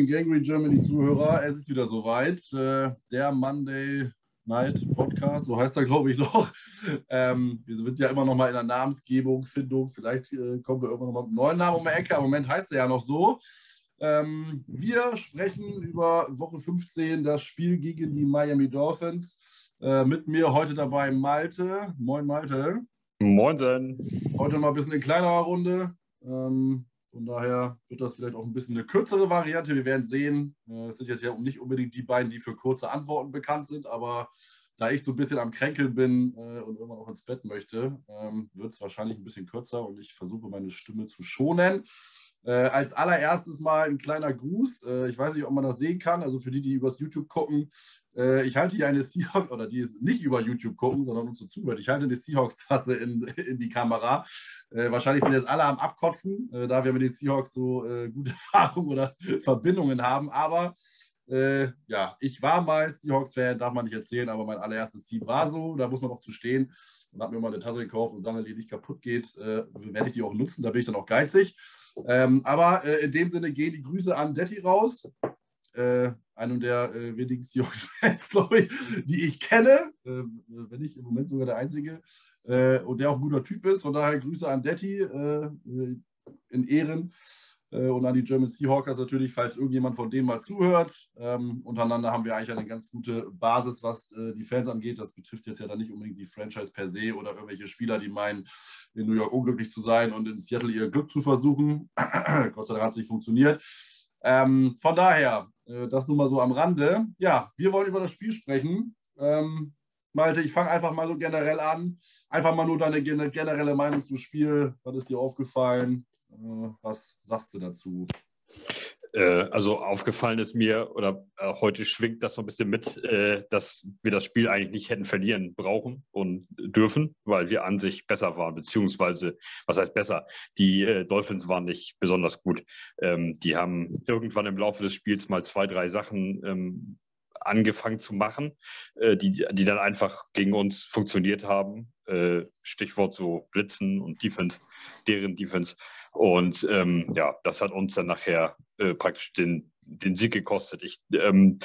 Moin, Gangry Germany Zuhörer. Es ist wieder soweit. Äh, der Monday Night Podcast, so heißt er, glaube ich, noch. Ähm, wir sind ja immer noch mal in der Namensgebung, Findung. Vielleicht äh, kommen wir irgendwann noch mal mit einem neuen Namen um die Ecke. Im Moment heißt er ja noch so. Ähm, wir sprechen über Woche 15, das Spiel gegen die Miami Dolphins. Äh, mit mir heute dabei Malte. Moin, Malte. Moin. Heute mal ein bisschen in kleinerer Runde. Ähm, von daher wird das vielleicht auch ein bisschen eine kürzere Variante. Wir werden sehen. Äh, es sind jetzt ja nicht unbedingt die beiden, die für kurze Antworten bekannt sind, aber da ich so ein bisschen am Kränkeln bin äh, und irgendwann auch ins Bett möchte, ähm, wird es wahrscheinlich ein bisschen kürzer und ich versuche meine Stimme zu schonen. Äh, als allererstes mal ein kleiner Gruß. Ich weiß nicht, ob man das sehen kann. Also für die, die übers YouTube gucken, äh, ich halte hier eine Seahawks, oder die es nicht über YouTube gucken, sondern uns so zuhört. Ich halte eine Seahawks-Tasse in, in die Kamera. Äh, wahrscheinlich sind jetzt alle am Abkotzen, äh, da wir mit den Seahawks so äh, gute Erfahrungen oder Verbindungen haben. Aber ja, ich war mal Seahawks-Fan, darf man nicht erzählen, aber mein allererstes Team war so. Da muss man auch zu stehen und habe mir mal eine Tasse gekauft und dann, die nicht kaputt geht, werde ich die auch nutzen. Da bin ich dann auch geizig. Ähm, aber äh, in dem Sinne gehen die Grüße an Detti raus. Äh, einem der äh, wenigen Seahawks-Fans, glaube ich, die ich kenne. Äh, wenn nicht im Moment sogar der einzige. Äh, und der auch ein guter Typ ist. Von daher Grüße an Detti äh, in Ehren. Äh, und an die German Seahawkers natürlich, falls irgendjemand von denen mal zuhört. Ähm, untereinander haben wir eigentlich eine ganz gute Basis, was äh, die Fans angeht. Das betrifft jetzt ja dann nicht unbedingt die Franchise per se oder irgendwelche Spieler, die meinen, in New York unglücklich zu sein und in Seattle ihr Glück zu versuchen. Gott sei Dank hat es nicht funktioniert. Ähm, von daher, das nun mal so am Rande. Ja, wir wollen über das Spiel sprechen. Ähm, Malte, ich fange einfach mal so generell an. Einfach mal nur deine generelle Meinung zum Spiel. Was ist dir aufgefallen? Äh, was sagst du dazu? Äh, also aufgefallen ist mir, oder äh, heute schwingt das so ein bisschen mit, dass wir das Spiel eigentlich nicht hätten verlieren brauchen und dürfen, weil wir an sich besser waren, beziehungsweise, was heißt besser? Die Dolphins waren nicht besonders gut. Ähm, die haben irgendwann im Laufe des Spiels mal zwei, drei Sachen ähm, angefangen zu machen, die, die dann einfach gegen uns funktioniert haben. Stichwort so Blitzen und Defense, deren Defense. Und ähm, ja, das hat uns dann nachher äh, praktisch den, den Sieg gekostet. Ich ähm,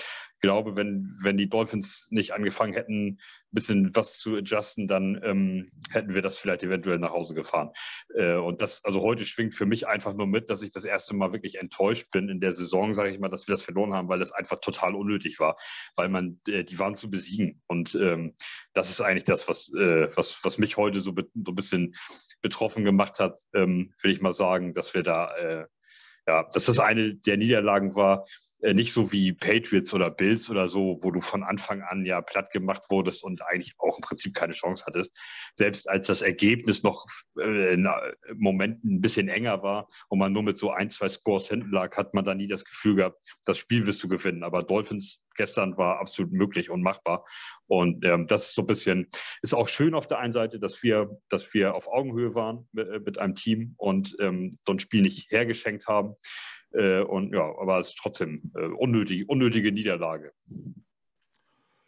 glaube, wenn, wenn die Dolphins nicht angefangen hätten, ein bisschen was zu adjusten, dann ähm, hätten wir das vielleicht eventuell nach Hause gefahren. Äh, und das, also heute schwingt für mich einfach nur mit, dass ich das erste Mal wirklich enttäuscht bin in der Saison, sage ich mal, dass wir das verloren haben, weil das einfach total unnötig war, weil man, äh, die waren zu besiegen. Und ähm, das ist eigentlich das, was, äh, was, was mich heute so, so ein bisschen betroffen gemacht hat, ähm, will ich mal sagen, dass wir da, äh, ja, dass das eine der Niederlagen war, nicht so wie Patriots oder Bills oder so, wo du von Anfang an ja platt gemacht wurdest und eigentlich auch im Prinzip keine Chance hattest. Selbst als das Ergebnis noch äh, in Momenten ein bisschen enger war und man nur mit so ein, zwei Scores hinten lag, hat man da nie das Gefühl gehabt, das Spiel wirst du gewinnen. Aber Dolphins gestern war absolut möglich und machbar. Und ähm, das ist so ein bisschen, ist auch schön auf der einen Seite, dass wir, dass wir auf Augenhöhe waren mit, äh, mit einem Team und ähm, so ein Spiel nicht hergeschenkt haben. Äh, und ja, aber es ist trotzdem äh, unnötig, unnötige Niederlage.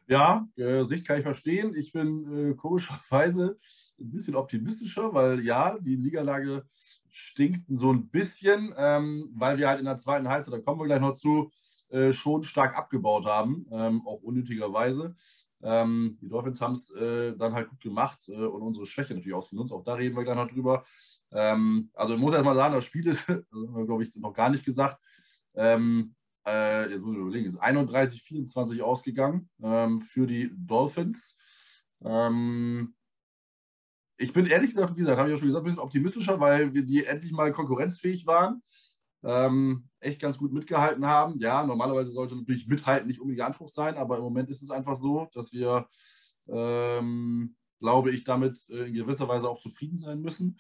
Ja, äh, Sicht kann ich verstehen. Ich bin äh, komischerweise ein bisschen optimistischer, weil ja, die Niederlage stinkt so ein bisschen, ähm, weil wir halt in der zweiten Halbzeit, da kommen wir gleich noch zu, äh, schon stark abgebaut haben, ähm, auch unnötigerweise. Ähm, die Dolphins haben es äh, dann halt gut gemacht äh, und unsere Schwäche natürlich ausgenutzt. Auch da reden wir gleich noch drüber. Ähm, also ich muss erst mal sagen, das Spiel ist, glaube ich, noch gar nicht gesagt. Ähm, äh, jetzt muss ich überlegen, ist 31-24 ausgegangen ähm, für die Dolphins. Ähm, ich bin ehrlich gesagt, wie gesagt, habe ich ja schon gesagt, ein bisschen optimistischer, weil wir die endlich mal konkurrenzfähig waren ähm, echt ganz gut mitgehalten haben. Ja, normalerweise sollte natürlich mithalten nicht unbedingt Anspruch sein, aber im Moment ist es einfach so, dass wir, ähm, glaube ich, damit äh, in gewisser Weise auch zufrieden sein müssen.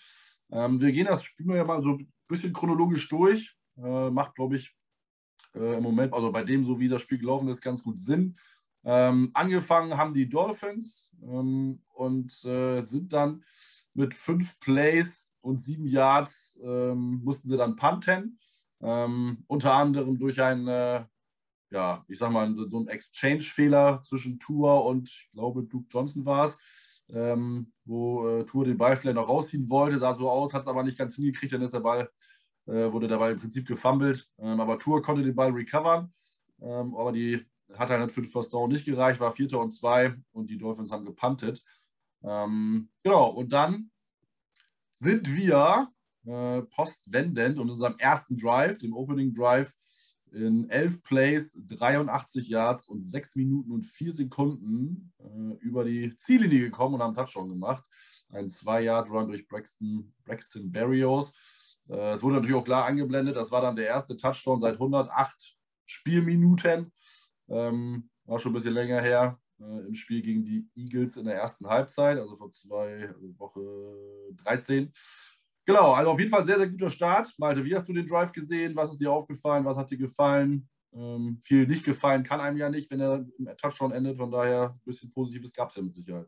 Ähm, wir gehen das Spiel ja mal so ein bisschen chronologisch durch. Äh, macht, glaube ich, äh, im Moment, also bei dem, so wie das Spiel gelaufen ist, ganz gut Sinn. Ähm, angefangen haben die Dolphins ähm, und äh, sind dann mit fünf Plays und sieben Yards ähm, mussten sie dann punten. Ähm, unter anderem durch einen, äh, ja, ich sag mal, so einen Exchange-Fehler zwischen Tour und, ich glaube, Duke Johnson war es, ähm, wo äh, Tour den Ball vielleicht noch rausziehen wollte, sah so aus, hat es aber nicht ganz hingekriegt, dann ist der Ball äh, wurde dabei im Prinzip gefummelt. Ähm, aber Tour konnte den Ball recovern. Ähm, aber die hat halt für den First Down nicht gereicht, war Vierter und Zwei und die Dolphins haben gepuntet. Ähm, genau, und dann sind wir äh, postwendend und unserem ersten Drive, dem Opening Drive, in elf Plays, 83 Yards und 6 Minuten und 4 Sekunden äh, über die Ziellinie gekommen und haben Touchdown gemacht. Ein 2-Yard-Run durch Braxton, Braxton Berrios. Äh, es wurde natürlich auch klar angeblendet. Das war dann der erste Touchdown seit 108 Spielminuten. Ähm, war schon ein bisschen länger her äh, im Spiel gegen die Eagles in der ersten Halbzeit, also vor zwei also Woche 13. Genau, also auf jeden Fall sehr, sehr guter Start. Malte, wie hast du den Drive gesehen? Was ist dir aufgefallen? Was hat dir gefallen? Ähm, viel nicht gefallen kann einem ja nicht, wenn er im Touchdown endet. Von daher ein bisschen Positives gab es ja mit Sicherheit.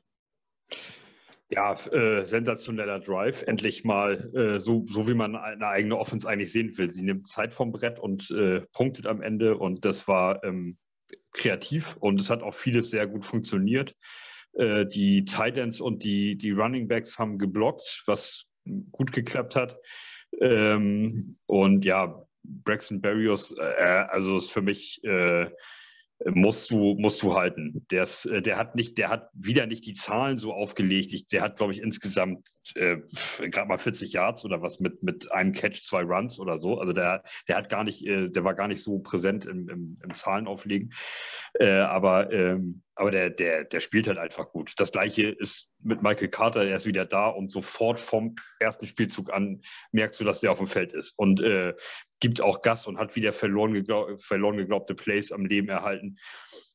Ja, äh, sensationeller Drive. Endlich mal äh, so, so, wie man eine eigene Offense eigentlich sehen will. Sie nimmt Zeit vom Brett und äh, punktet am Ende. Und das war ähm, kreativ und es hat auch vieles sehr gut funktioniert. Äh, die Titans und die, die Running Backs haben geblockt, was gut geklappt hat. Ähm, und ja, Braxton Berrios, äh, also ist für mich äh, musst du, musst du halten. Der, ist, äh, der hat nicht, der hat wieder nicht die Zahlen so aufgelegt. Ich, der hat, glaube ich, insgesamt äh, gerade mal 40 Yards oder was mit, mit einem Catch, zwei Runs oder so. Also der, der hat gar nicht, äh, der war gar nicht so präsent im, im, im Zahlenauflegen. Äh, aber ähm, aber der, der, der spielt halt einfach gut. Das gleiche ist mit Michael Carter, er ist wieder da und sofort vom ersten Spielzug an merkst du, dass der auf dem Feld ist. Und äh, gibt auch Gas und hat wieder verloren, geglaub, verloren geglaubte Plays am Leben erhalten,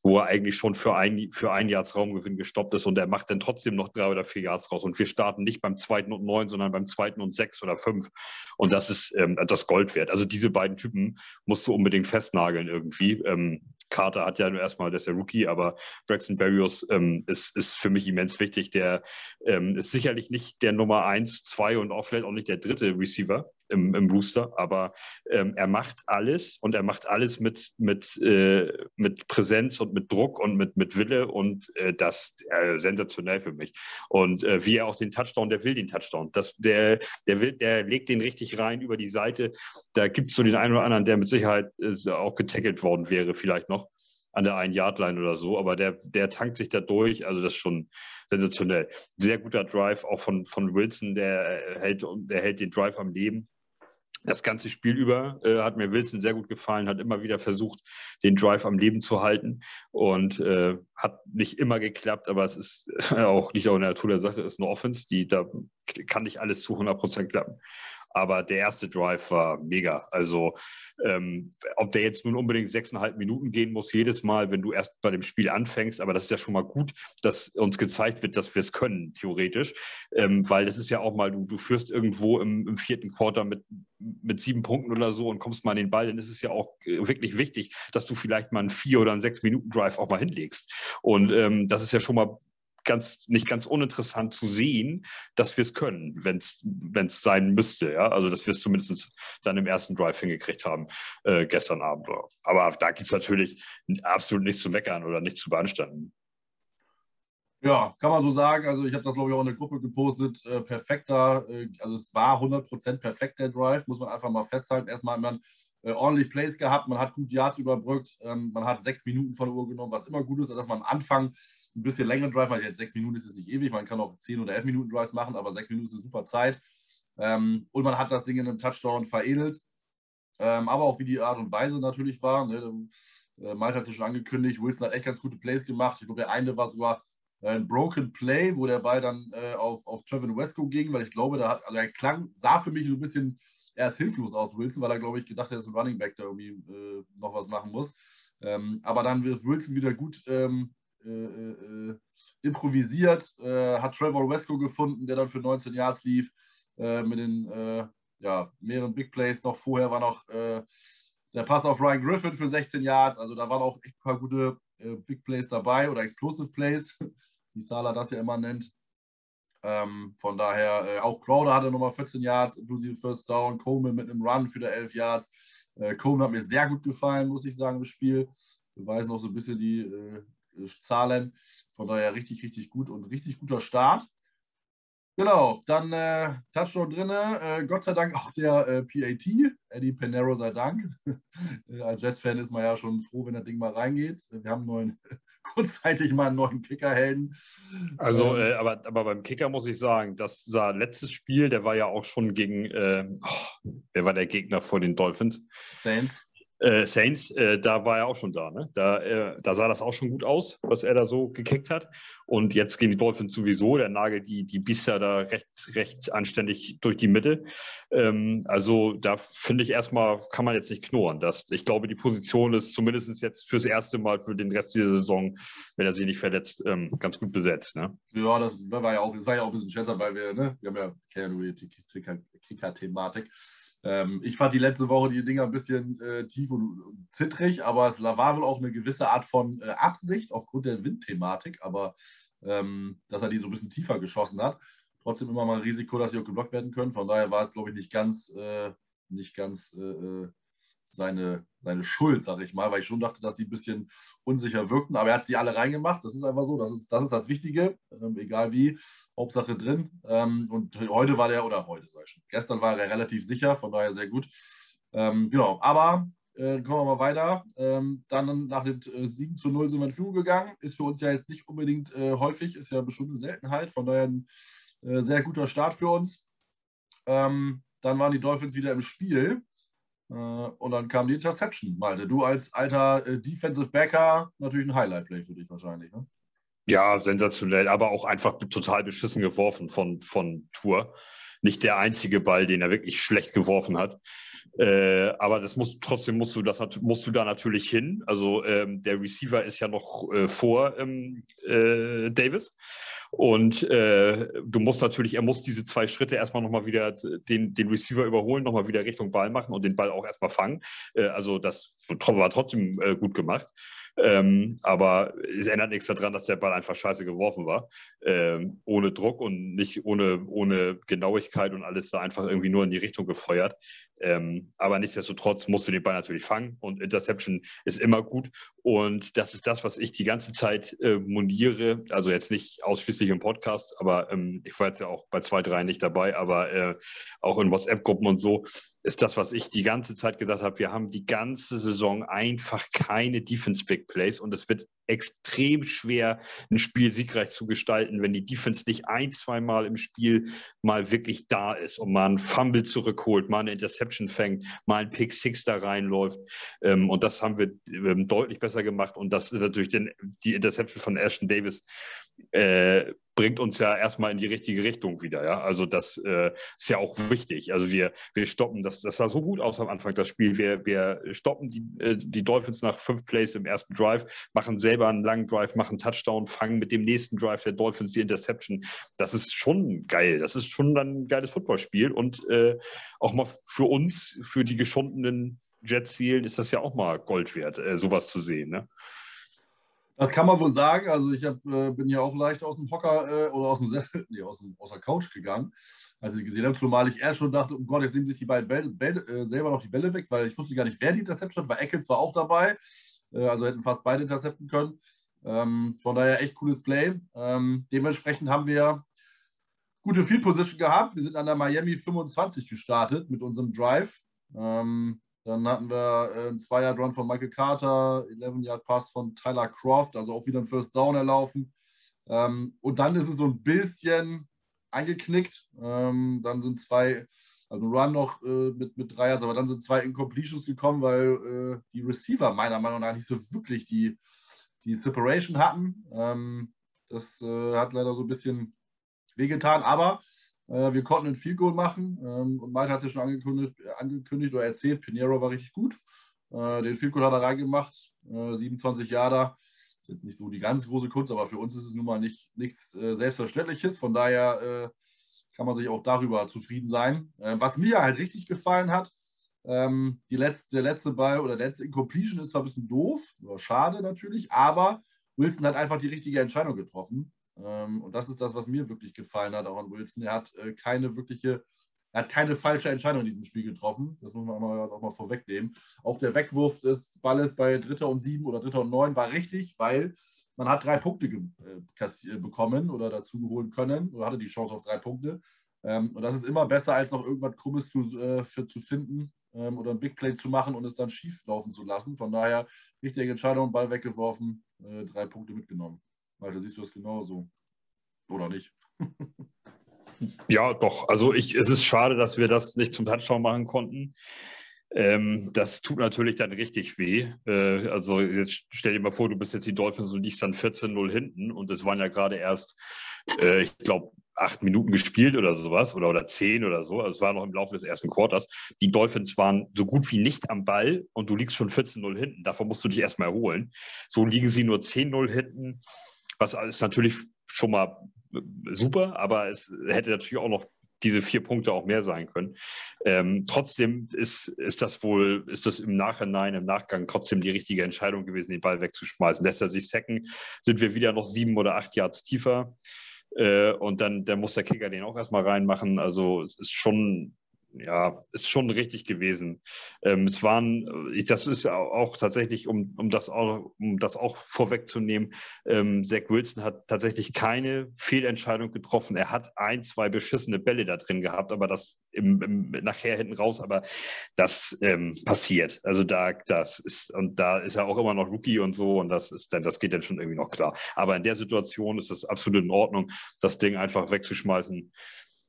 wo er eigentlich schon für ein, für ein Yards Raumgewinn gestoppt ist und er macht dann trotzdem noch drei oder vier Yards raus. Und wir starten nicht beim zweiten und neun, sondern beim zweiten und sechs oder fünf. Und das ist ähm, das Gold wert. Also diese beiden Typen musst du unbedingt festnageln irgendwie. Ähm, Carter hat ja nur erstmal, der ist der Rookie, aber Braxton Berrios ähm, ist, ist für mich immens wichtig. Der ähm, ist sicherlich nicht der Nummer eins, zwei und auch vielleicht auch nicht der dritte Receiver im, im Rooster, aber ähm, er macht alles und er macht alles mit, mit, äh, mit Präsenz und mit Druck und mit, mit Wille und äh, das äh, sensationell für mich. Und äh, wie er auch den Touchdown, der will den Touchdown. Das, der, der, will, der legt den richtig rein über die Seite. Da gibt es so den einen oder anderen, der mit Sicherheit äh, auch getackelt worden wäre, vielleicht noch an der einen Yardline oder so, aber der, der tankt sich da durch, also das ist schon sensationell. Sehr guter Drive auch von, von Wilson, der hält, der hält den Drive am Leben das ganze Spiel über äh, hat mir Wilson sehr gut gefallen, hat immer wieder versucht, den Drive am Leben zu halten und äh, hat nicht immer geklappt, aber es ist auch nicht auch in der Natur der Sache, ist eine Offense, die da kann nicht alles zu 100 Prozent klappen. Aber der erste Drive war mega. Also, ähm, ob der jetzt nun unbedingt sechseinhalb Minuten gehen muss, jedes Mal, wenn du erst bei dem Spiel anfängst, aber das ist ja schon mal gut, dass uns gezeigt wird, dass wir es können, theoretisch. Ähm, weil das ist ja auch mal, du, du führst irgendwo im, im vierten Quarter mit, mit sieben Punkten oder so und kommst mal an den Ball, dann ist es ja auch äh, wirklich wichtig, dass du vielleicht mal einen vier oder einen sechs Minuten Drive auch mal hinlegst. Und ähm, das ist ja schon mal ganz, nicht ganz uninteressant zu sehen, dass wir es können, wenn es sein müsste. Ja? Also, dass wir es zumindest dann im ersten Drive hingekriegt haben, äh, gestern Abend. Aber da gibt es natürlich absolut nichts zu meckern oder nichts zu beanstanden. Ja, kann man so sagen. Also ich habe das, glaube ich, auch in der Gruppe gepostet. Äh, perfekter, äh, also es war 100% perfekt der Drive, muss man einfach mal festhalten. Erstmal hat man äh, ordentlich Plays gehabt, man hat gut Yards überbrückt, ähm, man hat sechs Minuten von der Uhr genommen, was immer gut ist, dass man am Anfang ein bisschen längeren Drive macht. Jetzt sechs Minuten ist es nicht ewig, man kann auch zehn oder elf Minuten Drives machen, aber sechs Minuten ist eine super Zeit. Ähm, und man hat das Ding in einem Touchdown veredelt. Ähm, aber auch wie die Art und Weise natürlich war. Ne? Äh, Mike hat es ja schon angekündigt, Wilson hat echt ganz gute Plays gemacht. Ich glaube, der eine war sogar ein Broken Play, wo der Ball dann äh, auf, auf Trevin Wesco ging, weil ich glaube, da hat, also er klang, sah für mich so ein bisschen erst hilflos aus, Wilson, weil er, glaube ich, gedacht hat, dass ein Running Back da irgendwie äh, noch was machen muss. Ähm, aber dann wird Wilson wieder gut ähm, äh, äh, äh improvisiert, äh, hat Trevor Wesco gefunden, der dann für 19 Yards lief, äh, mit den ja, mehreren Big Plays. Noch vorher war noch der Pass auf Ryan Griffin für 16 Yards. Also da waren auch echt ein paar gute Big Plays dabei oder Explosive Plays, wie Sala das ja immer nennt. Ähm, von daher, äh, auch Crowder hatte nochmal 14 Yards, inklusive First Down. Coleman mit einem Run für die 11 Yards. Äh, Coleman hat mir sehr gut gefallen, muss ich sagen, im Spiel. Beweisen auch so ein bisschen die äh, Zahlen. Von daher richtig, richtig gut und richtig guter Start. Genau, dann äh, Touchdown drin. Äh, Gott sei Dank auch der äh, PAT. Eddie Panero sei Dank. Äh, als Jets-Fan ist man ja schon froh, wenn das Ding mal reingeht. Wir haben neuen, kurzzeitig mal einen neuen Kickerhelden. Also, ähm, äh, aber, aber beim Kicker muss ich sagen, das sah letztes Spiel, der war ja auch schon gegen, oh, wer war der Gegner vor den Dolphins? Saints. Äh, Saints, äh, da war er auch schon da. Ne? Da, äh, da sah das auch schon gut aus, was er da so gekickt hat. Und jetzt gehen die Dolphins sowieso. Der nagelt die, die Biester da recht, recht anständig durch die Mitte. Ähm, also da finde ich erstmal, kann man jetzt nicht knurren. Das, ich glaube, die Position ist zumindest jetzt fürs erste Mal für den Rest dieser Saison, wenn er sich nicht verletzt, ähm, ganz gut besetzt. Ne? Ja, das war ja auch, das war ja auch ein bisschen scherzhaft, weil wir, ne, wir haben ja, kennen ja die Kicker-Thematik. Ähm, ich fand die letzte Woche die Dinger ein bisschen äh, tief und, und, zittrig, aber es war wohl auch eine gewisse Art von äh, Absicht aufgrund der Windthematik, aber ähm, dass er die so ein bisschen tiefer geschossen hat. Trotzdem immer mal ein Risiko, dass sie auch geblockt werden können. Von daher war es, glaube ich, nicht ganz, äh, nicht ganz äh, äh, seine, seine Schuld, sage ich mal, weil ich schon dachte, dass sie ein bisschen unsicher wirkten. Aber er hat sie alle reingemacht. Das ist einfach so. Das ist das, ist das Wichtige. Ähm, egal wie. Hauptsache drin. Ähm, und heute war der, oder heute sag ich schon, gestern war er relativ sicher. Von daher sehr gut. Ähm, genau. Aber äh, kommen wir mal weiter. Ähm, dann nach dem äh, 7 zu 0 sind wir in Führung gegangen. Ist für uns ja jetzt nicht unbedingt äh, häufig, ist ja bestimmt eine Seltenheit. Von daher ein äh, sehr guter Start für uns. Ähm, dann waren die Dolphins wieder im Spiel. Äh, und dann kam die Interception, Malte. Du als alter äh, Defensive Backer, natürlich ein Highlight-Play für dich wahrscheinlich, ne? Ja, sensationell, aber auch einfach total beschissen geworfen von, von Tour. Nicht der einzige Ball, den er wirklich schlecht geworfen hat. Äh, aber das muss, trotzdem musst du, das, musst du da natürlich hin. Also ähm, der Receiver ist ja noch äh, vor ähm, äh, Davis. Und äh, du musst natürlich, er muss diese zwei Schritte erstmal nochmal wieder den, den Receiver überholen, nochmal wieder Richtung Ball machen und den Ball auch erstmal fangen. Äh, also das war trotzdem äh, gut gemacht. Ähm, aber es ändert nichts daran, dass der Ball einfach scheiße geworfen war. Ähm, ohne Druck und nicht ohne, ohne Genauigkeit und alles da einfach irgendwie nur in die Richtung gefeuert. Ähm, aber nichtsdestotrotz musst du den Ball natürlich fangen und Interception ist immer gut. Und das ist das, was ich die ganze Zeit äh, moniere. Also jetzt nicht ausschließlich im Podcast, aber ähm, ich war jetzt ja auch bei zwei, drei nicht dabei, aber äh, auch in WhatsApp-Gruppen und so ist das, was ich die ganze Zeit gesagt habe. Wir haben die ganze Saison einfach keine Defense-Big Plays und es wird extrem schwer, ein Spiel siegreich zu gestalten, wenn die Defense nicht ein, zwei Mal im Spiel mal wirklich da ist und mal einen Fumble zurückholt, mal eine Interception fängt, mal ein Pick Six da reinläuft. Ähm, und das haben wir ähm, deutlich besser gemacht. Und das ist natürlich den, die Interception von Ashton Davis äh, bringt uns ja erstmal in die richtige Richtung wieder. Ja? Also das äh, ist ja auch wichtig. Also wir, wir stoppen, das, das sah so gut aus am Anfang, das Spiel. Wir, wir stoppen die, äh, die Dolphins nach fünf Plays im ersten Drive, machen selber einen langen Drive, machen Touchdown, fangen mit dem nächsten Drive der Dolphins die Interception. Das ist schon geil. Das ist schon dann ein geiles Footballspiel. Und äh, auch mal für uns, für die geschundenen Jet-Zielen, ist das ja auch mal Gold wert, äh, sowas zu sehen. Ne? Das kann man wohl sagen. Also ich hab, äh, bin ja auch leicht aus dem Hocker äh, oder aus dem nee, aus, dem, aus der Couch gegangen, als ich gesehen habe, zumal ich erst schon dachte, oh Gott, jetzt nehmen sich die beiden Bälle, Bälle, äh, selber noch die Bälle weg, weil ich wusste gar nicht, wer die Interception hat, weil Eccles war auch dabei. Äh, also hätten fast beide intercepten können. Ähm, von daher echt cooles Play. Ähm, dementsprechend haben wir gute Field Position gehabt. Wir sind an der Miami 25 gestartet mit unserem Drive. Ähm, dann hatten wir äh, einen Zweier-Run von Michael Carter, 11-Yard-Pass von Tyler Croft, also auch wieder ein First Down erlaufen. Ähm, und dann ist es so ein bisschen eingeknickt. Ähm, dann sind zwei, also Run noch äh, mit, mit drei Yards, aber dann sind zwei Incompletions gekommen, weil äh, die Receiver meiner Meinung nach nicht so wirklich die, die Separation hatten. Ähm, das äh, hat leider so ein bisschen wehgetan, aber wir konnten ein Field Goal machen ähm, und Malte hat es ja schon angekündigt, angekündigt oder erzählt, Pinero war richtig gut. Äh, den Field Goal hat er reingemacht, 27 Jahre. Ist jetzt nicht so die ganz große Kunst, aber für uns ist es nun mal nicht, nichts Selbstverständliches. Von daher kann man sich auch darüber zufrieden sein. was mir halt richtig gefallen hat, ähm, die letzte, der letzte Ball oder der letzte Incompletion ist zwar ein bisschen doof schade natürlich, aber Wilson hat einfach die richtige Entscheidung getroffen. Ähm, und das ist das, was mir wirklich gefallen hat, auch an Wilson. Er hat äh, keine wirkliche, er hat keine falsche Entscheidung in diesem Spiel getroffen. Das muss man auch mal, auch mal vorwegnehmen. Auch der Wegwurf des Balles bei Dritter und Sieben oder Dritter und Neun war richtig, weil man hat drei Punkte äh, bekommen oder dazu holen können oder hatte die Chance auf drei Punkte. Ähm, und das ist immer besser, als noch irgendwas Krummes zu, äh, für, zu finden ähm, oder ein Big Play zu machen und es dann schief laufen zu lassen. Von daher, richtige Entscheidung, Ball weggeworfen, äh, drei Punkte mitgenommen. Malte, siehst du das genauso? Oder nicht? ja, doch. Also ich, es ist schade, dass wir das nicht zum Touchdown machen konnten. Ähm, das tut natürlich dann richtig weh. Äh, also jetzt stell dir mal vor, du bist jetzt die Dolphins und liegst dann 14-0 hinten und es waren ja gerade erst, äh, ich glaube, acht Minuten gespielt oder sowas oder, oder zehn oder so. Also es war noch im Laufe des ersten Quarters. Die Dolphins waren so gut wie nicht am Ball und du liegst schon 14-0 hinten. Davon musst du dich erstmal erholen. So liegen sie nur 10-0 hinten, was ist natürlich schon mal super, aber es hätte natürlich auch noch diese vier Punkte auch mehr sein können. Ähm, trotzdem ist, ist das wohl, ist das im Nachhinein, im Nachgang trotzdem die richtige Entscheidung gewesen, den Ball wegzuschmeißen. Lässt er sich sacken, sind wir wieder noch sieben oder acht Yards tiefer. Äh, und dann, dann muss der Kicker den auch erstmal reinmachen. Also es ist schon ja, ist schon richtig gewesen. Ähm, es waren, äh, das ist auch tatsächlich, um, um, das, auch, um das auch vorwegzunehmen, ähm, Zach Wilson hat tatsächlich keine Fehlentscheidung getroffen. Er hat ein, zwei beschissene Bälle da drin gehabt, aber das im, im, nachher hinten raus, aber das ähm, passiert. Also da, das ist, und da ist er auch immer noch Rookie und so, und das ist dann, das geht dann schon irgendwie noch klar. Aber in der Situation ist es absolut in Ordnung, das Ding einfach wegzuschmeißen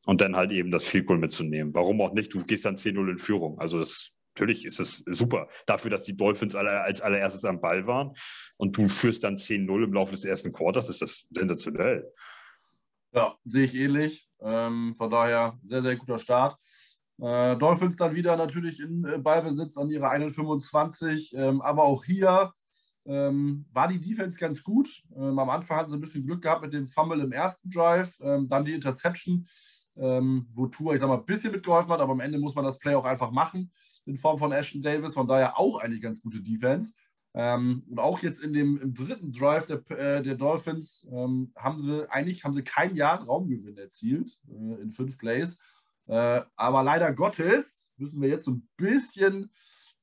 und dann halt eben das Field mitzunehmen. Warum auch nicht? Du gehst dann 10-0 in Führung. Also das, natürlich ist es super. Dafür, dass die Dolphins alle, als allererstes am Ball waren und du führst dann 10-0 im Laufe des ersten Quarters, ist das sensationell. Ja, sehe ich ähnlich. Ähm, von daher sehr, sehr guter Start. Äh, Dolphins dann wieder natürlich in äh, Ballbesitz an ihrer 1,25. Ähm, aber auch hier ähm, war die Defense ganz gut. Ähm, am Anfang hatten sie ein bisschen Glück gehabt mit dem Fumble im ersten Drive, ähm, dann die Interception ähm, wo Tour, ich sag mal, ein bisschen mitgeholfen hat, aber am Ende muss man das Play auch einfach machen in Form von Ashton Davis. Von daher auch eigentlich ganz gute Defense. Ähm, und auch jetzt in dem im dritten Drive der, äh, der Dolphins ähm, haben sie eigentlich haben sie kein Jahr Raumgewinn erzielt äh, in fünf Plays. Äh, aber leider Gottes müssen wir jetzt so ein bisschen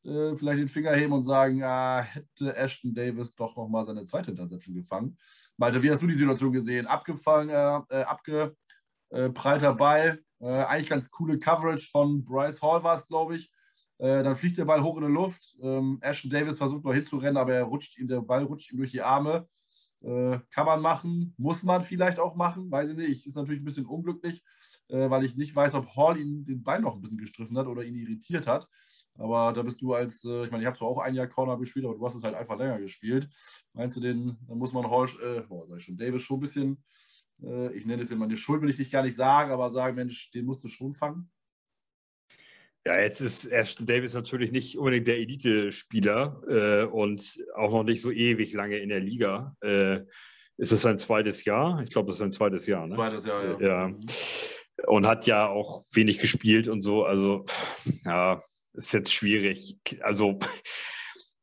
äh, vielleicht den Finger heben und sagen, ah, hätte Ashton Davis doch nochmal seine zweite Interception gefangen. Malte, wie hast du die Situation gesehen? Abgefangen, äh, äh, abge, äh, breiter Ball, äh, eigentlich ganz coole Coverage von Bryce Hall war es, glaube ich. Äh, dann fliegt der Ball hoch in die Luft. Ähm, Ashton Davis versucht noch hinzurennen, aber er rutscht ihm, der Ball rutscht ihm durch die Arme. Äh, kann man machen, muss man vielleicht auch machen, weiß ich nicht. Ist natürlich ein bisschen unglücklich, äh, weil ich nicht weiß, ob Hall ihn den Ball noch ein bisschen gestriffen hat oder ihn irritiert hat. Aber da bist du als, äh, ich meine, ich habe zwar auch ein Jahr Corner gespielt, aber du hast es halt einfach länger gespielt. Meinst du den, dann muss man Hall, äh, boah, schon, Davis schon ein bisschen äh, ich nenne es immer eine Schuld, will ich dich gar nicht sagen, aber sagen, Mensch, den musst du schon fangen? Ja, jetzt ist Ashton Davis natürlich nicht unbedingt der Elite-Spieler äh, und auch noch nicht so ewig lange in der Liga. Äh, ist es sein zweites Jahr? Ich glaube, das ist sein zweites Jahr. Ne? Zweites Jahr, ja. ja. Und hat ja auch wenig gespielt und so. Also, ja, ist jetzt schwierig. Also,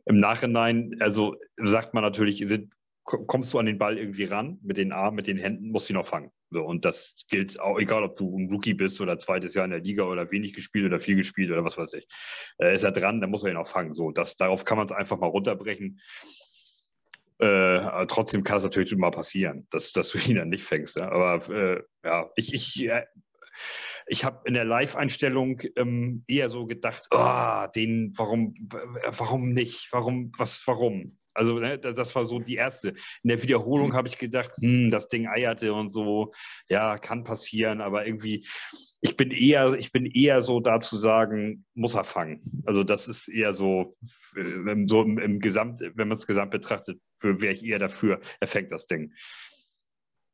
im Nachhinein, also sagt man natürlich, sind kommst du an den Ball irgendwie ran, mit den Armen, mit den Händen, musst du ihn noch fangen. So, und das gilt auch, egal ob du ein Rookie bist oder zweites Jahr in der Liga oder wenig gespielt oder viel gespielt oder was weiß ich. Äh, ist er dran, dann muss er ihn auch fangen. So, das, darauf kann man es einfach mal runterbrechen. Äh, trotzdem kann es natürlich mal passieren, dass, dass du ihn dann nicht fängst. Ja? Aber äh, ja, ich, ich, äh, ich habe in der Live-Einstellung ähm, eher so gedacht, oh, den, warum, warum nicht? Warum, was, warum? Also ne, das war so die erste. In der Wiederholung habe ich gedacht, hm, das Ding eierte und so, ja, kann passieren, aber irgendwie, ich bin eher, ich bin eher so da zu sagen, muss er fangen. Also das ist eher so, so im, im Gesamt, wenn man es gesamt betrachtet, wäre ich eher dafür, er fängt das Ding.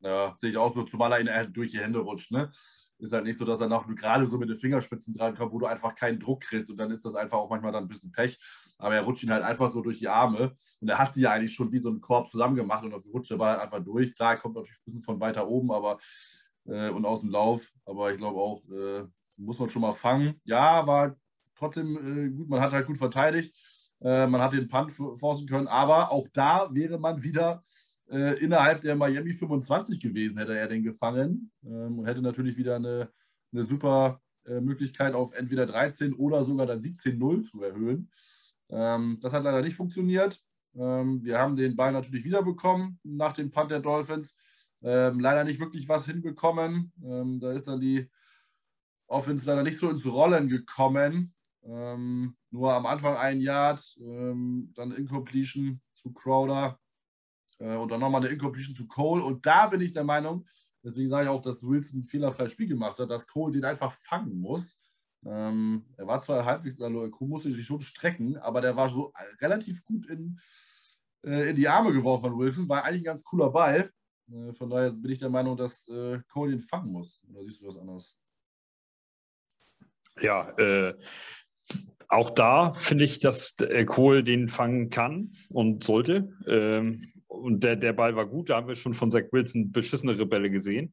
Ja, sehe ich auch so, zumal er durch die Hände rutscht, ne? Ist halt nicht so, dass er noch gerade so mit den Fingerspitzen dran kommt, wo du einfach keinen Druck kriegst und dann ist das einfach auch manchmal dann ein bisschen Pech. Aber er rutscht ihn halt einfach so durch die Arme und er hat sie ja eigentlich schon wie so ein Korb zusammen gemacht und auf rutscht der Ball halt einfach durch. Klar, er kommt natürlich ein bisschen von weiter oben aber, äh, und aus dem Lauf, aber ich glaube auch, äh, muss man schon mal fangen. Ja, war trotzdem äh, gut, man hat halt gut verteidigt. Äh, man hat den Punt forcen können, aber auch da wäre man wieder äh, innerhalb der Miami 25 gewesen, hätte er den gefangen ähm, und hätte natürlich wieder eine, eine super äh, Möglichkeit auf entweder 13 oder sogar dann 17-0 zu erhöhen. Ähm, das hat leider nicht funktioniert. Ähm, wir haben den Ball natürlich wiederbekommen nach dem Punt der Dolphins. Ähm, leider nicht wirklich was hinbekommen. Ähm, da ist dann die Offense leider nicht so ins Rollen gekommen. Ähm, nur am Anfang ein Yard, dann Incompletion zu Crowder äh, und dann nochmal eine Incompletion zu Cole. Und da bin ich der Meinung, deswegen sage ich auch, dass Wilson ein fehlerfreies Spiel gemacht hat, dass Cole den einfach fangen muss. Ähm, er war zwar halbwegs, also Cole musste sich schon strecken, aber der war so relativ gut in, äh, in die Arme geworfen von Wilson. War eigentlich ein ganz cooler Ball. Äh, von daher bin ich der Meinung, dass äh, Cole den fangen muss. Oder siehst du was anderes? Ja, äh, auch da finde ich, dass äh, Kohl den fangen kann und sollte. Ähm, und der, der Ball war gut, da haben wir schon von Zach Wilson beschissene Rebelle gesehen.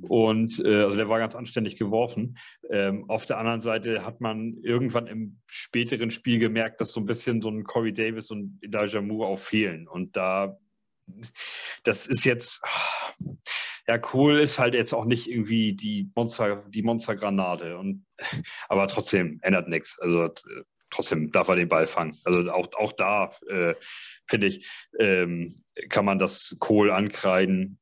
Und äh, also der war ganz anständig geworfen. Ähm, auf der anderen Seite hat man irgendwann im späteren Spiel gemerkt, dass so ein bisschen so ein Corey Davis und Elijah Moore auch fehlen. Und da, das ist jetzt, ja, Kohl ist halt jetzt auch nicht irgendwie die Monster, die Monstergranate. Und, aber trotzdem ändert nichts. Also trotzdem darf er den Ball fangen. Also auch, auch da, äh, finde ich, ähm, kann man das Kohl ankreiden.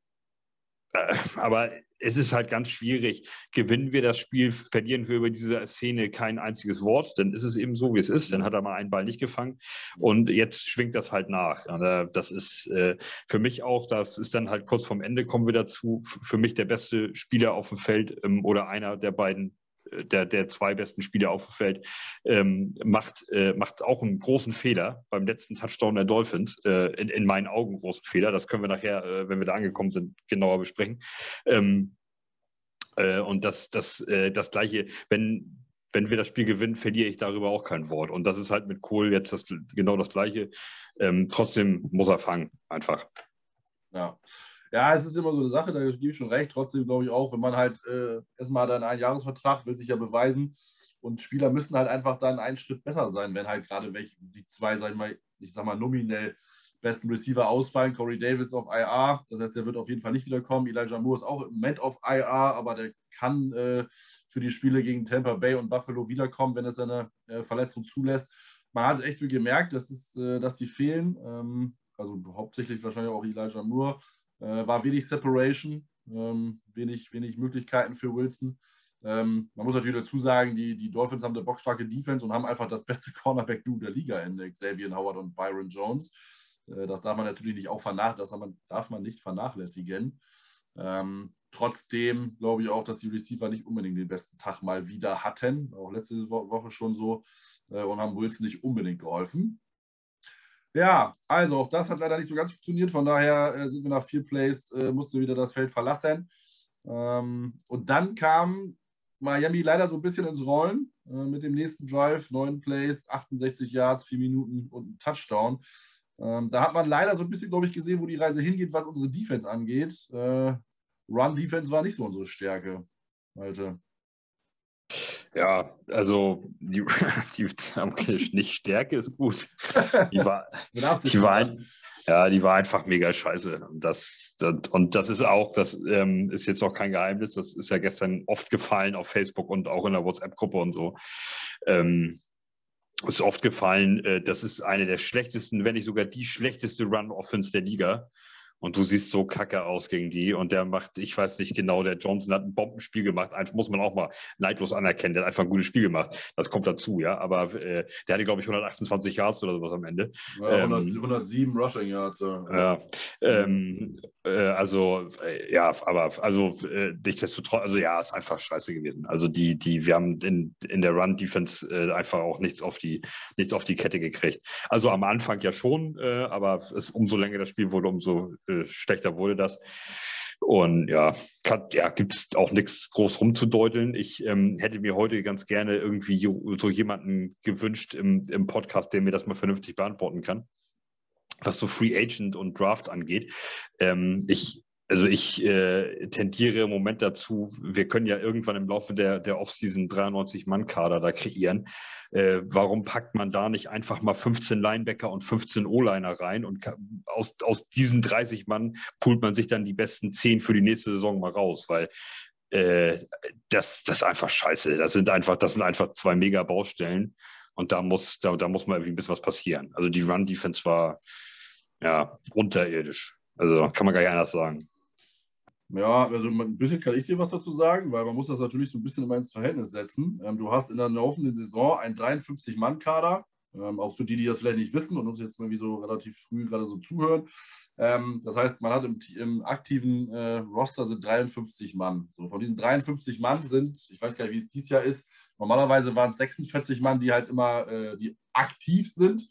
Äh, aber es ist halt ganz schwierig. Gewinnen wir das Spiel, verlieren wir über diese Szene kein einziges Wort, dann ist es eben so, wie es ist. Dann hat er mal einen Ball nicht gefangen und jetzt schwingt das halt nach. Das ist äh, für mich auch, das ist dann halt kurz vorm Ende, kommen wir dazu, für mich der beste Spieler auf dem Feld ähm, oder einer der beiden der, der zwei besten Spieler auf dem Feld, ähm, macht, äh, macht auch einen großen Fehler beim letzten Touchdown der Dolphins. Äh, in, in, meinen Augen großen Fehler. Das können wir nachher, äh, wenn wir da angekommen sind, genauer besprechen. Ähm, äh, und das, das, äh, das Gleiche, wenn, wenn wir das Spiel gewinnen, verliere ich darüber auch kein Wort. Und das ist halt mit Kohl jetzt das, genau das Gleiche. Ähm, trotzdem muss er fangen, einfach. Ja. Ja, es ist immer so eine Sache, da gebe ich schon recht. Trotzdem glaube ich auch, wenn man halt äh, erstmal dann einen Jahresvertrag will sich ja beweisen und Spieler müssen halt einfach dann einen Schritt besser sein, wenn halt gerade welche, die zwei, sag ich mal, ich sag mal nominell besten Receiver ausfallen. Corey Davis auf IR, das heißt, der wird auf jeden Fall nicht wiederkommen. Elijah Moore ist auch im Moment auf IR, aber der kann äh, für die Spiele gegen Tampa Bay und Buffalo wiederkommen, wenn es seine äh, Verletzung zulässt. Man hat echt viel gemerkt, dass, es, äh, dass die fehlen. Ähm, also hauptsächlich wahrscheinlich auch Elijah Moore. Äh, war wenig Separation, ähm, wenig, wenig Möglichkeiten für Wilson. Ähm, man muss natürlich dazu sagen, die, die Dolphins haben eine bockstarke Defense und haben einfach das beste Cornerback-Duo der Liga in Xavier Howard und Byron Jones. Äh, das darf man natürlich nicht auch vernachlässigen, darf man nicht vernachlässigen. Ähm, trotzdem glaube ich auch, dass die Receiver nicht unbedingt den besten Tag mal wieder hatten. Auch letzte Woche schon so äh, und haben Wilson nicht unbedingt geholfen. Ja, also auch das hat leider nicht so ganz funktioniert. Von daher äh, sind wir nach vier Plays, äh, musste wieder das Feld verlassen. Ähm, und dann kam Miami leider so ein bisschen ins Rollen äh, mit dem nächsten Drive. Neun Plays, 68 Yards, vier Minuten und ein Touchdown. Ähm, da hat man leider so ein bisschen, glaube ich, gesehen, wo die Reise hingeht, was unsere Defense angeht. Äh, Run-Defense war nicht so unsere Stärke, Malte. Ja, also die, die, okay, nicht Stärke ist gut. Die war, die war, ja, die war einfach mega scheiße. Und das, das, und das ist auch, das ähm, ist jetzt auch kein Geheimnis, das ist ja gestern oft gefallen auf Facebook und auch in der WhatsApp-Gruppe und so. Ähm, ist oft gefallen, äh, das ist eine der schlechtesten, wenn nicht sogar die schlechteste Run-Offense der Liga und du siehst so kacke aus gegen die und der macht, ich weiß nicht genau, der Johnson hat ein Bombenspiel gemacht, einfach muss man auch mal neidlos anerkennen, der hat einfach ein gutes Spiel gemacht, das kommt dazu, ja, aber äh, der hatte, glaube ich, 128 Yards oder sowas am Ende. Ja, 100, ähm, 107 Rushing Yards. Ja, ja ähm, äh, also, äh, ja, aber, also, äh, nichtsdestotrotz, also ja, ist einfach scheiße gewesen. Also die, die, wir haben in, in der Run-Defense äh, einfach auch nichts auf die, nichts auf die Kette gekriegt. Also am Anfang ja schon, äh, aber es, umso länger das Spiel wurde, umso äh, schlechter wurde das. Und ja, ja gibt es auch nichts groß rumzudeuteln. Ich ähm, hätte mir heute ganz gerne irgendwie so jemanden gewünscht im, im Podcast, der mir das mal vernünftig beantworten kann, was so Free Agent und Draft angeht. Ähm, ich also ich äh, tendiere im Moment dazu, wir können ja irgendwann im Laufe der, der Offseason 93-Mann-Kader da kreieren. Äh, warum packt man da nicht einfach mal 15 Linebacker und 15 O-Liner rein und kann, aus, aus diesen 30 Mann poolt man sich dann die besten 10 für die nächste Saison mal raus, weil äh, das, das ist einfach scheiße. Das sind einfach, das sind einfach zwei Mega-Baustellen und da muss, da, da muss mal irgendwie ein bisschen was passieren. Also die Run-Defense war, ja, unterirdisch. Also kann man gar nicht anders sagen. Ja, also ein bisschen kann ich dir was dazu sagen, weil man muss das natürlich so ein bisschen immer ins Verhältnis setzen. Ähm, du hast in der laufenden Saison einen 53-Mann-Kader, ähm, auch für die, die das vielleicht nicht wissen und uns jetzt irgendwie so relativ früh gerade so zuhören. Ähm, das heißt, man hat im, im aktiven äh, Roster sind 53 Mann. So, von diesen 53 Mann sind, ich weiß gar nicht, wie es dieses Jahr ist, normalerweise waren es 46 Mann, die halt immer, äh, die aktiv sind.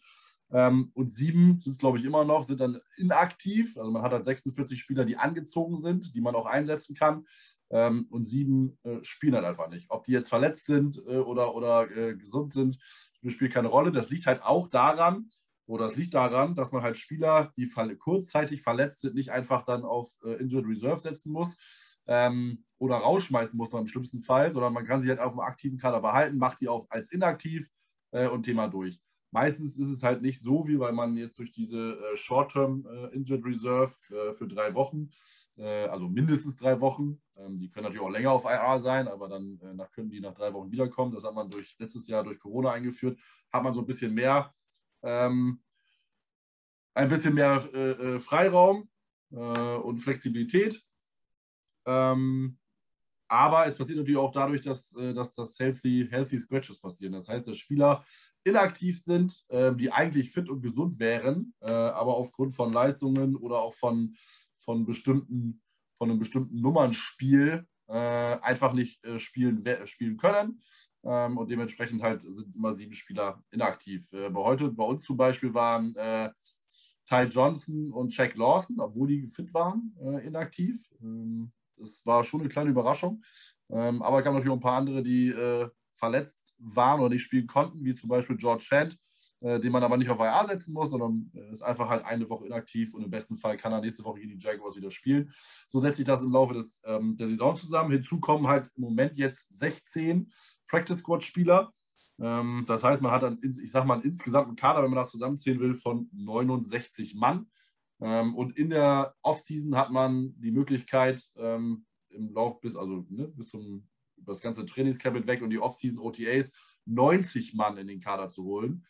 Ähm, und sieben sind es, glaube ich, immer noch, sind dann inaktiv. Also man hat halt 46 Spieler, die angezogen sind, die man auch einsetzen kann. Ähm, und sieben äh, spielen halt einfach nicht. Ob die jetzt verletzt sind äh, oder, oder äh, gesund sind, spielt keine Rolle. Das liegt halt auch daran, oder das liegt daran, dass man halt Spieler, die kurzzeitig verletzt sind, nicht einfach dann auf äh, Injured Reserve setzen muss. Ähm, oder rausschmeißen muss man im schlimmsten Fall, sondern man kann sie halt auf dem aktiven Kader behalten, macht die auch als inaktiv äh, und Thema durch. Meistens ist es halt nicht so, wie weil man jetzt durch diese äh, Short-Term äh, Injured Reserve äh, für drei Wochen, äh, also mindestens drei Wochen, ähm, die können natürlich auch länger auf IR sein, aber dann äh, nach, können die nach drei Wochen wiederkommen. Das hat man durch letztes Jahr durch Corona eingeführt, hat man so ein bisschen mehr, ähm, ein bisschen mehr äh, Freiraum und Flexibilität. Ähm, aber es passiert natürlich auch dadurch, dass, dass das Healthy, Healthy Scratches passieren. Das heißt, dass Spieler inaktiv sind, äh, die eigentlich fit und gesund wären, äh, aber aufgrund von Leistungen oder auch von, von, bestimmten, von einem bestimmten Nummernspiel äh, einfach nicht äh, spielen, spielen können. Ähm, und dementsprechend halt sind immer sieben Spieler inaktiv. Äh, bei heute, bei uns zum Beispiel waren äh, Ty Johnson und Jack Lawson, obwohl die fit waren, inaktiv. Das war schon eine kleine Überraschung. Ähm, aber es gab natürlich auch ein paar andere, die verletzt waren oder nicht spielen konnten, wie zum Beispiel George Fant, äh, den man aber nicht auf IA setzen muss, sondern äh, ist einfach halt eine Woche inaktiv und im besten Fall kann er nächste Woche gegen die Jaguars wieder spielen. So setze ich das im Laufe des, ähm, der Saison zusammen. Hinzu kommen halt im Moment jetzt 16 Practice Squad Spieler. Ähm, das heißt, man hat dann, ich sag mal, einen insgesamten Kader, wenn man das zusammenzählen will, von 69 Mann. Ähm, und in der Offseason hat man die Möglichkeit, ähm, im Lauf bis, also ne, bis zum das ganze Trainingscamp weg und die Offseason OTAs 90 Mann in den Kader zu holen.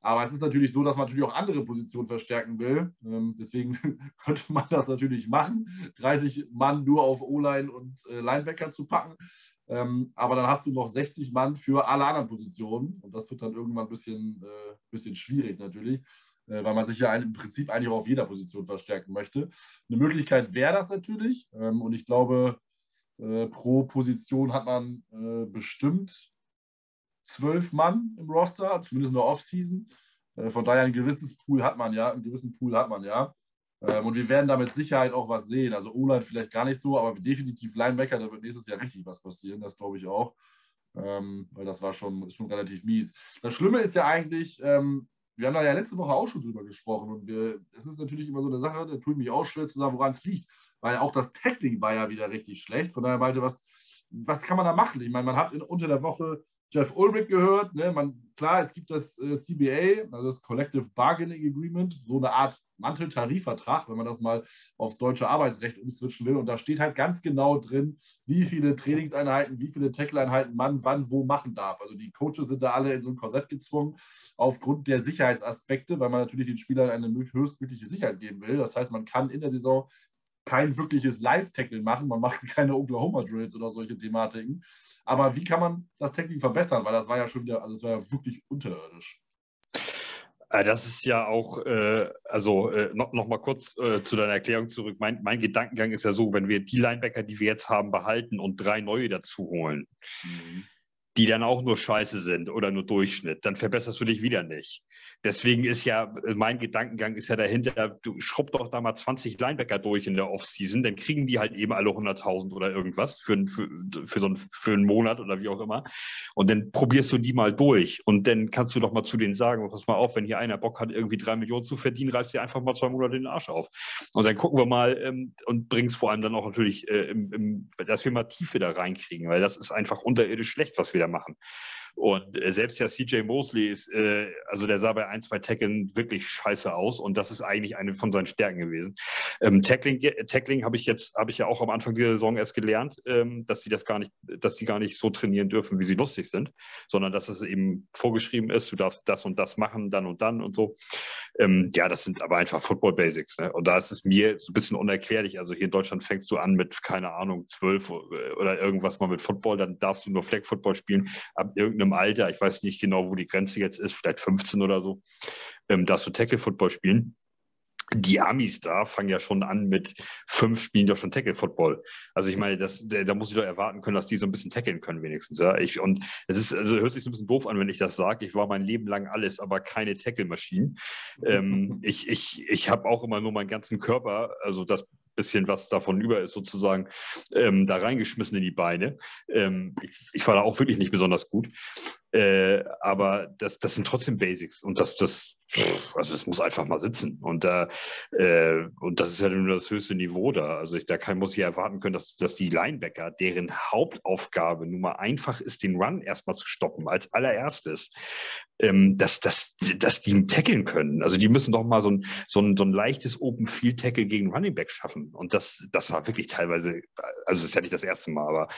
Aber es ist natürlich so, dass man natürlich auch andere Positionen verstärken will. Ähm, deswegen könnte man das natürlich machen, 30 Mann nur auf O-Line und äh, Linebacker zu packen. Ähm, aber dann hast du noch 60 Mann für alle anderen Positionen. Und das wird dann irgendwann ein bisschen, äh, bisschen schwierig natürlich, weil man sich ja im Prinzip eigentlich auch auf jeder Position verstärken möchte. Eine Möglichkeit wäre das natürlich. Ähm, und ich glaube, äh, pro Position hat man äh, bestimmt zwölf Mann im Roster, zumindest in der Offseason. Äh, von daher ein gewisses Pool hat man ja, einen gewissen Pool hat man ja. Ähm, und wir werden da mit Sicherheit auch was sehen. Also O-Line vielleicht gar nicht so, aber definitiv Linebacker, da wird nächstes Jahr richtig was passieren, das glaube ich auch. Ähm, weil das war schon, schon relativ mies. Das Schlimme ist ja eigentlich, wir haben da ja letzte Woche auch schon drüber gesprochen und es ist natürlich immer so eine Sache, da tut mich auch schwer zu sagen, woran es liegt weil auch das Tackling war ja wieder richtig schlecht. Von daher meinte, was, was kann man da machen? Ich meine, man hat in, unter der Woche Jeff Ulrich gehört. Ne? Man, klar, es gibt das äh, CBA, also das Collective Bargaining Agreement, so eine Art Manteltarifvertrag, wenn man das mal auf deutsche Arbeitsrecht umswitchen will. Und da steht halt ganz genau drin, wie viele Trainingseinheiten, wie viele Tackle-Einheiten man wann wo machen darf. Also die Coaches sind da alle in so ein Korsett gezwungen, aufgrund der Sicherheitsaspekte, weil man natürlich den Spielern eine höchstmögliche Sicherheit geben will. Das heißt, man kann in der Saison kein wirkliches Live-Tackling machen, man macht keine Oklahoma-Drills oder solche Thematiken. Aber wie kann man das Tackling verbessern? Weil das war ja schon wieder, also das war ja wirklich unterirdisch. Äh, das ist ja auch, äh, also äh, noch, noch mal kurz äh, zu deiner Erklärung zurück. Mein, mein, Gedankengang ist ja so, wenn wir die Linebacker, die wir jetzt haben, behalten und drei neue dazu holen, mhm. Die dann auch nur scheiße sind oder nur Durchschnitt, dann verbesserst du dich wieder nicht. Deswegen ist ja, mein Gedankengang ist ja dahinter, du schrubb doch da mal 20 Linebacker durch in der Offseason, dann kriegen die halt eben alle 100.000 oder irgendwas für, für, für, so einen, für einen Monat oder wie auch immer. Und dann probierst du die mal durch. Und dann kannst du doch mal zu denen sagen, pass mal auf, wenn hier einer Bock hat, irgendwie drei Millionen zu verdienen, reißt dir einfach mal zwei Monate den Arsch auf. Und dann gucken wir mal ähm, und es vor allem dann auch natürlich, äh, im, im, dass wir mal Tiefe da reinkriegen, weil das ist einfach unterirdisch schlecht, was wir da machen. Und äh, selbst ja CJ Mosley ist, äh, also der sah bei ein, zwei Tackeln wirklich scheiße aus und das ist eigentlich eine von seinen Stärken gewesen. Ähm, Tackling, Tackling habe ich jetzt, habe ich ja auch am Anfang dieser Saison erst gelernt, ähm, dass die das gar nicht, dass die gar nicht so trainieren dürfen, wie sie lustig sind, sondern dass es eben vorgeschrieben ist, du darfst das und das machen, dann und dann und so. Ähm, ja, das sind aber einfach Football Basics. Ne? Und da ist es mir so ein bisschen unerklärlich. Also hier in Deutschland fängst du an mit, keine Ahnung, zwölf oder irgendwas mal mit Football, dann darfst du nur Flag Football spielen ab irgendeinem Alter. Ich weiß nicht genau, wo die Grenze jetzt ist, vielleicht 15 oder so, ähm, darfst du Tackle Football spielen die Amis da fangen ja schon an mit fünf Spielen doch schon Tackle-Football. Also ich meine, das, da muss ich doch erwarten können, dass die so ein bisschen tackeln können wenigstens. Ja? Ich, und es ist, also hört sich so ein bisschen doof an, wenn ich das sage. Ich war mein Leben lang alles, aber keine Tackle-Maschinen. ähm, ich ich, ich habe auch immer nur meinen ganzen Körper, also das bisschen, was davon über ist, sozusagen ähm, da reingeschmissen in die Beine. Ähm, ich, ich, war da auch wirklich nicht besonders gut. Äh, aber das, das sind trotzdem Basics und das, das, also das muss einfach mal sitzen. Und, da, äh, und das ist ja nur das höchste Niveau da. Also ich, da kann, muss ich erwarten können, dass, dass die Linebacker, deren Hauptaufgabe nun mal einfach ist, den Run erstmal zu stoppen, als allererstes, ähm, dass, dass, dass die tackeln können. Also die müssen doch mal so ein, so ein, so ein leichtes Open Field Tackle gegen Running Back schaffen. Und das, das war wirklich teilweise, also das ist ja nicht das erste Mal, aber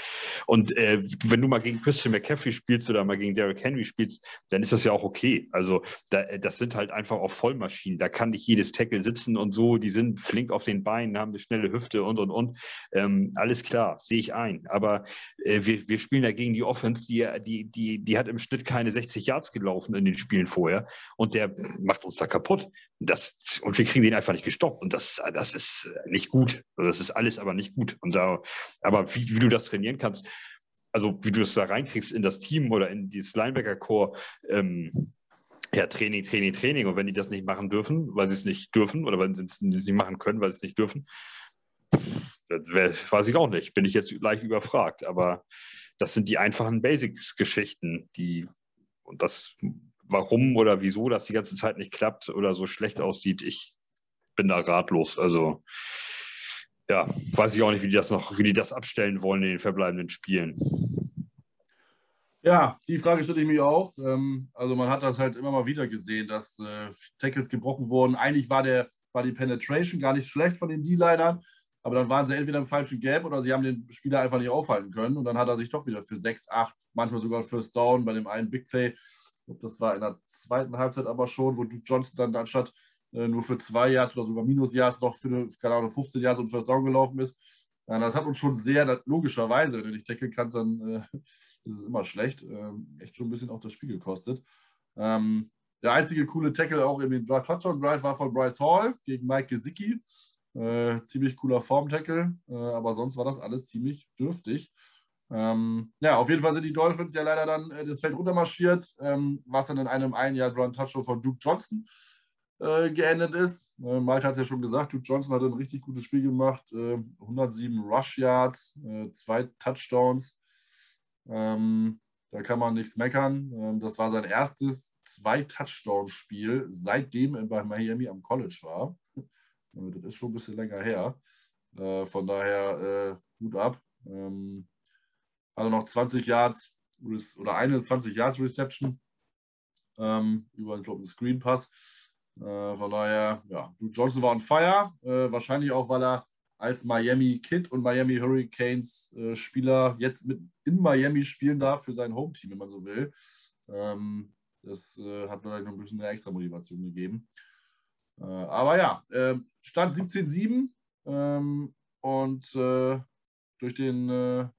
und äh, wenn du mal gegen Christian McCaffrey spielst oder mal gegen Derrick Henry spielst, dann ist das ja auch okay. Also da, das sind halt einfach auch Vollmaschinen. Da kann nicht jedes Tackle sitzen und so. Die sind flink auf den Beinen, haben eine schnelle Hüfte und und und. Ähm, alles klar, sehe ich ein. Aber äh, wir, wir spielen dagegen die Offense, die, die, die, die hat im Schnitt keine 60 Yards gelaufen gelaufen in den Spielen vorher und der macht uns da kaputt. Das, und wir kriegen den einfach nicht gestoppt. Und das, das ist nicht gut. Also das ist alles aber nicht gut. Und da, aber wie, wie du das trainieren kannst, also wie du das da reinkriegst in das Team oder in dieses Linebacker-Core, ähm, ja, Training, Training, Training. Und wenn die das nicht machen dürfen, weil sie es nicht dürfen, oder wenn sie es nicht machen können, weil sie es nicht dürfen, das weiß ich auch nicht. Bin ich jetzt leicht überfragt. Aber das sind die einfachen Basics-Geschichten, die und das, warum oder wieso das die ganze Zeit nicht klappt oder so schlecht aussieht, ich bin da ratlos. Also ja, weiß ich auch nicht, wie die das noch, wie die das abstellen wollen in den verbleibenden Spielen. Ja, die Frage stelle ich mir auch. Ähm, also man hat das halt immer mal wieder gesehen, dass äh, Tackles gebrochen wurden. Eigentlich war, der, war die Penetration gar nicht schlecht von den D-Linern, aber dann waren sie entweder im falschen Gap oder sie haben den Spieler einfach nicht aufhalten können. Und dann hat er sich doch wieder für 6, 8, manchmal sogar First Down bei dem einen Big Play. Glaube, das war in der zweiten Halbzeit aber schon, wo Duke Johnson dann anstatt äh, nur für zwei Yards oder sogar minus Yards noch für eine, keine Ahnung, 15 Yards und First Down gelaufen ist. Ja, das hat uns schon sehr, logischerweise, wenn du nicht tackeln kannst, dann äh, ist es immer schlecht. Ähm, echt schon ein bisschen auch das Spiel gekostet. Ähm, der einzige coole Tackle auch in den Touchdown Drive war von Bryce Hall gegen Mike Gesicki. Äh, ziemlich cooler Form-Tackle, äh, aber sonst war das alles ziemlich dürftig. Ähm, ja, auf jeden Fall sind die Dolphins ja leider dann äh, das Feld runtermarschiert, ähm, was dann in einem ein Jahr Drawn Touchdown von Duke Johnson äh, geendet ist. Äh, Malte hat es ja schon gesagt, Duke Johnson hat ein richtig gutes Spiel gemacht. 107 äh, Rush Yards, zwei Touchdowns. Ähm, da kann man nichts meckern. Ähm, das war sein erstes Zwei-Touchdown-Spiel, seitdem er bei Miami am College war. Das ist schon ein bisschen länger her. Äh, von daher äh, gut ab. Ähm, also noch 20 Yards oder eine 20 Yards Reception ähm, über einen, glaub, einen Screen Pass. Äh, von daher, ja, Duke Johnson war on fire. Äh, wahrscheinlich auch, weil er als Miami Kid und Miami Hurricanes äh, Spieler jetzt mit in Miami spielen darf für sein Home-Team, wenn man so will. Ähm, das äh, hat vielleicht noch ein bisschen eine extra Motivation gegeben. Äh, aber ja, äh, Stand 17-7 ähm, und äh, durch den,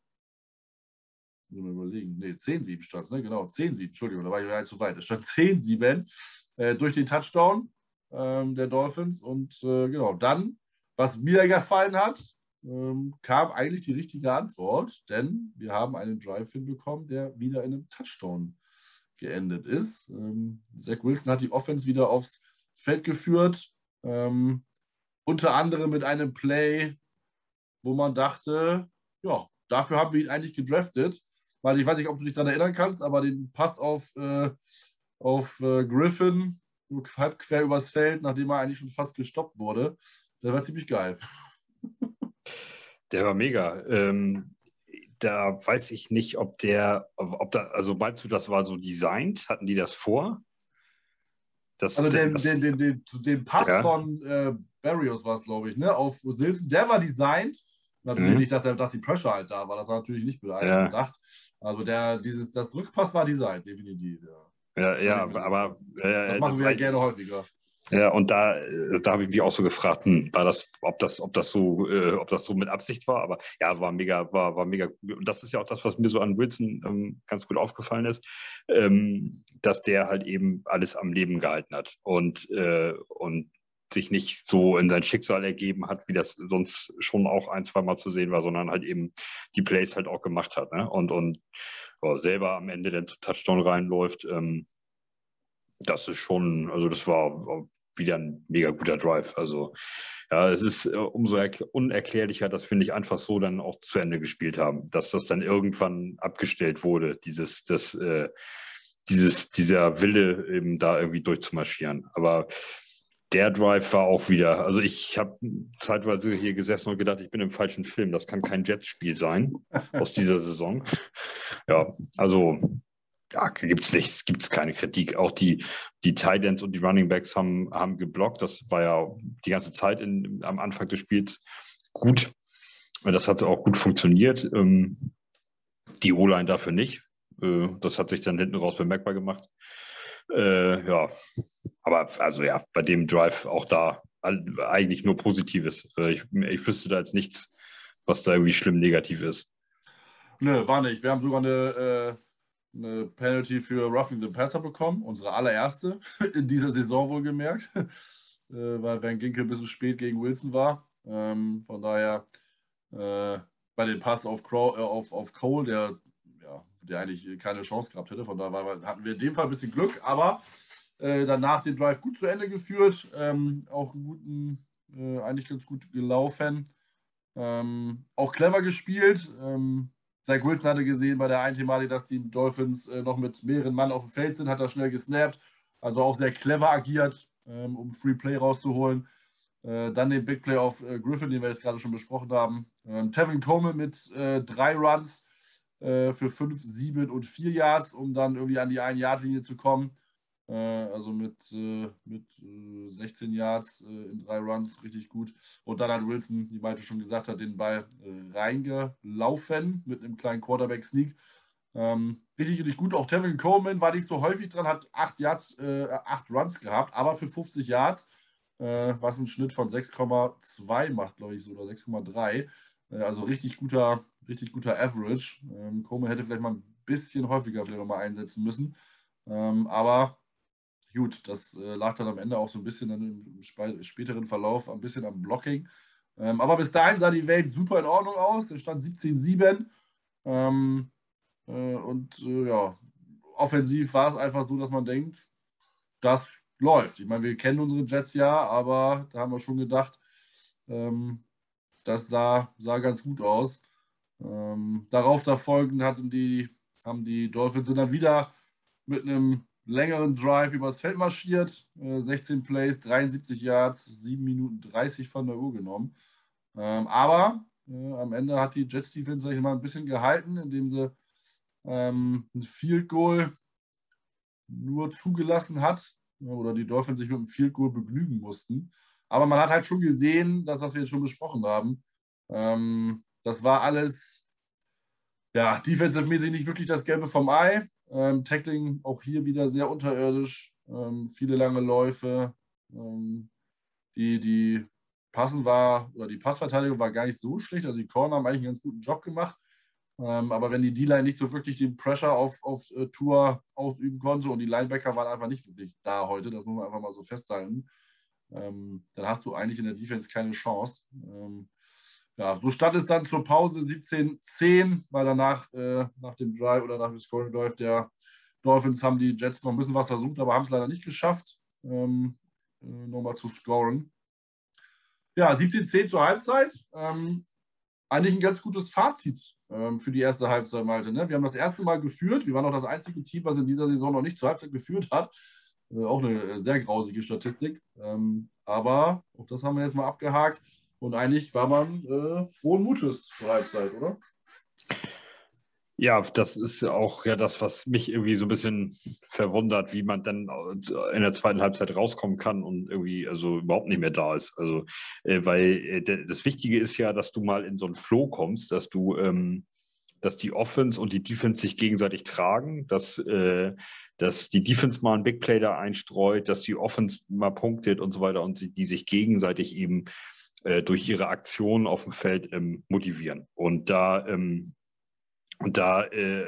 muss man überlegen, nee, 10-7 stand es, ne? genau, 10-7, Entschuldigung, da war ich zu weit. Es stand 10-7 äh, durch den Touchdown ähm, der Dolphins und äh, genau, dann, was mir gefallen hat, ähm, kam eigentlich die richtige Antwort, denn wir haben einen Drive hinbekommen, der wieder in einem Touchdown geendet ist. Ähm, Zach Wilson hat die Offense wieder aufs Feld geführt. Ähm, unter anderem mit einem Play, wo man dachte, ja, dafür haben wir ihn eigentlich gedraftet. Weil ich weiß nicht, ob du dich daran erinnern kannst, aber den Pass auf, äh, auf äh, Griffin, halb quer übers Feld, nachdem er eigentlich schon fast gestoppt wurde, der war ziemlich geil. Der war mega. Ähm, da weiß ich nicht, ob der, ob da, also meinst du, das war so designt? Hatten die das vor? Das, also den, das, den, den, den, den Pass ja. von, äh, Barrios war es, glaube ich, ne? Auf Silson. Der war designt. Natürlich mhm. nicht, dass, er, dass die Pressure halt da war. Das war natürlich nicht mit ja. Also der, dieses, das Rückpass war designt, definitiv. Ja, ja, ja aber. Äh, das machen wir ja gerne häufiger. Ja, und da, äh, da habe ich mich auch so gefragt, hm, war das, ob das, ob das so, äh, ob das so mit Absicht war, aber ja, war mega, war, war mega. Und das ist ja auch das, was mir so an Wilson ähm, ganz gut aufgefallen ist, ähm, dass der halt eben alles am Leben gehalten hat und, äh, und sich nicht so in sein Schicksal ergeben hat, wie das sonst schon auch ein, zwei Mal zu sehen war, sondern halt eben die Plays halt auch gemacht hat. Ne? Und, und oh, selber am Ende dann zu Touchdown reinläuft. Ähm, das ist schon, also das war wieder ein mega guter Drive. Also ja, es ist äh, umso unerklärlicher, dass wir nicht einfach so dann auch zu Ende gespielt haben, dass das dann irgendwann abgestellt wurde, dieses, das, äh, dieses, dieser Wille eben da irgendwie durchzumarschieren. Aber der Drive war auch wieder, also ich habe zeitweise hier gesessen und gedacht, ich bin im falschen Film. Das kann kein Jets-Spiel sein aus dieser Saison. Ja, also ja, gibt es nichts, gibt es keine Kritik. Auch die, die Titans und die Running Backs haben, haben geblockt. Das war ja die ganze Zeit in, am Anfang des Spiels gut. Das hat auch gut funktioniert. Ähm, die O-Line dafür nicht. Äh, das hat sich dann hinten raus bemerkbar gemacht. Äh, ja, aber also ja, bei dem Drive auch da eigentlich nur Positives. Äh, ich, ich wüsste da jetzt nichts, was da irgendwie schlimm negativ ist. Nö, war nicht. Wir haben sogar eine, äh, eine Penalty für Roughing the Passer bekommen, unsere allererste in dieser Saison wohlgemerkt, äh, weil Van Ginkel ein bisschen spät gegen Wilson war. Ähm, von daher äh, bei dem Pass auf, Crow, äh, auf, auf Cole, der, ja, der eigentlich keine Chance gehabt hätte. Von daher hatten wir in dem Fall ein bisschen Glück, aber äh, danach den Drive gut zu Ende geführt, ähm, auch einen guten, äh, eigentlich ganz gut gelaufen. Ähm, auch clever gespielt. Ähm, Zach Wilson hatte gesehen bei der einen Thematik, dass die Dolphins äh, noch mit mehreren Mann auf dem Feld sind, hat er schnell gesnappt. Also auch sehr clever agiert, ähm, um Free Play rauszuholen. Äh, dann den Big Play auf äh, Griffin, den wir jetzt gerade schon besprochen haben. Ähm, Tevin Coleman mit drei Runs für 5, 7 und 4 Yards, um dann irgendwie an die 1-Yard-Linie zu kommen. Äh, also mit, äh, mit 16 äh, Yards in drei Runs richtig gut. Und dann hat Wilson, wie Malte schon gesagt hat, den Ball reingelaufen mit einem kleinen Quarterback-Sneak. Ähm, richtig, richtig gut. Auch Tevin Coleman war nicht so häufig dran, hat 8 Yards, äh, 8 Runs gehabt, aber für 50 Yards, äh, was einen Schnitt von 6,2 macht, glaube ich, so, oder 6,3. Äh, also richtig guter, richtig guter Average. Ähm, Coleman hätte vielleicht mal ein bisschen häufiger vielleicht nochmal einsetzen müssen. Ähm, aber gut, das äh, lag dann am Ende auch so ein bisschen im, im späteren Verlauf ein bisschen am Blocking. Ähm, aber bis dahin sah die Welt super in Ordnung aus. Es stand 17-7. Ähm, äh, und äh, ja, offensiv war es einfach so, dass man denkt, das läuft. Ich meine, wir kennen unsere Jets ja, aber da haben wir schon gedacht, ähm, das sah, sah ganz gut aus. Ähm, darauf da folgend hatten die, haben die Dolphins dann wieder mit einem längeren Drive übers Feld marschiert. Äh, 16 Plays, 73 Yards, 7 Minuten 30 von der Uhr genommen. Ähm, aber äh, am Ende hat die Jets Defense sich mal ein bisschen gehalten, indem sie ähm, ein Field Goal nur zugelassen hat oder die Dolphins sich mit einem Field Goal begnügen mussten. Aber man hat halt schon gesehen, das, was wir jetzt schon besprochen haben, ähm, das war alles ja, defensive-mäßig nicht wirklich das Gelbe vom Ei. Ähm, Tackling auch hier wieder sehr unterirdisch, ähm, viele lange Läufe. Ähm, die, die Passen war, oder die Passverteidigung war gar nicht so schlecht. Also die Corner haben eigentlich einen ganz guten Job gemacht. Ähm, aber wenn die D-Line nicht so wirklich den Pressure auf, auf äh, Tour ausüben konnte und die Linebacker waren einfach nicht wirklich da heute, das muss man einfach mal so festhalten, ähm, dann hast du eigentlich in der Defense keine Chance. Ähm, ja, so stand es dann zur Pause 17-10, weil danach, äh, nach dem Drive oder nach dem Scoring der Dolphins haben die Jets noch ein bisschen was versucht, aber haben es leider nicht geschafft, ähm, äh, nochmal zu scoren. Ja, 17-10 zur Halbzeit. Ähm, eigentlich ein ganz gutes Fazit ähm, für die erste Halbzeit, Malte. Ne? Wir haben das erste Mal geführt. Wir waren auch das einzige Team, was in dieser Saison noch nicht zur Halbzeit geführt hat. Äh, auch eine äh, sehr grausige Statistik. Ähm, aber auch das haben wir jetzt mal abgehakt. Und eigentlich war man äh, frohen Mutes zur Halbzeit, oder? Ja, das ist auch ja das, was mich irgendwie so ein bisschen verwundert, wie man dann in der zweiten Halbzeit rauskommen kann und irgendwie also überhaupt nicht mehr da ist. Also, äh, weil äh, das Wichtige ist ja, dass du mal in so einen Flow kommst, dass du, ähm, dass die Offense und die Defense sich gegenseitig tragen, dass, äh, dass die Defense mal einen Big Play da einstreut, dass die Offense mal punktet und so weiter und die, die sich gegenseitig eben äh, durch ihre Aktionen auf dem Feld ähm, motivieren. Und da ähm, und da äh,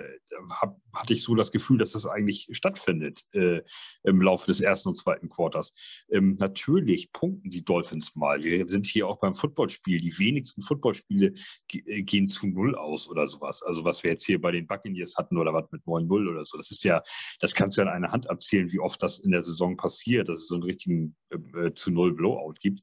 hab, hatte ich so das Gefühl, dass das eigentlich stattfindet äh, im Laufe des ersten und zweiten Quarters. Ähm, natürlich punkten die Dolphins mal. Wir sind hier auch beim Footballspiel. Die wenigsten Footballspiele äh, gehen zu Null aus oder sowas. Also was wir jetzt hier bei den Buccaneers hatten oder was mit 9-0 oder so. Das ist ja, das kannst du ja an einer Hand abzählen, wie oft das in der Saison passiert, dass es so einen richtigen äh, äh zu Null Blowout gibt.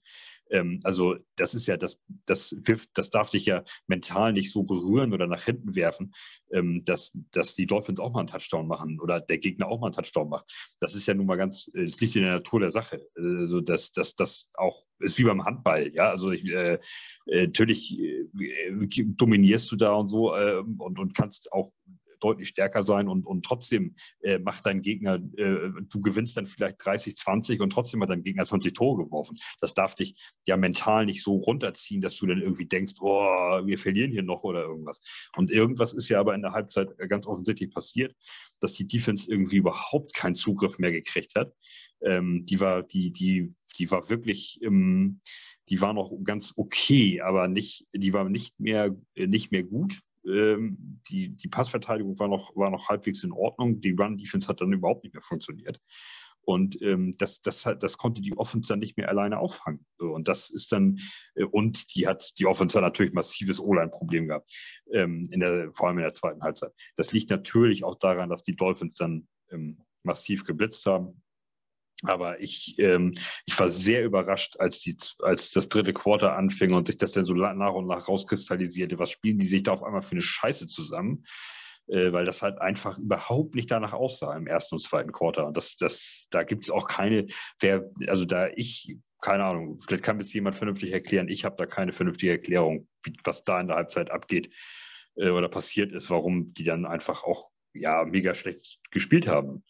Ähm, also das ist ja, das, das das darf dich ja mental nicht so berühren oder nach hinten werfen, ähm, dass, dass die Dolphins auch mal einen Touchdown machen oder der Gegner auch mal einen Touchdown macht. Das ist ja nun mal ganz, es liegt in der Natur der Sache. Also das, das, das auch ist wie beim Handball, ja. Also ich, äh, äh natürlich äh, dominierst du da und so äh, und, und kannst auch deutlich stärker sein und, und trotzdem äh, macht dein Gegner, äh, du gewinnst dann vielleicht 30, 20 und trotzdem hat dein Gegner 20 Tore geworfen. Das darf dich ja mental nicht so runterziehen, dass du dann irgendwie denkst, oh, wir verlieren hier noch oder irgendwas. Und irgendwas ist ja aber in der Halbzeit ganz offensichtlich passiert, dass die Defense irgendwie überhaupt keinen Zugriff mehr gekriegt hat. Ähm, die war, die, die, die war wirklich, ähm, die war noch ganz okay, aber nicht, die war nicht mehr, äh, nicht mehr gut. Ähm, die, die Passverteidigung war noch, war noch halbwegs in Ordnung. Die Run-Defense hat dann überhaupt nicht mehr funktioniert. Und ähm, das, das, das konnte die Offense dann nicht mehr alleine auffangen. Und das ist dann, äh, und die hat die Offense natürlich massives O-Line-Problem gehabt, ähm, in der, vor allem in der zweiten Halbzeit. Das liegt natürlich auch daran, dass die Dolphins dann ähm, massiv geblitzt haben. Aber ich, ähm, ich war sehr überrascht, als, die, als das dritte Quarter anfing und sich das dann so nach und nach rauskristallisierte. Was spielen die sich da auf einmal für eine Scheiße zusammen? Äh, weil das halt einfach überhaupt nicht danach aussah im ersten und zweiten Quarter. Und das, das, da gibt es auch keine, wer, also da ich, keine Ahnung, vielleicht kann mir jetzt jemand vernünftig erklären, ich habe da keine vernünftige Erklärung, wie, was da in der Halbzeit abgeht äh, oder passiert ist, warum die dann einfach auch ja mega schlecht gespielt haben.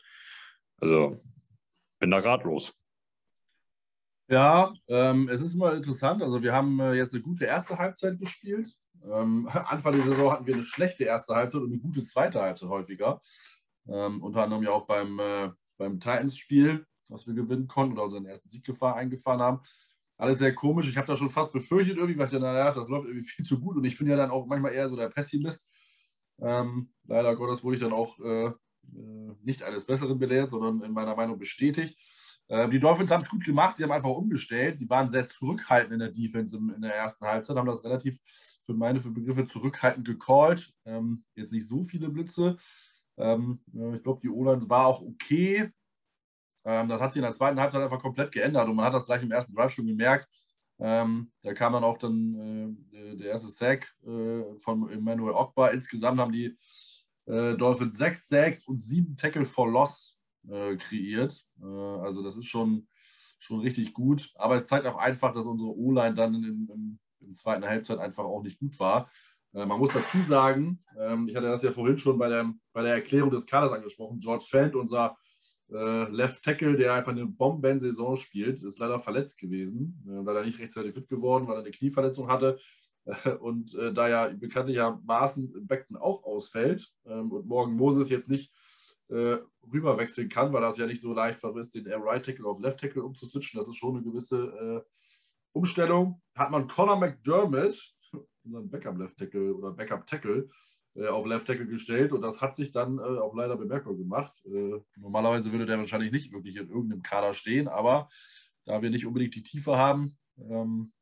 Also bin da ratlos. Ja, ähm, es ist mal interessant. Also wir haben äh, jetzt eine gute erste Halbzeit gespielt. Ähm, Anfang der Saison hatten wir eine schlechte erste Halbzeit und eine gute zweite Halbzeit häufiger. Ähm, unter anderem ja auch beim, äh, beim Titans-Spiel, was wir gewinnen konnten oder unseren ersten Sieggefahr eingefahren haben. Alles sehr komisch. Ich habe da schon fast befürchtet, irgendwie, weil ich ja, naja, das läuft irgendwie viel zu gut und ich bin ja dann auch manchmal eher so der Pessimist. Ähm, leider Gottes wurde ich dann auch äh, nicht eines Besseren belehrt, sondern in meiner Meinung bestätigt. Äh, die Dolphins haben es gut gemacht, sie haben einfach umgestellt. Sie waren sehr zurückhaltend in der Defense in der ersten Halbzeit, haben das relativ für meine Begriffe zurückhaltend gecallt. Ähm, jetzt nicht so viele Blitze. Ähm, ich glaube, die O-Line war auch okay. Ähm, das hat sich in der zweiten Halbzeit einfach komplett geändert und man hat das gleich im ersten Drive schon gemerkt. Ähm, da kam dann auch dann äh, der erste Sack äh, von Emmanuel Ogba. Insgesamt haben die äh, Dolphins 6 Sacks und 7 Tackle for Loss äh, kreiert. Äh, also das ist schon, schon richtig gut. Aber es zeigt auch einfach, dass unsere O-Line dann in, in, in zweiten Halbzeit einfach auch nicht gut war. Äh, man muss dazu sagen, ähm, ich hatte das ja vorhin schon bei der, bei der Erklärung des Kaders angesprochen, George Feld, unser äh, Left Tackle, der einfach eine Bomben-Saison spielt, ist leider verletzt gewesen, äh, leider nicht rechtzeitig fit geworden, weil er eine Knieverletzung hatte. Und äh, da ja bekanntlichermaßen Beckton auch ausfällt ähm, und morgen Moses jetzt nicht äh, rüberwechseln kann, weil das ja nicht so leicht ist, den Right Tackle auf Left Tackle umzuswitchen, das ist schon eine gewisse äh, Umstellung. Hat man Conor McDermott, unseren Backup Left Tackle oder Backup Tackle, äh, auf Left Tackle gestellt und das hat sich dann äh, auch leider bemerkbar gemacht. Äh, normalerweise würde der wahrscheinlich nicht wirklich in irgendeinem Kader stehen, aber da wir nicht unbedingt die Tiefe haben, ähm,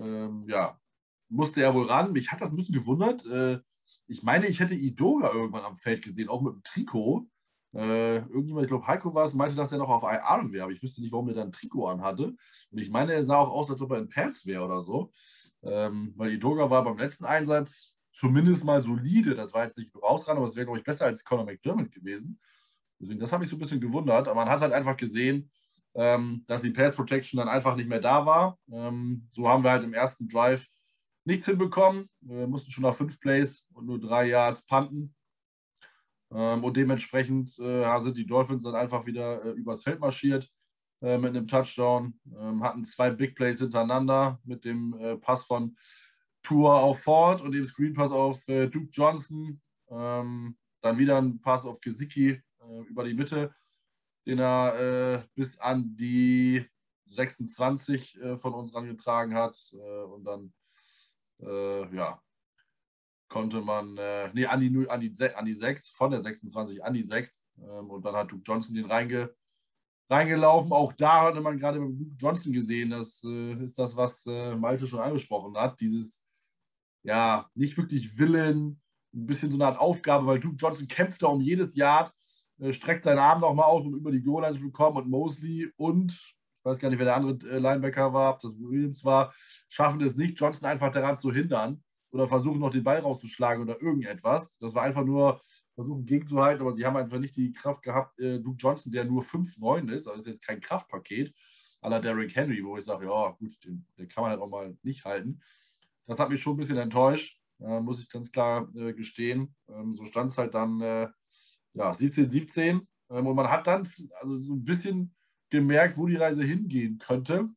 ähm, ja, musste er wohl ran. Mich hat das ein bisschen gewundert. Äh, ich meine, ich hätte Idoga irgendwann am Feld gesehen, auch mit dem Trikot. Äh, irgendjemand, ich glaube Heiko war es, meinte, dass er noch auf IR wäre, aber ich wüsste nicht, warum er dann ein Trikot anhatte. Und ich meine, er sah auch aus, als ob er in Pants wäre oder so. Ähm, weil Idoga war beim letzten Einsatz zumindest mal solide. Das war jetzt nicht rausran, aber es wäre, glaube ich, besser als Conor McDermott gewesen. Deswegen, das habe ich so ein bisschen gewundert. Aber man hat halt einfach gesehen, dass die Pass Protection dann einfach nicht mehr da war. Ähm, so haben wir halt im ersten Drive nichts hinbekommen. Wir mussten schon nach fünf Plays und nur drei Yards panten. Ähm, und dementsprechend äh, sind die Dolphins dann einfach wieder äh, übers Feld marschiert äh, mit einem Touchdown. Ähm, hatten zwei Big Plays hintereinander mit dem Pass von Tour auf Ford und dem Screen Pass auf Duke Johnson. Ähm, dann wieder ein Pass auf Gesicki über die Mitte, den er bis an die 26 von uns rangetragen hat. und dann ja, konnte man, äh, nee, an die, an, die, an die 6, von der 26 an die 6. Ähm, und dann hat Duke Johnson den reinge, reingelaufen. Auch da hatte man gerade mit Duke Johnson gesehen, das äh, ist das, was äh, Malte schon angesprochen hat. Dieses, ja, nicht wirklich Willen, ein bisschen so eine Art Aufgabe, weil Duke Johnson kämpft da um jedes äh, streckt seinen Arm nochmal aus, um über die Goal-Line zu kommen und Mosley und ich weiß gar nicht, wer der andere äh, Linebacker war, ob das Williams war, schaffen es nicht, Johnson einfach daran zu hindern oder versuchen noch den Ball rauszuschlagen oder irgendetwas. Das war einfach nur versuchen gegenzuhalten, aber sie haben einfach nicht die Kraft gehabt. Äh, Duke Johnson, der nur 5-9 ist, also ist jetzt kein Kraftpaket, à la Derrick Henry, wo ich sage, ja gut, den, den, kann man halt auch mal nicht halten. Das hat mich schon ein bisschen enttäuscht, äh, muss ich ganz klar äh, gestehen. Ähm, so stand es halt dann äh, ja, 17-17 ähm, und man hat dann also so ein bisschen gemerkt, wo die Reise hingehen könnte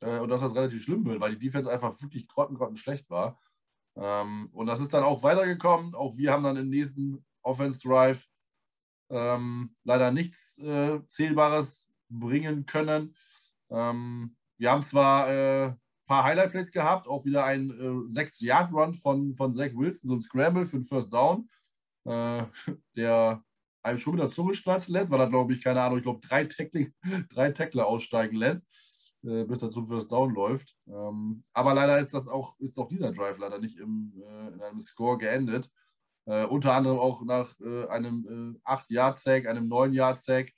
äh, und dass das relativ schlimm wird, weil die Defense einfach wirklich grottengrotten schlecht war. Ähm, und das ist dann auch weitergekommen. Auch wir haben dann im nächsten Offense Drive ähm, leider nichts äh, Zählbares bringen können. Ähm, wir haben zwar ein äh, paar Highlight-Plays gehabt, auch wieder ein äh, 6-Yard-Run von, von Zach Wilson, so ein Scramble für den First Down, äh, der einem schon wieder Zunge schneiden lässt, weil er, glaube ich, keine Ahnung, ich glaube, drei, Tackling, drei Tackler aussteigen lässt. Äh, bis er zum First Down läuft. Ähm, aber leider ist das auch, ist auch dieser Drive leider nicht im, äh, in einem Score geendet. Äh, unter anderem auch nach einem 8-Yard-Sack, einem 9-Yard-Sack.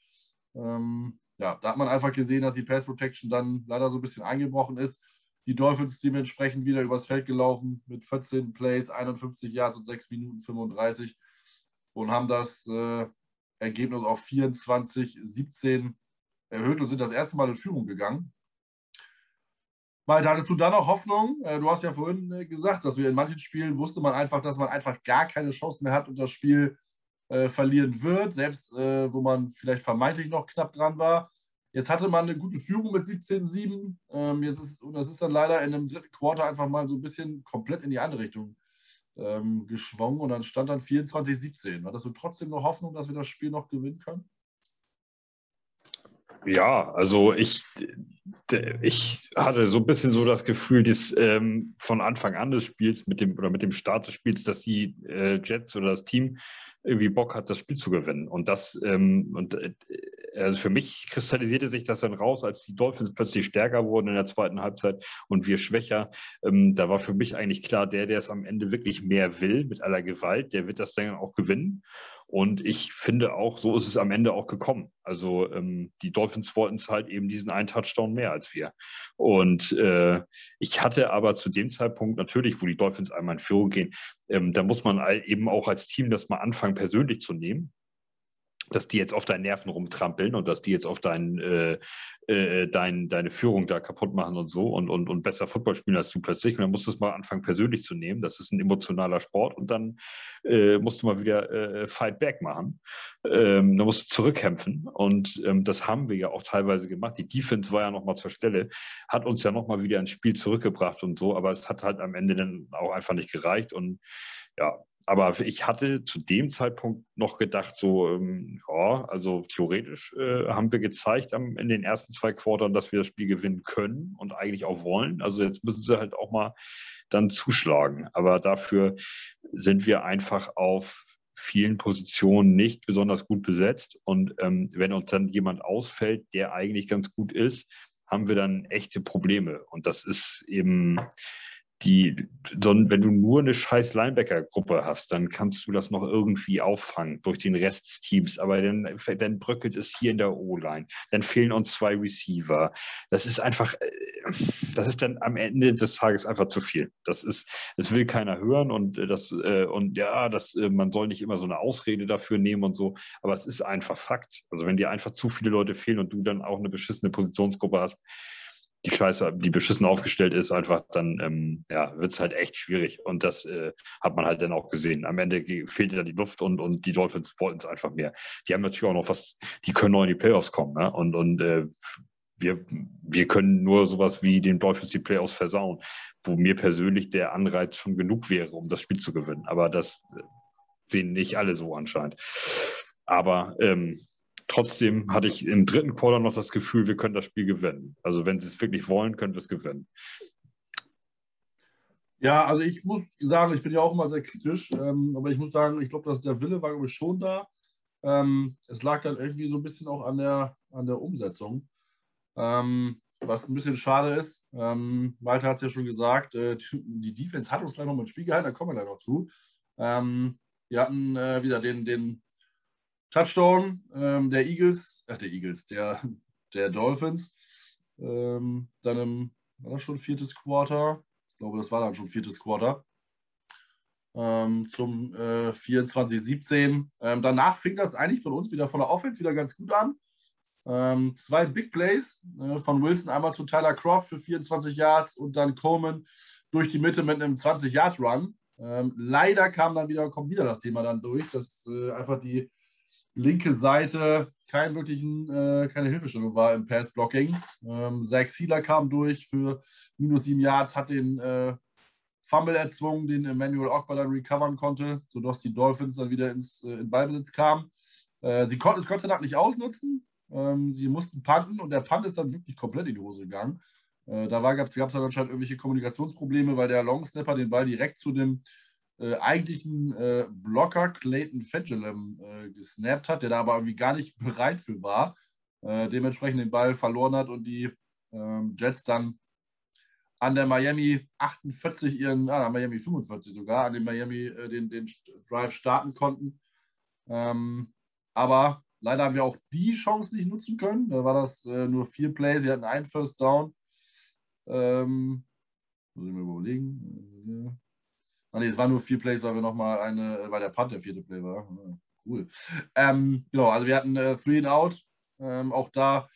Ähm, ja, da hat man einfach gesehen, dass die Pass Protection dann leider so ein bisschen eingebrochen ist. Die Dolphins dementsprechend wieder übers Feld gelaufen mit 14 Plays, 51 Yards und 6 Minuten 35 und haben das äh, Ergebnis auf 24, 17 erhöht und sind das erste Mal in Führung gegangen. Malte, hattest du da noch Hoffnung? Äh, du hast ja vorhin äh, gesagt, dass wir in manchen Spielen wusste man einfach, dass man einfach gar keine Chance mehr hat und das Spiel äh, verlieren wird, selbst äh, wo man vielleicht vermeintlich noch knapp dran war. Jetzt hatte man eine gute Führung mit 17-7. Ähm, und das ist dann leider in einem dritten Quarter einfach mal so ein bisschen komplett in die andere Richtung ähm, geschwungen und dann stand dann 24-17. Hattest du trotzdem noch Hoffnung, dass wir das Spiel noch gewinnen können? Ja, also ich, ich hatte so ein bisschen so das Gefühl, dass ähm, von Anfang an des Spiels mit dem oder mit dem Start des Spiels, dass die äh, Jets oder das Team irgendwie Bock hat, das Spiel zu gewinnen. Und das ähm, und äh, also für mich kristallisierte sich das dann raus, als die Dolphins plötzlich stärker wurden in der zweiten Halbzeit und wir schwächer. Ähm, da war für mich eigentlich klar, der, der es am Ende wirklich mehr will, mit aller Gewalt, der wird das dann auch gewinnen. Und ich finde auch, so ist es am Ende auch gekommen. Also ähm, die Dolphins wollten es halt eben diesen einen Touchdown mehr als wir. Und äh, ich hatte aber zu dem Zeitpunkt natürlich, wo die Dolphins einmal in Führung gehen, ähm, da muss man eben auch als Team das mal anfangen, persönlich zu nehmen dass die jetzt auf deinen Nerven rumtrampeln und dass die jetzt auf dein, äh, äh, dein, deine Führung da kaputt machen und so und, und, und besser Football spielen als du plötzlich. Und dann musst du es mal anfangen, persönlich zu nehmen. Das ist ein emotionaler Sport und dann äh, musst du mal wieder äh, Fight Back machen. Ähm, dann musst du zurückkämpfen und ähm, das haben wir ja auch teilweise gemacht. Die Defense war ja nochmal zur Stelle, hat uns ja nochmal wieder ins Spiel zurückgebracht und so, aber es hat halt am Ende dann auch einfach nicht gereicht und ja, aber ich hatte zu dem Zeitpunkt noch gedacht, so, ähm, ja, also theoretisch äh, haben wir gezeigt am, in den ersten zwei Quartern, dass wir das Spiel gewinnen können und eigentlich auch wollen. Also jetzt müssen sie halt auch mal dann zuschlagen. Aber dafür sind wir einfach auf vielen Positionen nicht besonders gut besetzt. Und ähm, wenn uns dann jemand ausfällt, der eigentlich ganz gut ist, haben wir dann echte Probleme. Und das ist eben die, wenn du nur eine scheiß Linebacker-Gruppe hast, dann kannst du das noch irgendwie auffangen durch den Rest des Teams. Aber dann, dann bröckelt es hier in der O-Line. Dann fehlen uns zwei Receiver. Das ist einfach, äh, das ist dann am Ende des Tages einfach zu viel. Das ist, das will keiner hören und äh, das, äh, und ja, das, man soll nicht immer so eine Ausrede dafür nehmen und so. Aber es ist einfach Fakt. Also wenn dir einfach zu viele Leute fehlen und du dann auch eine beschissene Positionsgruppe hast, die Scheiße, die beschissen aufgestellt ist, einfach dann ähm, ja, wird es halt echt schwierig. Und das äh, hat man halt dann auch gesehen. Am Ende fehlte dann die Luft und, und die Dolphins wollten es einfach mehr. Die haben natürlich auch noch was, die können noch in die Playoffs kommen. Ne? Und, und äh, wir, wir können nur sowas wie den Dolphins die Playoffs versauen, wo mir persönlich der Anreiz schon genug wäre, um das Spiel zu gewinnen. Aber das äh, sehen nicht alle so anscheinend. Aber ähm, trotzdem hatte ich im dritten Quarter noch das Gefühl, wir können das Spiel gewinnen. Also wenn sie es wirklich wollen, können wir es gewinnen. Ja, also ich muss sagen, ich bin ja auch immer sehr kritisch, ähm, aber ich muss sagen, ich glaube, dass der Wille war ich, schon da. Ähm, es lag dann irgendwie so ein bisschen auch an der, an der Umsetzung, ähm, was ein bisschen schade ist. Ähm, Walter hat es ja schon gesagt, äh, die Defense hat uns gleich noch mal ein Spiel gehalten, da kommen wir gleich noch zu. Ähm, wir hatten äh, wieder den, den Touchdown ähm, der Eagles, äh, der Eagles, der, der Dolphins. Ähm, dann im, war das schon viertes Quarter? Ich glaube, das war dann schon viertes Quarter. Ähm, zum äh, 24-17. Ähm, danach fing das eigentlich von uns wieder von der Offense wieder ganz gut an. Ähm, zwei Big Plays äh, von Wilson, einmal zu Tyler Croft für 24 Yards und dann Coleman durch die Mitte mit einem 20-Yard-Run. Ähm, leider kam dann wieder, kommt wieder das Thema dann durch, dass äh, einfach die linke Seite kein wirklichen, äh, keine Hilfestellung war im Pass-Blocking. Ähm, Zach Sealer kam durch für minus sieben Yards, hat den äh, Fumble erzwungen, den Emmanuel Ogba dann recovern konnte, sodass die Dolphins dann wieder ins, äh, in Ballbesitz kamen. Äh, sie konnten es Gott sei Dank nicht ausnutzen. Ähm, sie mussten punten und der Punt ist dann wirklich komplett in die Hose gegangen. Äh, da gab es dann anscheinend irgendwelche Kommunikationsprobleme, weil der Longsnapper den Ball direkt zu dem äh, eigentlichen äh, Blocker Clayton Fedgelem äh, gesnappt hat, der da aber irgendwie gar nicht bereit für war. Äh, dementsprechend den Ball verloren hat und die ähm, Jets dann an der Miami 48 ihren, ah, Miami 45 sogar, an dem Miami äh, den, den Drive starten konnten. Ähm, aber leider haben wir auch die Chance nicht nutzen können. Da war das äh, nur vier Plays, sie hatten einen First Down. Ähm, muss ich mir überlegen. Ah, nee, es waren nur vier Plays, weil wir nochmal eine, weil der Punt der vierte Play war. Ah, cool. Ähm, genau, also wir hatten äh, Three and Out. Ähm, auch da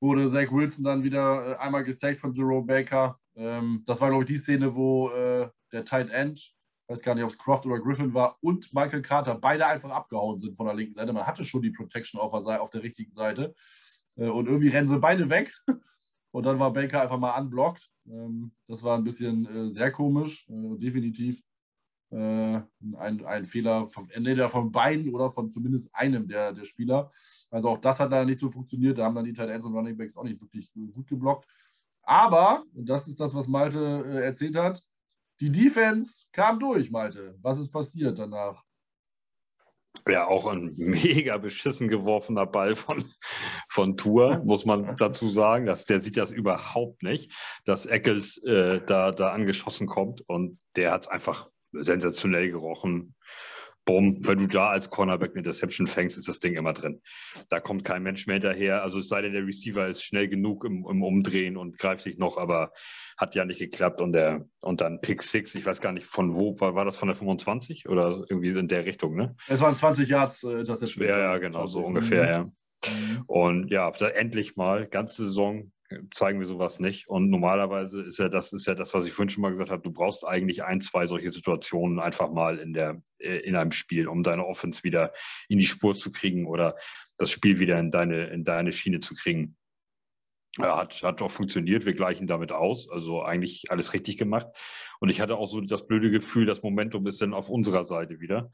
wurde Zach Wilson dann wieder äh, einmal gesackt von Jerome Baker. Ähm, das war, glaube ich, die Szene, wo äh, der Tight End, weiß gar nicht, ob es Croft oder Griffin war, und Michael Carter beide einfach abgehauen sind von der linken Seite. Man hatte schon die Protection auf der, auf der richtigen Seite. Äh, und irgendwie rennen sie beide weg. Und dann war Baker einfach mal unblockt. Ähm, das war ein bisschen äh, sehr komisch. Äh, definitiv äh, ein, ein Fehler vom, entweder von beiden oder von zumindest einem der, der Spieler. Also auch das hat leider nicht so funktioniert. Da haben dann die Tight Ends und Running Backs auch nicht wirklich gut geblockt. Aber, und das ist das, was Malte äh, erzählt hat, die Defense kam durch, Malte. Was ist passiert danach? Ja, auch ein mega beschissen geworfener Ball von, von Tour, muss man dazu sagen. Dass, der sieht das überhaupt nicht, dass Eccles äh, da, da angeschossen kommt und der hat es einfach sensationell gerochen. Bumm, wenn du da als Cornerback eine Interception fängst, ist das Ding immer drin. Da kommt kein Mensch mehr hinterher. Also es sei denn, der Receiver ist schnell genug im, im Umdrehen und greift sich noch, aber hat ja nicht geklappt. Und, der, und dann Pick 6, ich weiß gar nicht von wo, war, war das von der 25 oder irgendwie in der Richtung, ne? Es waren 20 Yards äh, Interception. Ja, ja, genau, 20. so ungefähr, ja. Mhm. Und ja, endlich mal, ganze Saison zeigen wir sowas nicht. Und normalerweise ist ja das, ist ja das, was ich vorhin schon mal gesagt habe, du brauchst eigentlich ein, zwei solche Situationen einfach mal in, der, äh, in einem Spiel, um deine Offense wieder in die Spur zu kriegen oder das Spiel wieder in deine, in deine Schiene zu kriegen. Ja, hat, hat auch funktioniert. Wir gleichen damit aus. Also eigentlich alles richtig gemacht. Und ich hatte auch so das blöde Gefühl, das Momentum ist dann auf unserer Seite wieder.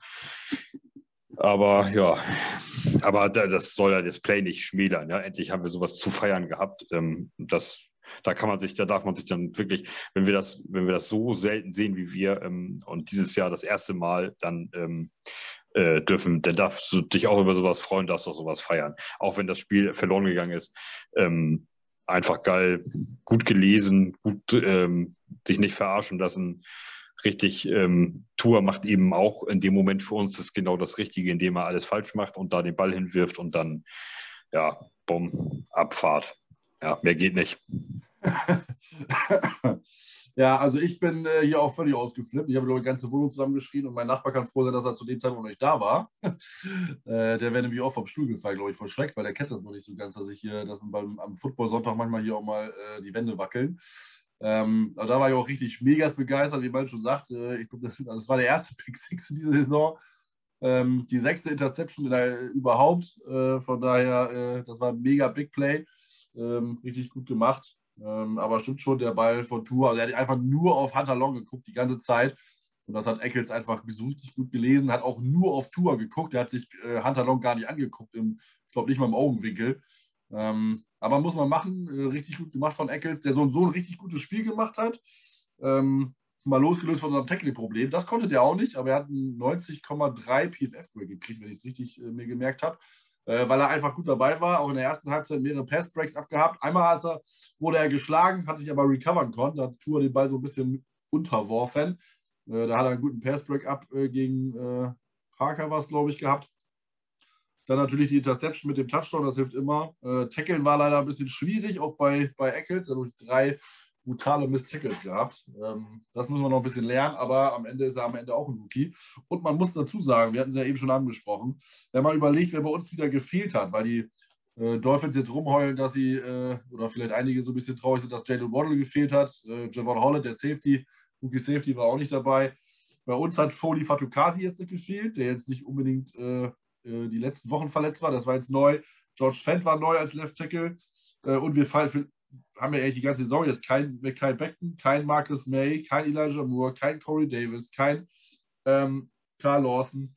Aber ja, aber das soll ja das Play nicht schmälern. Ja? Endlich haben wir sowas zu feiern gehabt. Ähm, das, da kann man sich, da darf man sich dann wirklich, wenn wir das, wenn wir das so selten sehen wie wir ähm, und dieses Jahr das erste Mal, dann ähm, äh, dürfen, dann darfst du dich auch über sowas freuen, darfst auch sowas feiern. Auch wenn das Spiel verloren gegangen ist. Ähm, einfach geil, gut gelesen, gut ähm, sich nicht verarschen lassen richtig, ähm, Tour macht eben auch in dem Moment für uns das genau das Richtige, indem er alles falsch macht und da den Ball hinwirft und dann, ja, bumm, Abfahrt. Ja, mehr geht nicht. Ja, also ich bin äh, hier auch völlig ausgeflippt. Ich habe die ganze Wohnung zusammengeschrien und mein Nachbar kann froh sein, dass er zu dem Zeitpunkt noch nicht da war. äh, der wäre nämlich auch vom Stuhl gefallen, glaube ich, vor Schreck, weil der kennt das noch nicht so ganz, dass ich hier, dass beim, am Football-Sonntag manchmal hier auch mal äh, die Wände wackeln. Ähm, aber da war ich auch richtig mega begeistert, wie man schon sagt. Äh, ich glaube, das, das, war der erste Pick Six in dieser Saison. Ähm, die sechste Interception überhaupt. Äh, von daher, äh, das war ein mega Big Play. Ähm, richtig gut gemacht. Ähm, aber stimmt schon, der Ball von Tour, also er hat einfach nur auf Hunter Long geguckt die ganze Zeit. Und das hat Eccles einfach richtig gut gelesen, hat auch nur auf Tour geguckt. Er hat sich äh, Hunter Long gar nicht angeguckt, im, ich glaube nicht mal im Augenwinkel. Ähm, aber muss man machen, äh, richtig gut gemacht von Eccles, der so, so ein richtig gutes Spiel gemacht hat. Ähm, mal losgelöst von unserem Tackling-Problem. Das konnte der auch nicht, aber er hat einen 90,3 PFF-Break gekriegt, wenn ich es richtig äh, mir gemerkt habe äh, weil er einfach gut dabei war. Auch in der ersten Halbzeit mehrere Pass-Breaks abgehabt. Einmal er, wurde er geschlagen, hat sich aber recovern können. Da hat Tour den Ball so ein bisschen unterworfen. Äh, da hat er einen guten Pass-Break ab äh, gegen äh, Parker, was glaube ich, gehabt. Dann natürlich die Interception mit dem Touchdown, das hilft immer. Äh, Tackeln war leider ein bisschen schwierig, auch bei, bei Eccles. Durch drei brutale Miss-Tackles gehabt. Ähm, das müssen wir noch ein bisschen lernen, aber am Ende ist er am Ende auch ein Rookie. Und man muss dazu sagen, wir hatten es ja eben schon angesprochen, wenn man überlegt, wer bei uns wieder gefehlt hat, weil die äh, Dolphins jetzt rumheulen, dass sie, äh, oder vielleicht einige so ein bisschen traurig sind, dass Jalen Waddle gefehlt hat. Äh, Javon Holland, der Safety, Rookie Safety, war auch nicht dabei. Bei uns hat Foley Fatukasi jetzt gefehlt, der jetzt nicht unbedingt äh, äh, die letzten Wochen verletzt war. Das war jetzt neu. George Fent war neu als Left Tackle. Äh, und wir fallen, haben wir eigentlich die ganze Saison jetzt kein Mackay Beckton, kein Marcus May, kein Elijah Moore, kein Corey Davis, kein ähm, Carl Lawson.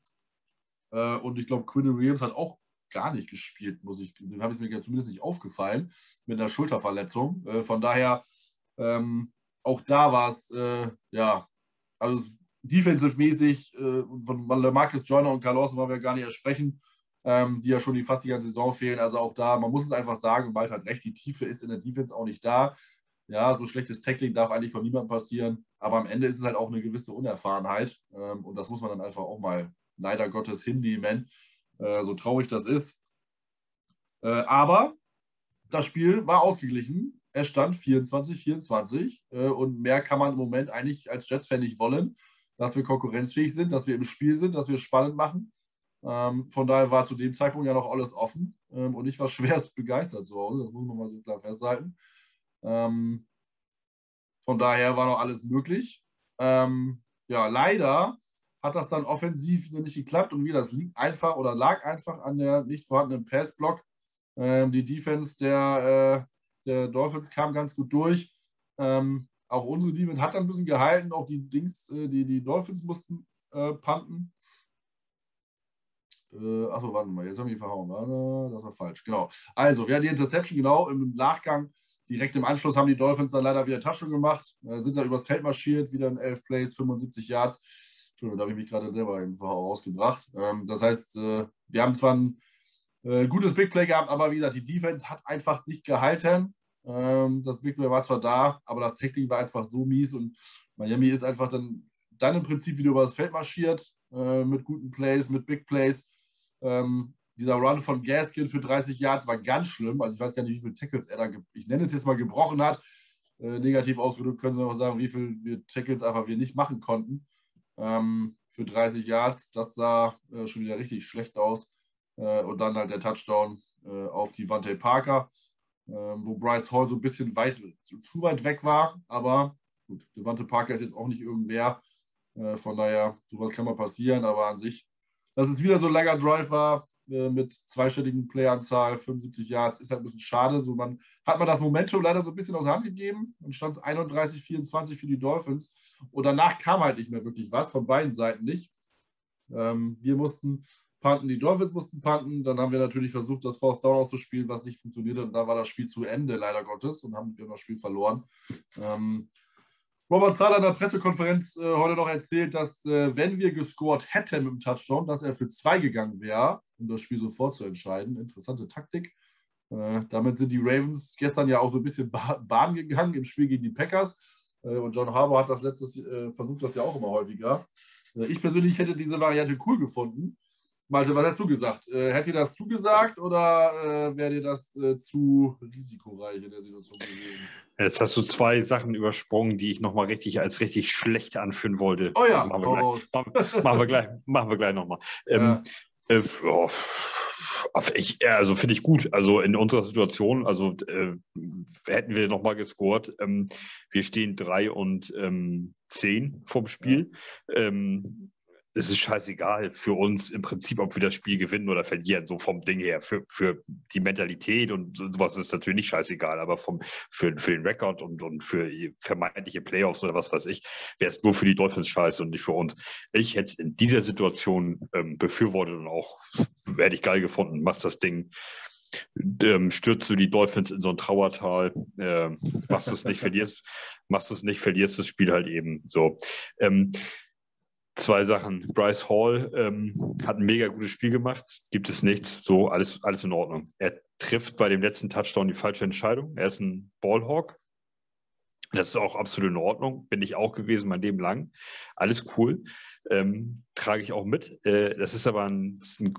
Äh, und ich glaube, Quinn Williams hat auch gar nicht gespielt, muss ich, dem habe ich mir zumindest nicht aufgefallen, mit einer Schulterverletzung. Äh, von daher, ähm, auch da war es, äh, ja, also defensive-mäßig, äh, von Marcus Joyner und Carl Lawson wollen wir gar nicht ersprechen ähm, die ja schon die fast die ganze Saison fehlen. Also auch da, man muss es einfach sagen, Wald hat recht, die Tiefe ist in der Defense auch nicht da. Ja, so schlechtes Tackling darf eigentlich von niemandem passieren. Aber am Ende ist es halt auch eine gewisse Unerfahrenheit. Ähm, und das muss man dann einfach auch mal leider Gottes hinnehmen, äh, so traurig das ist. Äh, aber das Spiel war ausgeglichen. Es stand 24-24 äh, und mehr kann man im Moment eigentlich als Jets-Fan nicht wollen, dass wir konkurrenzfähig sind, dass wir im Spiel sind, dass wir spannend machen. Ähm, von daher war zu dem Zeitpunkt ja noch alles offen ähm, und ich war schwerst begeistert zu Hause, das muss man mal so klar festhalten. Ähm, von daher war noch alles möglich. Ähm, ja, leider hat das dann offensiv nicht geklappt und wie das liegt einfach oder lag einfach an der nicht vorhandenen Passblock. Ähm, die Defense der, äh, der Dolphins kam ganz gut durch. Ähm, auch unsere Defense hat dann ein bisschen gehalten, auch die Dings, äh, die, die Dolphins mussten äh, punten. Äh, achso, warte mal, jetzt haben wir verhauen. Das war falsch. Genau. Also, wir hatten die Interception, genau, im Nachgang. Direkt im Anschluss haben die Dolphins dann leider wieder Taschen gemacht, äh, sind da übers Feld marschiert, wieder in 11 Plays, 75 Yards. Entschuldigung, da habe ich mich gerade selber im rausgebracht. Ähm, das heißt, äh, wir haben zwar ein äh, gutes Big Play gehabt, aber wie gesagt, die Defense hat einfach nicht gehalten. Ähm, das Big Play war zwar da, aber das Tackling war einfach so mies und Miami ist einfach dann, dann im Prinzip wieder übers Feld marschiert äh, mit guten Plays, mit Big Plays. Ähm, dieser Run von Gaskin für 30 Yards war ganz schlimm. Also ich weiß gar nicht, wie viele Tackles er da, ich nenne es jetzt mal gebrochen hat. Äh, negativ ausgedrückt können Sie noch sagen, wie viele Tackles einfach wir nicht machen konnten. Ähm, für 30 Yards, das sah äh, schon wieder richtig schlecht aus. Äh, und dann halt der Touchdown äh, auf die Vante Parker, wo Bryce Hall so ein bisschen weit, zu weit weg war. Aber gut, Devante Parker ist jetzt auch nicht irgendwer. Äh, von daher, sowas kann mal passieren, aber an sich dass es wieder so ein langer Drive war äh, mit zweistelligen Playanzahl, 75 Yards, ist halt ein bisschen schade. So man, hat man das Momentum leider so ein bisschen aus der Hand gegeben und stand es 31, 24 für die Dolphins. Und danach kam halt nicht mehr wirklich was, von beiden Seiten nicht. Ähm, wir mussten punten, die Dolphins mussten punten. Dann haben wir natürlich versucht, das Fourth Down auszuspielen, was nicht funktioniert hat. Und da war das Spiel zu Ende, leider Gottes, und haben wir das Spiel verloren. Ähm, Robert Sala in der Pressekonferenz äh, heute noch erzählt, dass äh, wenn wir gescored hätten im Touchdown, dass er für zwei gegangen wäre, um das Spiel sofort zu entscheiden. Interessante Taktik. Äh, damit sind die Ravens gestern ja auch so ein bisschen Bahn gegangen im Spiel gegen die Packers. Äh, und John Harbour hat das letztes äh, versucht, das ja auch immer häufiger. Äh, ich persönlich hätte diese Variante cool gefunden. Malte, was hast du gesagt? Äh, hätte dir das zugesagt oder äh, wäre dir das äh, zu risikoreich in der Situation gewesen? Jetzt hast du zwei Sachen übersprungen, die ich nochmal richtig als richtig schlecht anführen wollte. Oh ja, machen wir gleich, machen, machen wir gleich, machen wir gleich nochmal. Ähm, ja. äh, oh, ich, also finde ich gut. Also in unserer Situation, also äh, hätten wir nochmal gescored. Ähm, wir stehen drei und ähm, zehn vom Spiel. Ja. Ähm, es ist scheißegal für uns im Prinzip, ob wir das Spiel gewinnen oder verlieren, so vom Ding her. Für, für die Mentalität und sowas ist natürlich nicht scheißegal, aber vom, für, für den Rekord und, und für vermeintliche Playoffs oder was weiß ich, wäre es nur für die Dolphins scheiße und nicht für uns. Ich hätte in dieser Situation ähm, befürwortet und auch hätte ich geil gefunden, machst das Ding ähm, stürzt du die Dolphins in so ein Trauertal, äh, machst es nicht, verlierst, machst es nicht, verlierst das Spiel halt eben so. Ähm, zwei Sachen. Bryce Hall ähm, hat ein mega gutes Spiel gemacht, gibt es nichts, so alles, alles in Ordnung. Er trifft bei dem letzten Touchdown die falsche Entscheidung. Er ist ein Ballhawk. Das ist auch absolut in Ordnung. Bin ich auch gewesen mein Leben lang. Alles cool. Ähm, trage ich auch mit. Äh, das ist aber ein, ein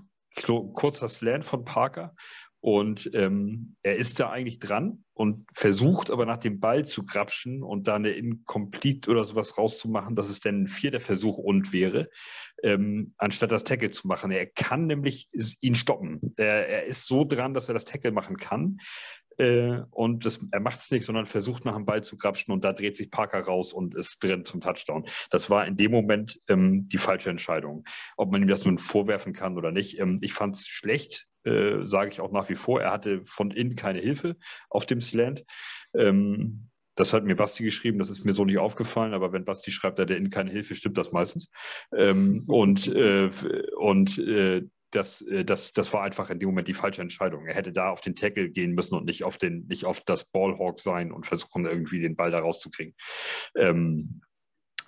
kurzer Slant von Parker und ähm, er ist da eigentlich dran und versucht aber nach dem Ball zu grapschen und da eine Incomplete oder sowas rauszumachen, dass es dann ein vierter Versuch und wäre, ähm, anstatt das Tackle zu machen. Er kann nämlich ihn stoppen. Er, er, ist so dran, dass er das Tackle machen kann. Äh, und das, er macht es nicht, sondern versucht nach dem Ball zu grapschen und da dreht sich Parker raus und ist drin zum Touchdown. Das war in dem Moment ähm, die falsche Entscheidung. Ob man ihm das nun vorwerfen kann oder nicht. Ähm, ich fand es schlecht, äh, sage ich auch nach wie vor. Er hatte von innen keine Hilfe auf dem Slant. Ähm, das hat mir Basti geschrieben, das ist mir so nicht aufgefallen, aber wenn Basti schreibt, er hat innen keine Hilfe, stimmt das meistens. Ähm, und äh, und äh, das, äh, das, das war einfach in dem Moment die falsche Entscheidung. Er hätte da auf den Tackle gehen müssen und nicht auf, den, nicht auf das Ballhawk sein und versuchen, irgendwie den Ball da rauszukriegen. Ähm,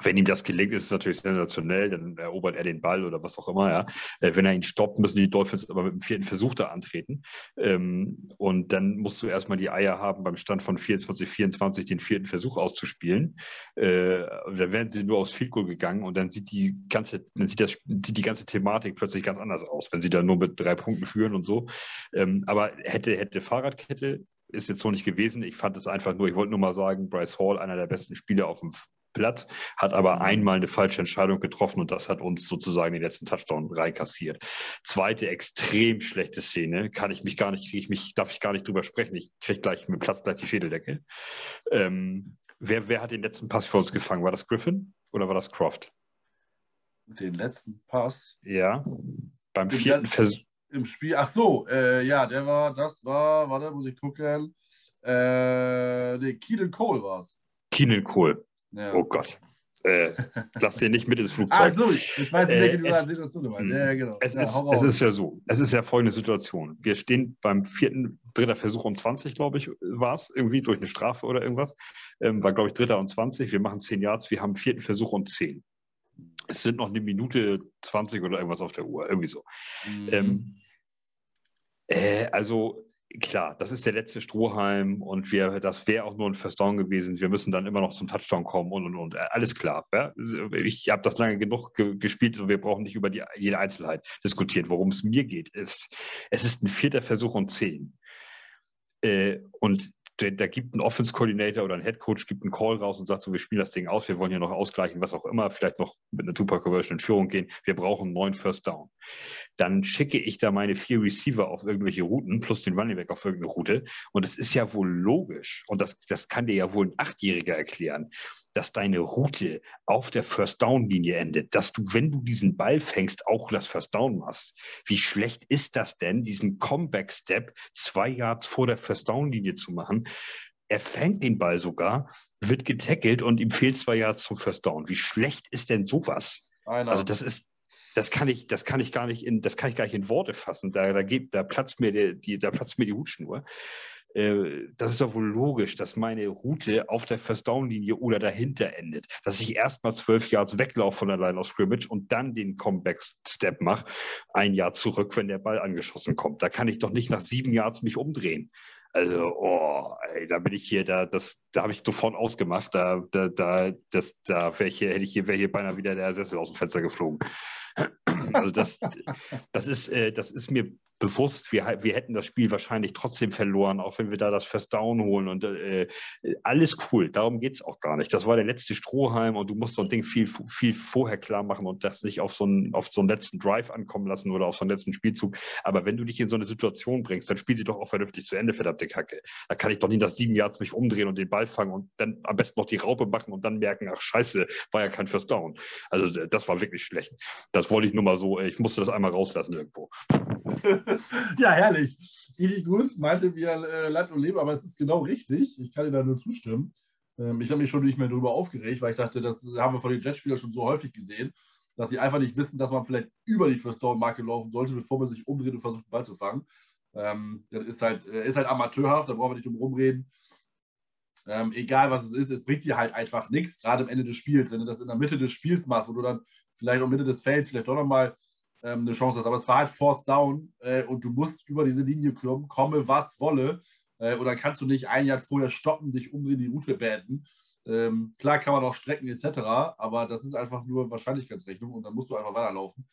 wenn ihm das gelingt, ist es natürlich sensationell, dann erobert er den Ball oder was auch immer. Ja. Äh, wenn er ihn stoppt, müssen die Dolphins aber mit dem vierten Versuch da antreten. Ähm, und dann musst du erstmal die Eier haben, beim Stand von 24, 24 den vierten Versuch auszuspielen. Äh, dann wären sie nur aufs Field gegangen und dann sieht die ganze, dann sieht das, die, ganze Thematik plötzlich ganz anders aus, wenn sie da nur mit drei Punkten führen und so. Ähm, aber hätte, hätte Fahrradkette ist jetzt so nicht gewesen. Ich fand es einfach nur, ich wollte nur mal sagen, Bryce Hall, einer der besten Spieler auf dem Platz, hat aber mhm. einmal eine falsche Entscheidung getroffen und das hat uns sozusagen den letzten Touchdown reinkassiert. Zweite extrem schlechte Szene, kann ich mich gar nicht, ich mich, darf ich gar nicht drüber sprechen. Ich kriege gleich mit Platz gleich die Schädeldecke. Ähm, wer, wer hat den letzten Pass für uns gefangen? War das Griffin oder war das Croft? Den letzten Pass? Ja. Beim Im vierten Versuch. Im Spiel, ach so, äh, ja, der war, das war, warte, muss ich gucken. Äh, nee, Keenan Cole war es. Keenan Cole. Ja. Oh Gott. Äh, lass den nicht mit ins Flugzeug. Ah, so, ich weiß nicht, äh, es, Situation du meinst. Ja, genau. Es, ja, ist, es ist ja so, es ist ja folgende Situation. Wir stehen beim vierten, dritter Versuch um 20, glaube ich, war es, irgendwie durch eine Strafe oder irgendwas. Ähm, war, glaube ich, dritter und 20. Wir machen 10 Yards, wir haben vierten Versuch und 10. Es sind noch eine Minute 20 oder irgendwas auf der Uhr, irgendwie so. Mhm. Ähm, äh, also klar, das ist der letzte Strohhalm und wir, das wäre auch nur ein First Down gewesen. Wir müssen dann immer noch zum Touchdown kommen und und und. Alles klar. Ja? Ich habe das lange genug ge gespielt und wir brauchen nicht über die, jede Einzelheit diskutieren. Worum es mir geht, ist, es ist ein vierter Versuch und zehn. Äh, und da gibt ein Offense-Coordinator oder ein Head-Coach gibt einen Call raus und sagt so, wir spielen das Ding aus, wir wollen hier noch ausgleichen, was auch immer, vielleicht noch mit einer Two-Part-Conversion in Führung gehen, wir brauchen einen neuen First Down. Dann schicke ich da meine vier Receiver auf irgendwelche Routen plus den Running Back auf irgendeine Route. Und es ist ja wohl logisch. Und das, das kann dir ja wohl ein Achtjähriger erklären, dass deine Route auf der First Down Linie endet, dass du, wenn du diesen Ball fängst, auch das First Down machst. Wie schlecht ist das denn, diesen Comeback Step zwei Yards vor der First Down Linie zu machen? Er fängt den Ball sogar, wird getackelt und ihm fehlt zwei Yards zum First Down. Wie schlecht ist denn sowas? Einer. Also das ist, das kann ich, das kann ich gar nicht in, das kann ich gar nicht in Worte fassen. Da, da, geht, da platzt mir die, die, da platzt mir die Hutschnur. Äh, das ist doch wohl logisch, dass meine Route auf der First-Down-Linie oder dahinter endet. Dass ich erstmal zwölf Yards weglaufe von der Line of Scrimmage und dann den Comeback-Step mache, ein Jahr zurück, wenn der Ball angeschossen kommt. Da kann ich doch nicht nach sieben Yards mich umdrehen. Also, oh, ey, da bin ich hier, da, das, da habe ich sofort ausgemacht. Da, da, da, das, da wäre hier, hätte ich hier, wäre hier beinahe wieder der Sessel aus dem Fenster geflogen. Also das, das, ist, äh, das ist mir bewusst, wir, wir hätten das Spiel wahrscheinlich trotzdem verloren, auch wenn wir da das First Down holen und äh, alles cool. Darum geht es auch gar nicht. Das war der letzte Strohhalm und du musst so ein Ding viel, viel vorher klar machen und das nicht auf so, einen, auf so einen letzten Drive ankommen lassen oder auf so einen letzten Spielzug. Aber wenn du dich in so eine Situation bringst, dann spiel sie doch auch vernünftig zu Ende, verdammte Kacke. Da kann ich doch nicht nach sieben Yards mich umdrehen und den Ball fangen und dann am besten noch die Raupe machen und dann merken, ach scheiße, war ja kein First Down. Also das war wirklich schlecht. Das wollte ich nur mal so, ich musste das einmal rauslassen irgendwo. ja, herrlich. Richtig gut, meinte wir äh, Land und Leben, aber es ist genau richtig. Ich kann dir da nur zustimmen. Ähm, ich habe mich schon nicht mehr darüber aufgeregt, weil ich dachte, das haben wir von den Jetspielern schon so häufig gesehen, dass sie einfach nicht wissen, dass man vielleicht über die First Down Marke laufen sollte, bevor man sich umdreht und versucht, den Ball zu fangen. Ähm, das ist halt, äh, ist halt amateurhaft, da brauchen wir nicht drum rumreden. Ähm, egal was es ist, es bringt dir halt einfach nichts, gerade am Ende des Spiels. Wenn du das in der Mitte des Spiels machst, wo du dann vielleicht auch Mitte des Felds vielleicht doch nochmal ähm, eine Chance hast. Aber es war halt Fourth Down äh, und du musst über diese Linie kommen, komme was wolle. Äh, oder kannst du nicht ein Jahr vorher stoppen, dich um die Route beenden. Ähm, klar kann man auch strecken etc., aber das ist einfach nur Wahrscheinlichkeitsrechnung und dann musst du einfach weiterlaufen.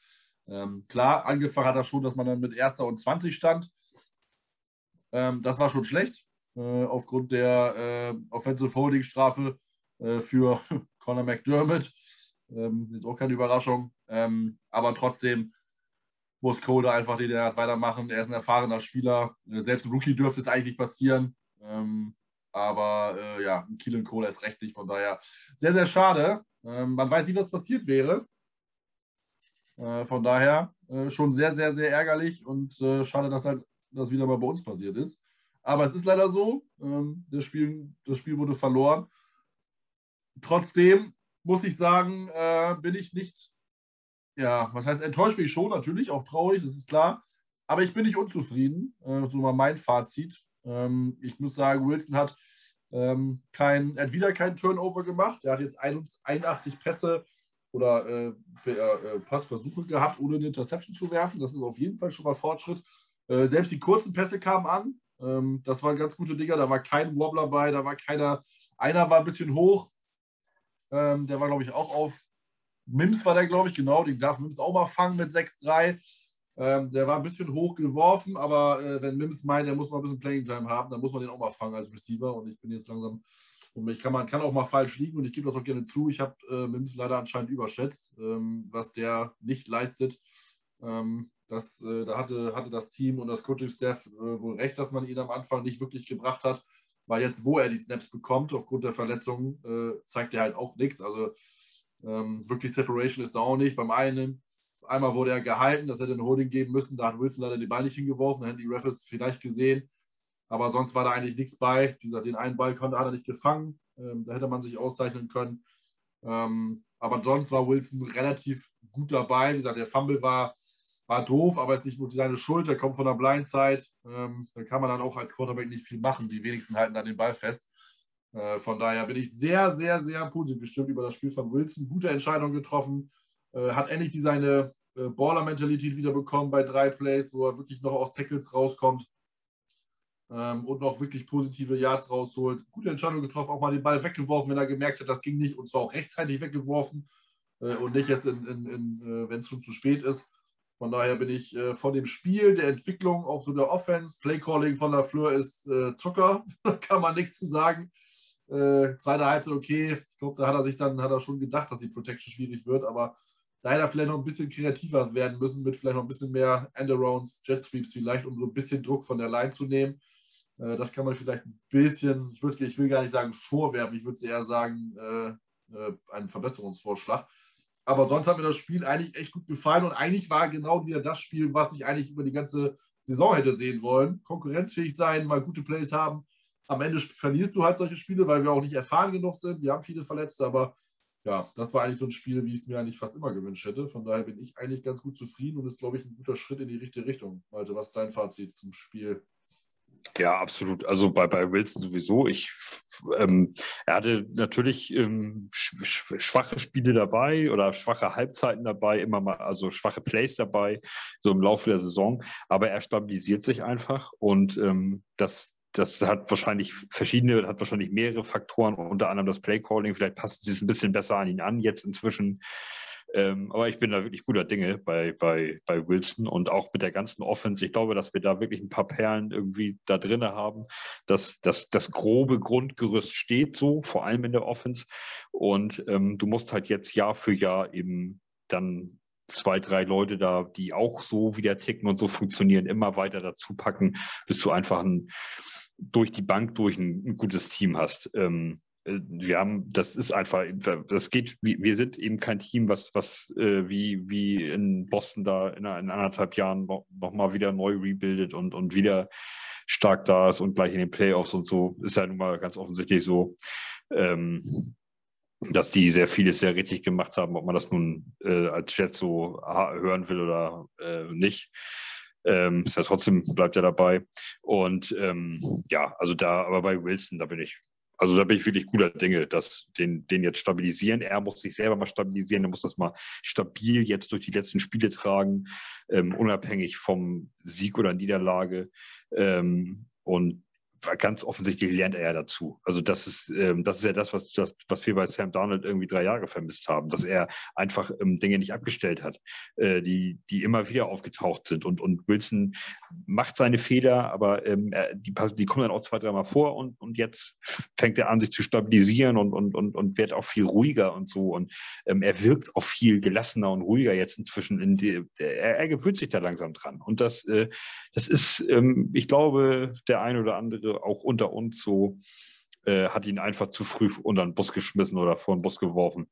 Ähm, klar, angefangen hat er schon, dass man dann mit erster und 20 stand. Ähm, das war schon schlecht, äh, aufgrund der äh, Offensive Holding Strafe äh, für Conor McDermott. Ähm, ist auch keine Überraschung. Ähm, aber trotzdem muss Cole einfach den er weitermachen. Er ist ein erfahrener Spieler. Äh, selbst ein Rookie dürfte es eigentlich nicht passieren. Ähm, aber äh, ja, Keelan Cole ist rechtlich, von daher sehr, sehr schade. Ähm, man weiß nicht, was passiert wäre. Äh, von daher äh, schon sehr, sehr, sehr ärgerlich und äh, schade, dass halt das wieder mal bei uns passiert ist. Aber es ist leider so. Ähm, das, Spiel, das Spiel wurde verloren. Trotzdem muss ich sagen, äh, bin ich nicht ja, was heißt enttäuscht bin ich schon, natürlich, auch traurig, das ist klar. Aber ich bin nicht unzufrieden, äh, so mal mein Fazit. Ähm, ich muss sagen, Wilson hat, ähm, kein, hat wieder keinen Turnover gemacht. Er hat jetzt 81 Pässe oder äh, äh, Passversuche gehabt, ohne eine Interception zu werfen. Das ist auf jeden Fall schon mal Fortschritt. Äh, selbst die kurzen Pässe kamen an. Ähm, das waren ganz gute Dinger. Da war kein Wobbler bei, da war keiner. Einer war ein bisschen hoch. Ähm, der war, glaube ich, auch auf Mims war der, glaube ich, genau. Den darf Mims auch mal fangen mit 6-3. Ähm, der war ein bisschen hoch geworfen, aber äh, wenn Mims meint, er muss mal ein bisschen Playing Time haben, dann muss man den auch mal fangen als Receiver. Und ich bin jetzt langsam, und ich kann, man kann auch mal falsch liegen und ich gebe das auch gerne zu. Ich habe äh, Mims leider anscheinend überschätzt, ähm, was der nicht leistet. Ähm, das, äh, da hatte, hatte das Team und das Coaching-Staff äh, wohl recht, dass man ihn am Anfang nicht wirklich gebracht hat, weil jetzt, wo er die Snaps bekommt, aufgrund der Verletzung, äh, zeigt er halt auch nichts. Also ähm, wirklich Separation ist da auch nicht. Beim einen, einmal wurde er gehalten, das hätte eine Holding geben müssen, da hat Wilson leider die Beine nicht hingeworfen, da hätten die Refs vielleicht gesehen. Aber sonst war da eigentlich nichts bei. Wie gesagt, den einen Ball konnte, hat er nicht gefangen. Ähm, da hätte man sich auszeichnen können. Ähm, aber sonst war Wilson relativ gut dabei. Wie gesagt, der Fumble war, war doof, aber ist nicht nur seine Schuld. Der kommt von der Blindside. Ähm, da kann man dann auch als Quarterback nicht viel machen. Die wenigsten halten dann den Ball fest. Äh, von daher bin ich sehr, sehr, sehr positiv gestimmt über das Spiel von Wilson. Gute Entscheidung getroffen. Äh, hat endlich die seine äh, Baller-Mentalität wieder bekommen bei drei Plays, wo er wirklich noch aus Tackles rauskommt ähm, und noch wirklich positive Yards rausholt. Gute Entscheidung getroffen, auch mal den Ball weggeworfen, wenn er gemerkt hat, das ging nicht und zwar auch rechtzeitig weggeworfen und nicht erst, wenn es schon zu spät ist. Von daher bin ich äh, von dem Spiel, der Entwicklung, auch so der Offense, Playcalling von der Fleur ist äh, Zucker, kann man nichts zu sagen. Äh, zweite Halbzeit, okay, ich glaube, da hat er sich dann hat er schon gedacht, dass die Protection schwierig wird, aber da hätte er vielleicht noch ein bisschen kreativer werden müssen, mit vielleicht noch ein bisschen mehr Endarounds, Jet Sweeps vielleicht, um so ein bisschen Druck von der Line zu nehmen. Äh, das kann man vielleicht ein bisschen, ich, würd, ich will gar nicht sagen vorwerfen, ich würde eher sagen, äh, äh, ein Verbesserungsvorschlag. Aber sonst hat mir das Spiel eigentlich echt gut gefallen und eigentlich war genau wieder das Spiel, was ich eigentlich über die ganze Saison hätte sehen wollen. Konkurrenzfähig sein, mal gute Plays haben, am Ende verlierst du halt solche Spiele, weil wir auch nicht erfahren genug sind. Wir haben viele Verletzte, aber ja, das war eigentlich so ein Spiel, wie ich es mir eigentlich fast immer gewünscht hätte. Von daher bin ich eigentlich ganz gut zufrieden und ist, glaube ich, ein guter Schritt in die richtige Richtung. Malte, was ist dein Fazit zum Spiel? Ja, absolut. Also bei, bei Wilson sowieso. Ich, ähm, er hatte natürlich ähm, schwache Spiele dabei oder schwache Halbzeiten dabei, immer mal, also schwache Plays dabei, so im Laufe der Saison. Aber er stabilisiert sich einfach und ähm, das, das hat wahrscheinlich verschiedene, hat wahrscheinlich mehrere Faktoren, unter anderem das Playcalling. Vielleicht passt es ein bisschen besser an ihn an jetzt inzwischen. Ähm, aber ich bin da wirklich guter Dinge bei, bei, bei Wilson und auch mit der ganzen Offense. Ich glaube, dass wir da wirklich ein paar Perlen irgendwie da drin haben, dass, dass das grobe Grundgerüst steht so, vor allem in der Offense. Und ähm, du musst halt jetzt Jahr für Jahr eben dann zwei, drei Leute da, die auch so wieder ticken und so funktionieren, immer weiter dazu packen, bis du einfach ein, durch die Bank durch ein, ein gutes Team hast. Ähm, äh, wir haben, das ist einfach, das geht, wir sind eben kein Team, was, was äh, wie, wie in Boston da in, in anderthalb Jahren noch, noch wieder neu rebuildet und, und wieder stark da ist und gleich in den Playoffs und so. Ist ja nun mal ganz offensichtlich so. Ähm, dass die sehr vieles sehr richtig gemacht haben, ob man das nun äh, als Chat so hören will oder äh, nicht. Ähm, ist ja trotzdem, bleibt ja dabei. Und ähm, ja, also da, aber bei Wilson, da bin ich, also da bin ich wirklich guter Dinge, dass den, den jetzt stabilisieren. Er muss sich selber mal stabilisieren, er muss das mal stabil jetzt durch die letzten Spiele tragen, ähm, unabhängig vom Sieg oder Niederlage. Ähm, und ganz offensichtlich lernt er ja dazu. Also das ist, ähm, das ist ja das was, das, was wir bei Sam Darnold irgendwie drei Jahre vermisst haben, dass er einfach ähm, Dinge nicht abgestellt hat, äh, die, die immer wieder aufgetaucht sind. Und, und Wilson macht seine Fehler, aber ähm, er, die, die kommen dann auch zwei, dreimal vor und, und jetzt fängt er an, sich zu stabilisieren und, und, und, und wird auch viel ruhiger und so. Und ähm, er wirkt auch viel gelassener und ruhiger jetzt inzwischen. In die, er, er gewöhnt sich da langsam dran. Und das, äh, das ist, ähm, ich glaube, der ein oder andere auch unter uns so, äh, hat ihn einfach zu früh unter den Bus geschmissen oder vor den Bus geworfen.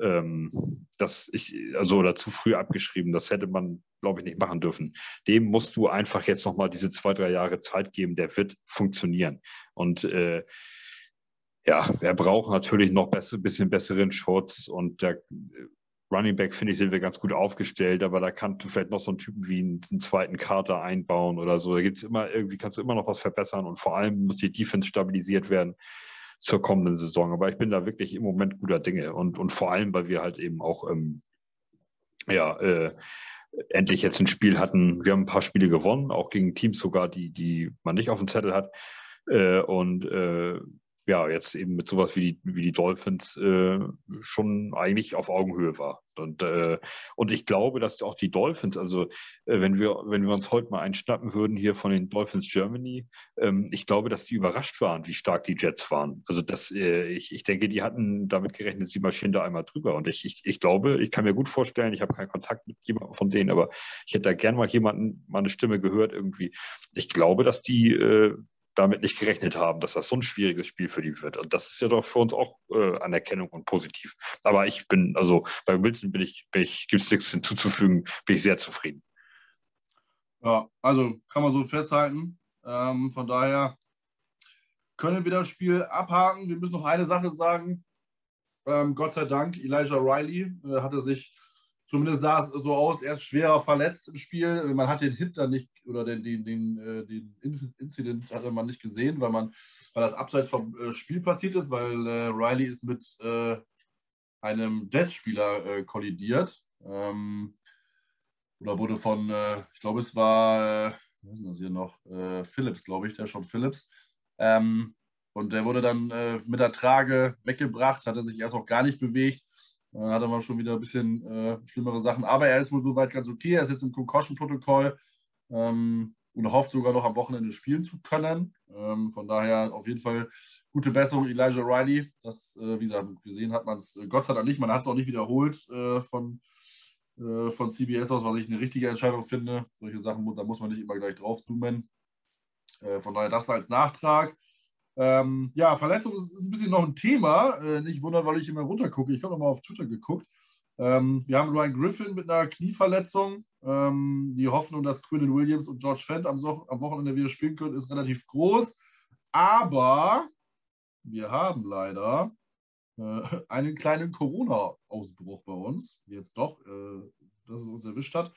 Ähm, das ich, also oder zu früh abgeschrieben. Das hätte man, glaube ich, nicht machen dürfen. Dem musst du einfach jetzt nochmal diese zwei, drei Jahre Zeit geben, der wird funktionieren. Und äh, ja, er braucht natürlich noch ein bisschen besseren Schutz und der Running Back, finde ich, sind wir ganz gut aufgestellt, aber da kannst du vielleicht noch so einen Typen wie einen, einen zweiten Kater einbauen oder so. Da gibt es immer irgendwie, kannst du immer noch was verbessern und vor allem muss die Defense stabilisiert werden zur kommenden Saison. Aber ich bin da wirklich im Moment guter Dinge und, und vor allem, weil wir halt eben auch, ähm, ja, äh, endlich jetzt ein Spiel hatten. Wir haben ein paar Spiele gewonnen, auch gegen Teams sogar, die, die man nicht auf dem Zettel hat. Äh, und äh, ja, jetzt eben mit sowas wie die, wie die Dolphins äh, schon eigentlich auf Augenhöhe war. Und, äh, und ich glaube, dass auch die Dolphins, also äh, wenn, wir, wenn wir uns heute mal einschnappen würden hier von den Dolphins Germany, ähm, ich glaube, dass die überrascht waren, wie stark die Jets waren. Also das, äh, ich, ich denke, die hatten damit gerechnet, sie marschieren da einmal drüber. Und ich, ich, ich glaube, ich kann mir gut vorstellen, ich habe keinen Kontakt mit jemandem von denen, aber ich hätte da gern mal jemanden, mal eine Stimme gehört irgendwie. Ich glaube, dass die äh, damit nicht gerechnet haben, dass das so ein schwieriges Spiel für die wird. Und das ist ja doch für uns auch äh, Anerkennung und positiv. Aber ich bin, also bei Wilson bin ich, bin ich gibt es nichts hinzuzufügen, bin ich sehr zufrieden. Ja, also kann man so festhalten. Ähm, von daher können wir das Spiel abhaken. Wir müssen noch eine Sache sagen. Ähm, Gott sei Dank, Elijah Riley äh, hatte sich Zumindest sah es so aus, er ist schwerer verletzt im Spiel. Man hat den Hit dann nicht, oder den, den, den, äh, den Incident hatte man nicht gesehen, weil, man, weil das abseits vom äh, Spiel passiert ist, weil äh, Riley ist mit äh, einem Jets-Spieler äh, kollidiert. Ähm, oder wurde von, äh, ich glaube, es war, was ist das hier noch? Phillips, glaube ich, der schon Phillips. Ähm, und der wurde dann mit der Trage weggebracht, hatte sich erst auch gar nicht bewegt hat er mal schon wieder ein bisschen äh, schlimmere Sachen. Aber er ist wohl soweit ganz okay. Er ist jetzt im Concussion-Protokoll ähm, und hofft sogar noch am Wochenende spielen zu können. Ähm, von daher auf jeden Fall gute Besserung, Elijah Riley. Das, äh, wie gesagt, gesehen hat man es äh, Gott sei Dank nicht. Man hat es auch nicht wiederholt äh, von, äh, von CBS aus, was ich eine richtige Entscheidung finde. Solche Sachen, da muss man nicht immer gleich drauf zoomen. Äh, von daher das als Nachtrag. Ähm, ja, Verletzung ist, ein bisschen noch ein Thema. Äh, nicht wundern, weil ich immer runtergucke. Ich habe nochmal auf Twitter geguckt. Ähm, wir haben Ryan Griffin mit einer Knieverletzung. Ähm, die Hoffnung, dass Quinn Williams und George Fent am, so am Wochenende wieder spielen können, ist relativ groß. Aber wir haben leider äh, einen kleinen Corona-Ausbruch bei uns. Jetzt doch, äh, dass es uns erwischt hat.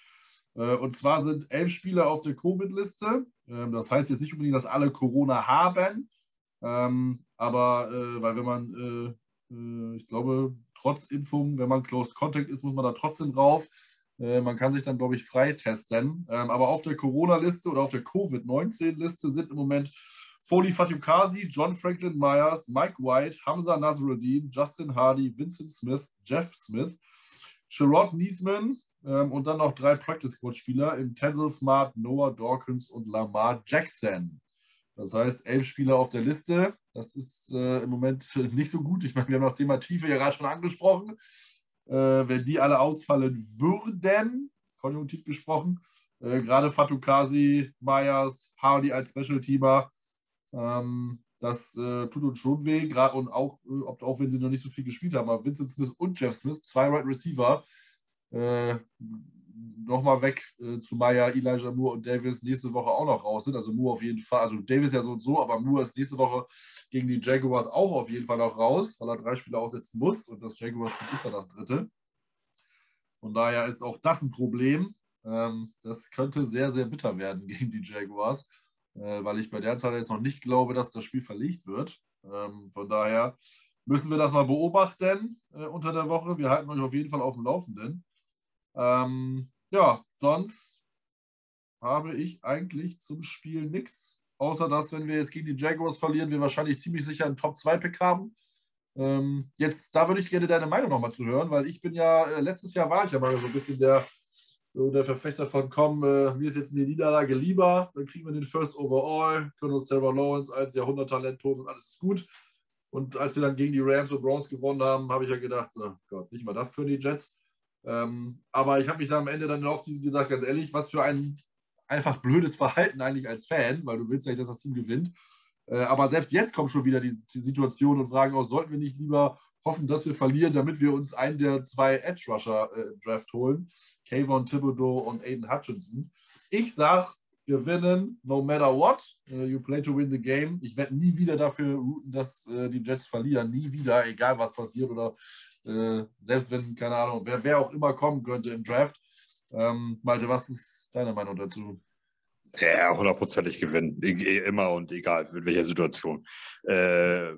Äh, und zwar sind elf Spieler auf der Covid-Liste. Ähm, das heißt jetzt nicht unbedingt, dass alle Corona haben, ähm, aber äh, weil wenn man, äh, äh, ich glaube, trotz Impfung, wenn man Close Contact ist, muss man da trotzdem drauf. Äh, man kann sich dann, glaube ich, freitesten. Ähm, aber auf der Corona-Liste oder auf der Covid-19-Liste sind im Moment Foley Fatukasi, John Franklin Myers, Mike White, Hamza Nasruddin, Justin Hardy, Vincent Smith, Jeff Smith, Sherrod Niesman ähm, und dann noch drei Practice Squad Spieler im Tensel Smart, Noah Dawkins und Lamar Jackson. Das heißt, elf Spieler auf der Liste. Das ist äh, im Moment nicht so gut. Ich meine, wir haben das Thema Tiefe ja gerade schon angesprochen. Äh, wenn die alle ausfallen würden, konjunktiv gesprochen, äh, gerade Fatukasi, Myers, Hardy als Special-Teamer, ähm, das äh, tut uns schon weh, gerade und auch, äh, auch wenn sie noch nicht so viel gespielt haben. Aber Vincent Smith und Jeff Smith, zwei Right Receiver, äh, nochmal weg äh, zu Maya, Elijah Moore und Davis nächste Woche auch noch raus sind. Also Moore auf jeden Fall, also Davis ja so und so, aber Moore ist nächste Woche gegen die Jaguars auch auf jeden Fall noch raus, weil er drei Spiele aussetzen muss und das Jaguars-Spiel ist dann das dritte. Von daher ist auch das ein Problem. Ähm, das könnte sehr, sehr bitter werden gegen die Jaguars, äh, weil ich bei der Zahl jetzt noch nicht glaube, dass das Spiel verlegt wird. Ähm, von daher müssen wir das mal beobachten äh, unter der Woche. Wir halten euch auf jeden Fall auf dem Laufenden. Ähm, ja, sonst habe ich eigentlich zum Spiel nichts, außer dass, wenn wir jetzt gegen die Jaguars verlieren, wir wahrscheinlich ziemlich sicher einen Top-2-Pick haben. Ähm, jetzt, da würde ich gerne deine Meinung nochmal zu hören, weil ich bin ja, äh, letztes Jahr war ich ja mal so ein bisschen der, so der Verfechter von, komm, äh, mir ist jetzt eine Niederlage lieber, dann kriegen wir den First Overall, können uns Trevor Lawrence als Jahrhunderttalent holen und alles ist gut. Und als wir dann gegen die Rams und Browns gewonnen haben, habe ich ja gedacht, oh Gott, nicht mal das für die Jets. Ähm, aber ich habe mich dann am Ende dann Offseason gesagt, ganz ehrlich, was für ein einfach blödes Verhalten eigentlich als Fan, weil du willst ja nicht, dass das Team gewinnt. Äh, aber selbst jetzt kommt schon wieder die, die Situation und fragen, oh, sollten wir nicht lieber hoffen, dass wir verlieren, damit wir uns einen der zwei Edge-Rusher äh, Draft holen, Kayvon Thibodeau und Aiden Hutchinson. Ich sage, gewinnen, no matter what. Uh, you play to win the game. Ich werde nie wieder dafür routen, dass uh, die Jets verlieren. Nie wieder, egal was passiert oder äh, selbst wenn, keine Ahnung, wer, wer auch immer kommen könnte im Draft. Ähm, Malte, was ist deine Meinung dazu? Ja, hundertprozentig gewinnen. Immer und egal, in welcher Situation. Äh,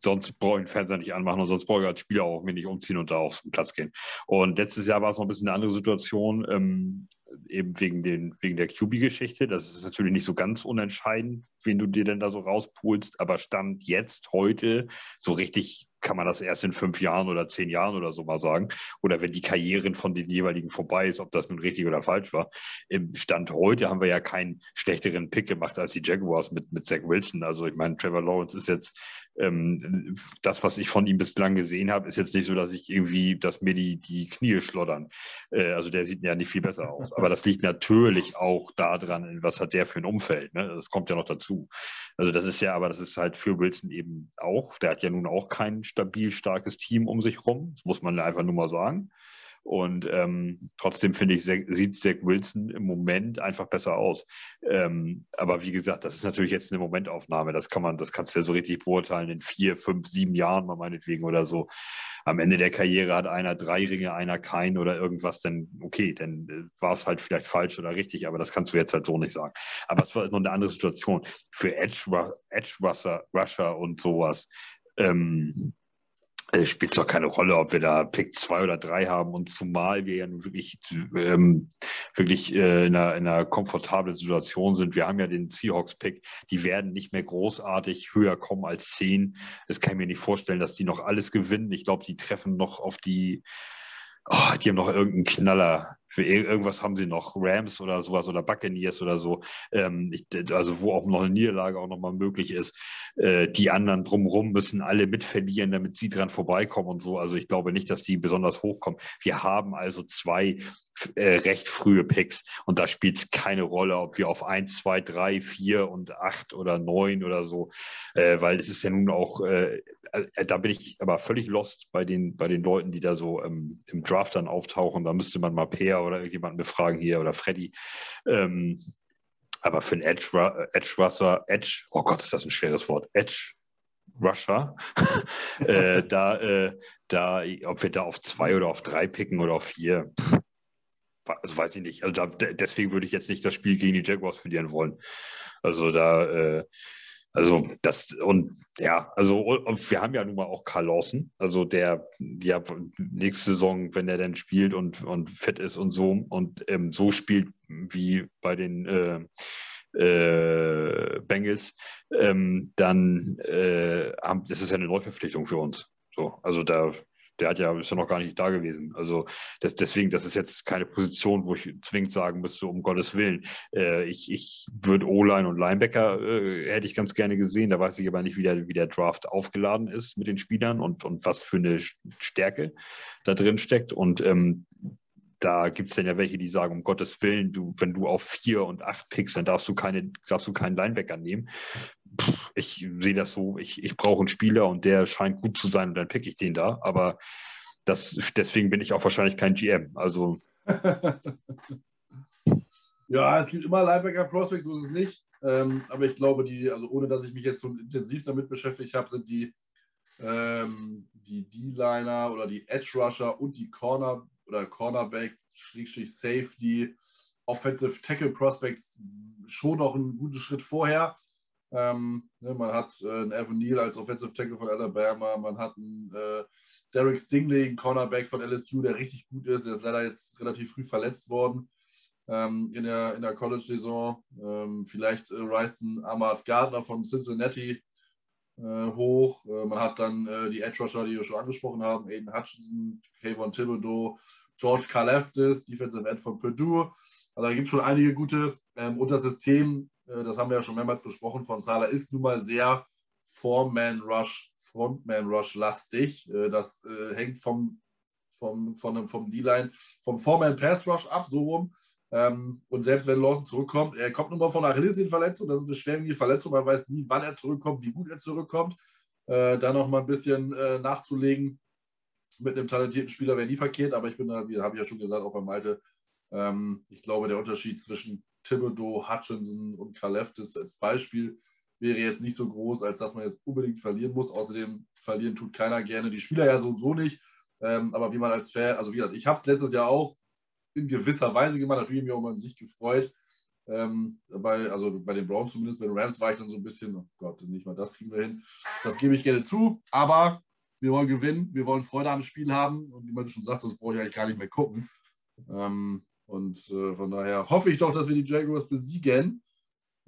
sonst brauche ich den Fernseher nicht anmachen und sonst brauche ich als Spieler auch mir nicht umziehen und da auf den Platz gehen. Und letztes Jahr war es noch ein bisschen eine andere Situation, ähm, eben wegen, den, wegen der QB-Geschichte. Das ist natürlich nicht so ganz unentscheidend, wen du dir denn da so rauspulst, aber Stand jetzt, heute, so richtig kann man das erst in fünf Jahren oder zehn Jahren oder so mal sagen. Oder wenn die Karrieren von den jeweiligen vorbei ist, ob das nun richtig oder falsch war. Im Stand heute haben wir ja keinen schlechteren Pick gemacht als die Jaguars mit, mit Zach Wilson. Also ich meine, Trevor Lawrence ist jetzt ähm, das, was ich von ihm bislang gesehen habe, ist jetzt nicht so, dass ich irgendwie, dass mir die, die Knie schlottern. Äh, also der sieht ja nicht viel besser aus. Aber das liegt natürlich auch daran, was hat der für ein Umfeld. Ne? Das kommt ja noch dazu. Also das ist ja, aber das ist halt für Wilson eben auch. Der hat ja nun auch kein stabil starkes Team um sich rum. Das muss man einfach nur mal sagen. Und ähm, trotzdem finde ich, sieht Zach Wilson im Moment einfach besser aus. Ähm, aber wie gesagt, das ist natürlich jetzt eine Momentaufnahme. Das kann man, das kannst du ja so richtig beurteilen in vier, fünf, sieben Jahren mal meinetwegen oder so. Am Ende der Karriere hat einer drei Ringe, einer keinen oder irgendwas, dann okay, dann äh, war es halt vielleicht falsch oder richtig, aber das kannst du jetzt halt so nicht sagen. Aber es war noch eine andere Situation. Für Edge, Edge Rusher, und sowas. Ähm, äh, spielt es doch keine Rolle, ob wir da Pick 2 oder 3 haben und zumal wir ja nun wirklich, ähm, wirklich äh, in, einer, in, einer, komfortablen Situation sind. Wir haben ja den Seahawks-Pick, die werden nicht mehr großartig höher kommen als 10. Das kann ich mir nicht vorstellen, dass die noch alles gewinnen. Ich glaube, die treffen noch auf die, oh, die haben noch irgendeinen Knaller für irgendwas haben sie noch, Rams oder sowas oder Buccaneers oder so, ähm, ich, also wo auch noch eine Niederlage auch nochmal möglich ist. Äh, die anderen drumherum müssen alle mitverlieren, damit sie dran vorbeikommen und so. Also ich glaube nicht, dass die besonders hochkommen. Wir haben also zwei äh, recht frühe Picks und da spielt es keine Rolle, ob wir auf 1, 2, 3, 4 und 8 oder 9 oder so, äh, weil es ist ja nun auch, äh, äh, da bin ich aber völlig lost bei den, bei den Leuten, die da so ähm, im Draft dann auftauchen. Da müsste man mal Peer oder irgendjemanden befragen hier oder Freddy. Ähm, aber für einen Edge, Edge Rusher, Edge, oh Gott, ist das ein schweres Wort, Edge Rusher, äh, da, äh, da, ob wir da auf zwei oder auf drei picken oder auf vier, also weiß ich nicht. Also da, deswegen würde ich jetzt nicht das Spiel gegen die Jaguars verlieren wollen. Also da, äh, also das und ja, also und wir haben ja nun mal auch Karl Lawson, also der ja nächste Saison, wenn er dann spielt und, und fit ist und so und ähm, so spielt wie bei den äh, äh, Bengals, ähm, dann äh, haben, das ist ja eine Neuverpflichtung für uns. So, also da der hat ja, ist ja noch gar nicht da gewesen. Also das, deswegen, das ist jetzt keine Position, wo ich zwingend sagen müsste, um Gottes Willen. Äh, ich ich würde O-Line und Linebacker äh, hätte ich ganz gerne gesehen. Da weiß ich aber nicht, wie der, wie der Draft aufgeladen ist mit den Spielern und, und was für eine Stärke da drin steckt. Und ähm, da gibt es dann ja welche, die sagen, um Gottes Willen, du, wenn du auf vier und acht pickst, dann darfst du keine, darfst du keinen Linebacker nehmen. Pff, ich sehe das so, ich, ich brauche einen Spieler und der scheint gut zu sein und dann pick ich den da. Aber das, deswegen bin ich auch wahrscheinlich kein GM. Also. ja, es gibt immer Linebacker-Prospects, so ist es nicht. Ähm, aber ich glaube, die, also ohne dass ich mich jetzt so intensiv damit beschäftigt habe, sind die ähm, D-Liner oder die Edge-Rusher und die Corner oder Cornerback, Safety, Offensive Tackle Prospects schon noch einen guten Schritt vorher. Ähm, ne, man hat äh, einen Evan Neal als Offensive Tackle von Alabama, man hat einen äh, Derek Stingley, einen Cornerback von LSU, der richtig gut ist. Der ist leider jetzt relativ früh verletzt worden ähm, in der, in der College-Saison. Ähm, vielleicht äh, reist ein Ahmad Gardner von Cincinnati äh, hoch. Äh, man hat dann äh, die Edge Rusher, die wir schon angesprochen haben, Aiden Hutchinson, Kayvon Thibodeau, George Kaleftis, Defensive End von Purdue. Also da gibt es schon einige gute. Ähm, und das System, äh, das haben wir ja schon mehrmals besprochen, von Sala ist nun mal sehr Foreman-Rush, Frontman-Rush-lastig. Äh, das äh, hängt vom, vom, vom, vom D-Line, vom Foreman-Pass-Rush ab, so rum. Ähm, und selbst wenn Lawson zurückkommt, er kommt nun mal von Achillessehnenverletzung, das ist eine schwerwiegende Verletzung, man weiß nie, wann er zurückkommt, wie gut er zurückkommt. Äh, da noch mal ein bisschen äh, nachzulegen mit einem talentierten Spieler wäre nie verkehrt, aber ich bin da, wie habe ich ja schon gesagt, auch beim Malte, ähm, ich glaube, der Unterschied zwischen Thibodeau, Hutchinson und Kaleftis als Beispiel wäre jetzt nicht so groß, als dass man jetzt unbedingt verlieren muss. Außerdem verlieren tut keiner gerne, die Spieler ja so und so nicht. Ähm, aber wie man als Fan, also wie gesagt, ich habe es letztes Jahr auch in gewisser Weise gemacht. Natürlich mich auch mal sich gefreut. Ähm, bei, also bei den Browns zumindest, bei den Rams war ich dann so ein bisschen, oh Gott, nicht mal das kriegen wir hin. Das gebe ich gerne zu. Aber wir wollen gewinnen, wir wollen Freude am Spiel haben. Und wie man schon sagt, das brauche ich eigentlich gar nicht mehr gucken. Ähm, und äh, von daher hoffe ich doch, dass wir die Jaguars besiegen.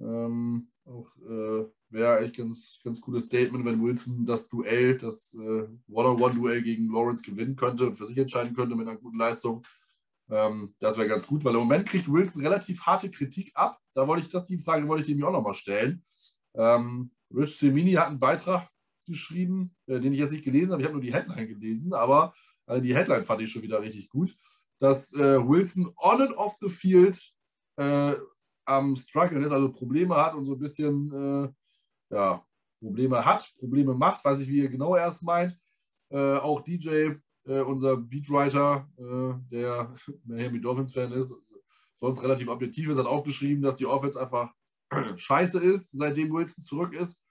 Ähm, auch äh, wäre eigentlich ganz, ganz cooles Statement, wenn Wilson das Duell, das äh, One-on-One-Duell gegen Lawrence gewinnen könnte und für sich entscheiden könnte mit einer guten Leistung. Ähm, das wäre ganz gut, weil im Moment kriegt Wilson relativ harte Kritik ab. Da wollte ich das, die Frage wollte ich dem auch nochmal stellen. Ähm, Rich Semini hat einen Beitrag geschrieben, äh, den ich jetzt nicht gelesen habe. Ich habe nur die Headline gelesen, aber äh, die Headline fand ich schon wieder richtig gut, dass äh, Wilson on and off the field am Struggle ist, also Probleme hat und so ein bisschen ja, Probleme hat, Probleme macht, weiß ich, wie ihr genau erst meint. Äh, auch DJ äh, unser Beatwriter, äh, der Miami Dolphins-Fan ist, sonst relativ objektiv ist, hat auch geschrieben, dass die Offense einfach scheiße ist, seitdem Wilson zurück ist.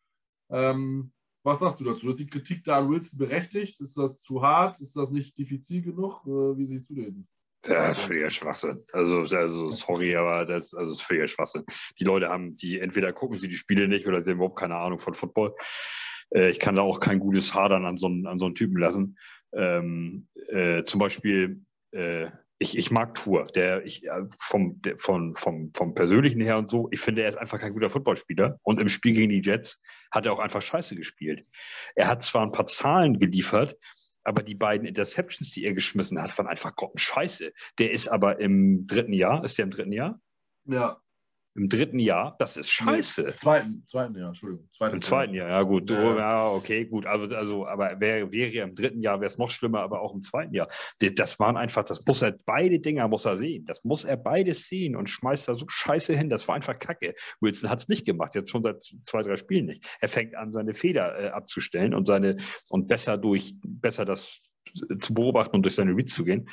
Ähm, was sagst du dazu? Ist die Kritik da an Wilson berechtigt? Ist das zu hart? Ist das nicht diffizil genug? Äh, wie siehst du den? Das ist völliger Schwachsinn. Also, also sorry, aber das, also das ist völliger Schwachsinn. Die Leute haben, die entweder gucken sie die Spiele nicht oder sie haben überhaupt keine Ahnung von Football. Äh, ich kann da auch kein gutes Hadern an so einen, an so einen Typen lassen. Ähm, äh, zum Beispiel, äh, ich, ich mag Tour, der ich äh, vom, der, vom, vom, vom Persönlichen her und so, ich finde, er ist einfach kein guter Footballspieler. Und im Spiel gegen die Jets hat er auch einfach scheiße gespielt. Er hat zwar ein paar Zahlen geliefert, aber die beiden Interceptions, die er geschmissen hat, waren einfach grottenscheiße. Der ist aber im dritten Jahr, ist der im dritten Jahr? Ja. Im dritten Jahr, das ist scheiße. Im zweiten, zweiten Jahr, Entschuldigung. Zweiten Im zweiten Jahr, ja gut. Ja, oh, ja okay, gut. Also, also aber wäre wär ja im dritten Jahr, wäre es noch schlimmer, aber auch im zweiten Jahr. Das waren einfach, das muss er, beide Dinger muss er sehen. Das muss er beides sehen und schmeißt da so scheiße hin. Das war einfach Kacke. Wilson hat es nicht gemacht, jetzt schon seit zwei, drei Spielen nicht. Er fängt an, seine Fehler äh, abzustellen und seine und besser durch, besser das zu beobachten und durch seine Reads zu gehen.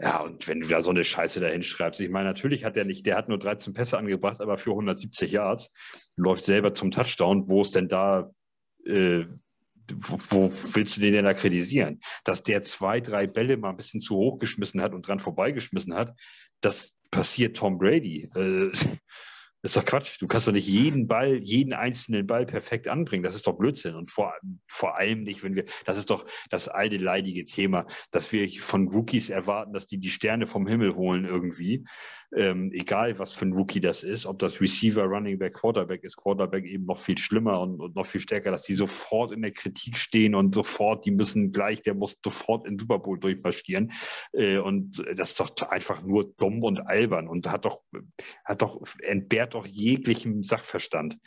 Ja, und wenn du da so eine Scheiße dahin schreibst, ich meine, natürlich hat er nicht, der hat nur 13 Pässe angebracht, aber für 170 Yards, läuft selber zum Touchdown, wo es denn da, äh, wo, wo, willst du den denn da kritisieren? Dass der zwei, drei Bälle mal ein bisschen zu hoch geschmissen hat und dran vorbeigeschmissen hat, das passiert Tom Brady. Äh, ist doch Quatsch. Du kannst doch nicht jeden Ball, jeden einzelnen Ball perfekt anbringen. Das ist doch Blödsinn. Und vor, vor allem nicht, wenn wir, das ist doch das alte leidige Thema, dass wir von Rookies erwarten, dass die die Sterne vom Himmel holen irgendwie. Ähm, egal was für ein Rookie das ist, ob das Receiver, Running Back, Quarterback ist, Quarterback eben noch viel schlimmer und, und noch viel stärker, dass die sofort in der Kritik stehen und sofort, die müssen gleich, der muss sofort in Super Bowl durchmarschieren. Äh, und das ist doch einfach nur dumm und albern und hat doch, hat doch, entbehrt doch jeglichem Sachverstand.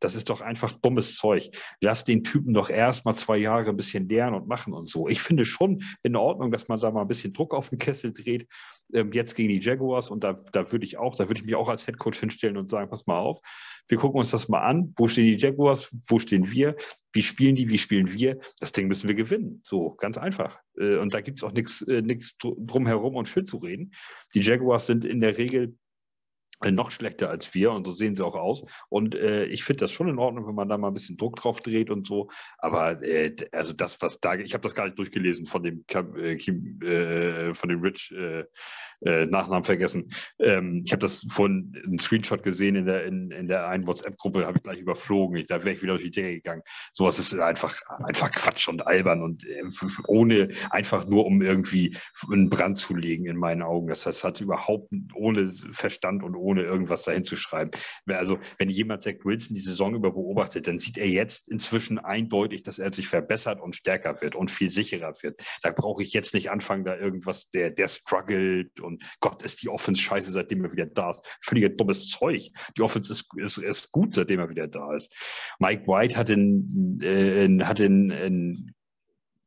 Das ist doch einfach dummes Zeug. Lass den Typen doch erst mal zwei Jahre ein bisschen lernen und machen und so. Ich finde schon in Ordnung, dass man da mal ein bisschen Druck auf den Kessel dreht. Ähm, jetzt gegen die Jaguars und da, da würde ich auch, da würde ich mich auch als Headcoach hinstellen und sagen, pass mal auf, wir gucken uns das mal an. Wo stehen die Jaguars? Wo stehen wir? Wie spielen die? Wie spielen wir? Das Ding müssen wir gewinnen. So, ganz einfach. Äh, und da gibt es auch nichts äh, drumherum und schön zu reden. Die Jaguars sind in der Regel noch schlechter als wir und so sehen sie auch aus. Und äh, ich finde das schon in Ordnung, wenn man da mal ein bisschen Druck drauf dreht und so. Aber äh, also das, was da, ich habe das gar nicht durchgelesen von dem äh, äh, von dem Rich äh, äh, Nachnamen vergessen. Ähm, ich habe das von einem Screenshot gesehen in der, in, in der einen WhatsApp-Gruppe, habe ich gleich überflogen. Ich, da wäre ich wieder durch die Decke gegangen. Sowas ist einfach, einfach Quatsch und albern und äh, ohne, einfach nur um irgendwie einen Brand zu legen in meinen Augen. Das, das hat überhaupt ohne Verstand und ohne irgendwas dahin zu schreiben. Also, wenn jemand Zach Wilson die Saison über beobachtet, dann sieht er jetzt inzwischen eindeutig, dass er sich verbessert und stärker wird und viel sicherer wird. Da brauche ich jetzt nicht anfangen, da irgendwas, der, der struggelt und Gott ist die Offense scheiße, seitdem er wieder da ist. Völliger dummes Zeug. Die Offense ist, ist, ist gut, seitdem er wieder da ist. Mike White hat in, äh, hat in, in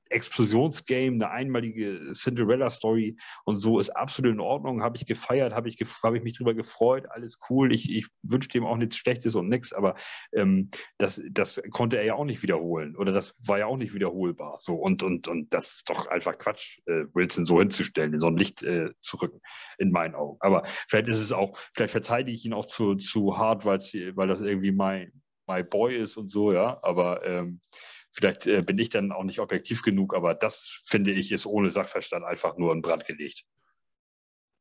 Explosionsgame, eine einmalige Cinderella-Story und so ist absolut in Ordnung. Habe ich gefeiert, habe ich, gef hab ich mich drüber gefreut, alles cool. Ich, ich wünsche dem auch nichts Schlechtes und nichts, aber ähm, das, das konnte er ja auch nicht wiederholen oder das war ja auch nicht wiederholbar. So und, und, und das ist doch einfach Quatsch, äh, Wilson so hinzustellen, in so ein Licht äh, zu rücken, in meinen Augen. Aber vielleicht ist es auch, vielleicht verteidige ich ihn auch zu, zu hart, weil das irgendwie mein, my Boy ist und so, ja, aber ähm, Vielleicht äh, bin ich dann auch nicht objektiv genug, aber das finde ich ist ohne Sachverstand einfach nur in Brand gelegt.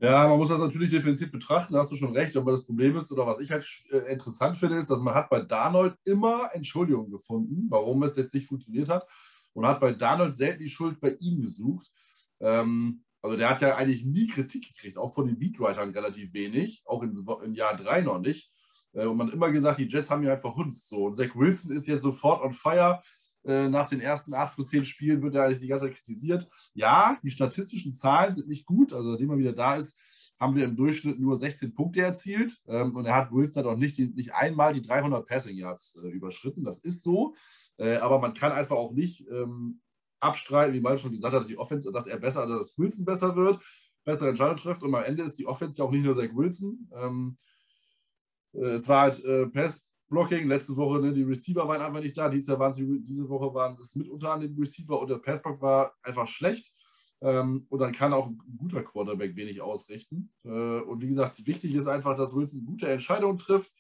Ja, man muss das natürlich differenziert betrachten, da hast du schon recht. Aber das Problem ist, oder was ich halt äh, interessant finde, ist, dass man hat bei Darnold immer Entschuldigungen gefunden, warum es jetzt nicht funktioniert hat. Und hat bei Darnold selten die Schuld bei ihm gesucht. Ähm, also der hat ja eigentlich nie Kritik gekriegt, auch von den Beatwritern relativ wenig, auch in, im Jahr 3 noch nicht. Äh, und man hat immer gesagt, die Jets haben ihn halt verhunzt. So. Und Zach Wilson ist jetzt sofort on fire äh, nach den ersten acht bis zehn Spielen wird er eigentlich die ganze Zeit kritisiert. Ja, die statistischen Zahlen sind nicht gut. Also, seitdem er wieder da ist, haben wir im Durchschnitt nur 16 Punkte erzielt. Ähm, und er hat Wilson auch nicht, nicht einmal die 300 Passing Yards äh, überschritten. Das ist so. Äh, aber man kann einfach auch nicht ähm, abstreiten, wie man schon gesagt hat, dass die Offense, dass er besser, also dass Wilson besser wird, bessere Entscheidungen trifft. Und am Ende ist die Offense ja auch nicht nur Zach Wilson. Ähm, es war halt äh, Pass, Blocking. Letzte Woche, ne, die Receiver waren einfach nicht da. Diese, waren sie, diese Woche waren es mitunter an den Receiver und der Passblock war einfach schlecht. Ähm, und dann kann auch ein guter Quarterback wenig ausrichten. Äh, und wie gesagt, wichtig ist einfach, dass Wilson gute Entscheidungen trifft,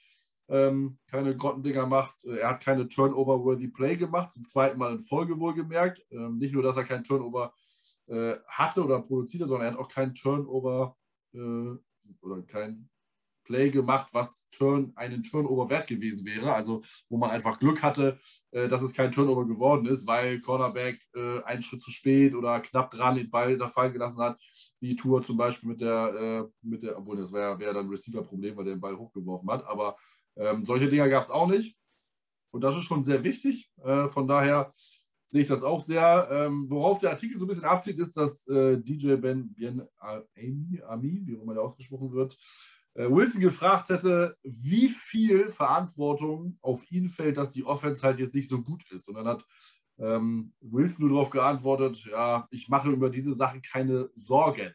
ähm, keine Grottendinger macht. Er hat keine Turnover-worthy Play gemacht, zum zweiten Mal in Folge wohlgemerkt. Ähm, nicht nur, dass er keinen Turnover äh, hatte oder produzierte, sondern er hat auch keinen Turnover äh, oder kein Play gemacht, was Turn, einen Turnover wert gewesen wäre. Also wo man einfach Glück hatte, äh, dass es kein Turnover geworden ist, weil Cornerback äh, einen Schritt zu spät oder knapp dran den Ball da fallen gelassen hat, wie Tour zum Beispiel mit der, äh, mit der obwohl das wäre wär dann Receiver-Problem, weil der den Ball hochgeworfen hat. Aber ähm, solche Dinger gab es auch nicht. Und das ist schon sehr wichtig. Äh, von daher sehe ich das auch sehr. Ähm, worauf der Artikel so ein bisschen abzieht, ist, dass äh, DJ Ben Bien Ami, wie auch immer der ausgesprochen wird, Wilson gefragt hätte, wie viel Verantwortung auf ihn fällt, dass die Offense halt jetzt nicht so gut ist. Und dann hat ähm, Wilson nur darauf geantwortet, ja, ich mache über diese Sachen keine Sorgen.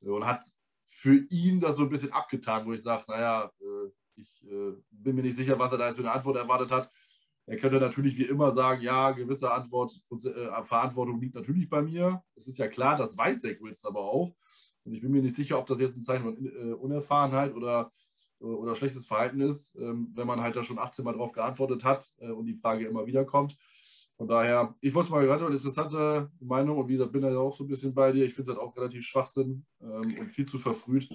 Und hat für ihn das so ein bisschen abgetan, wo ich sage, naja, äh, ich äh, bin mir nicht sicher, was er da jetzt für eine Antwort erwartet hat. Er könnte natürlich wie immer sagen, ja, gewisse Antwort, äh, Verantwortung liegt natürlich bei mir. Das ist ja klar, das weiß Zach Wilson aber auch. Und ich bin mir nicht sicher, ob das jetzt ein Zeichen von äh, Unerfahrenheit oder, oder schlechtes Verhalten ist, ähm, wenn man halt da schon 18 Mal drauf geantwortet hat äh, und die Frage immer wieder kommt. Von daher, ich wollte mal gehört, eine interessante Meinung und wie gesagt, bin da auch so ein bisschen bei dir. Ich finde es halt auch relativ Schwachsinn ähm, und viel zu verfrüht,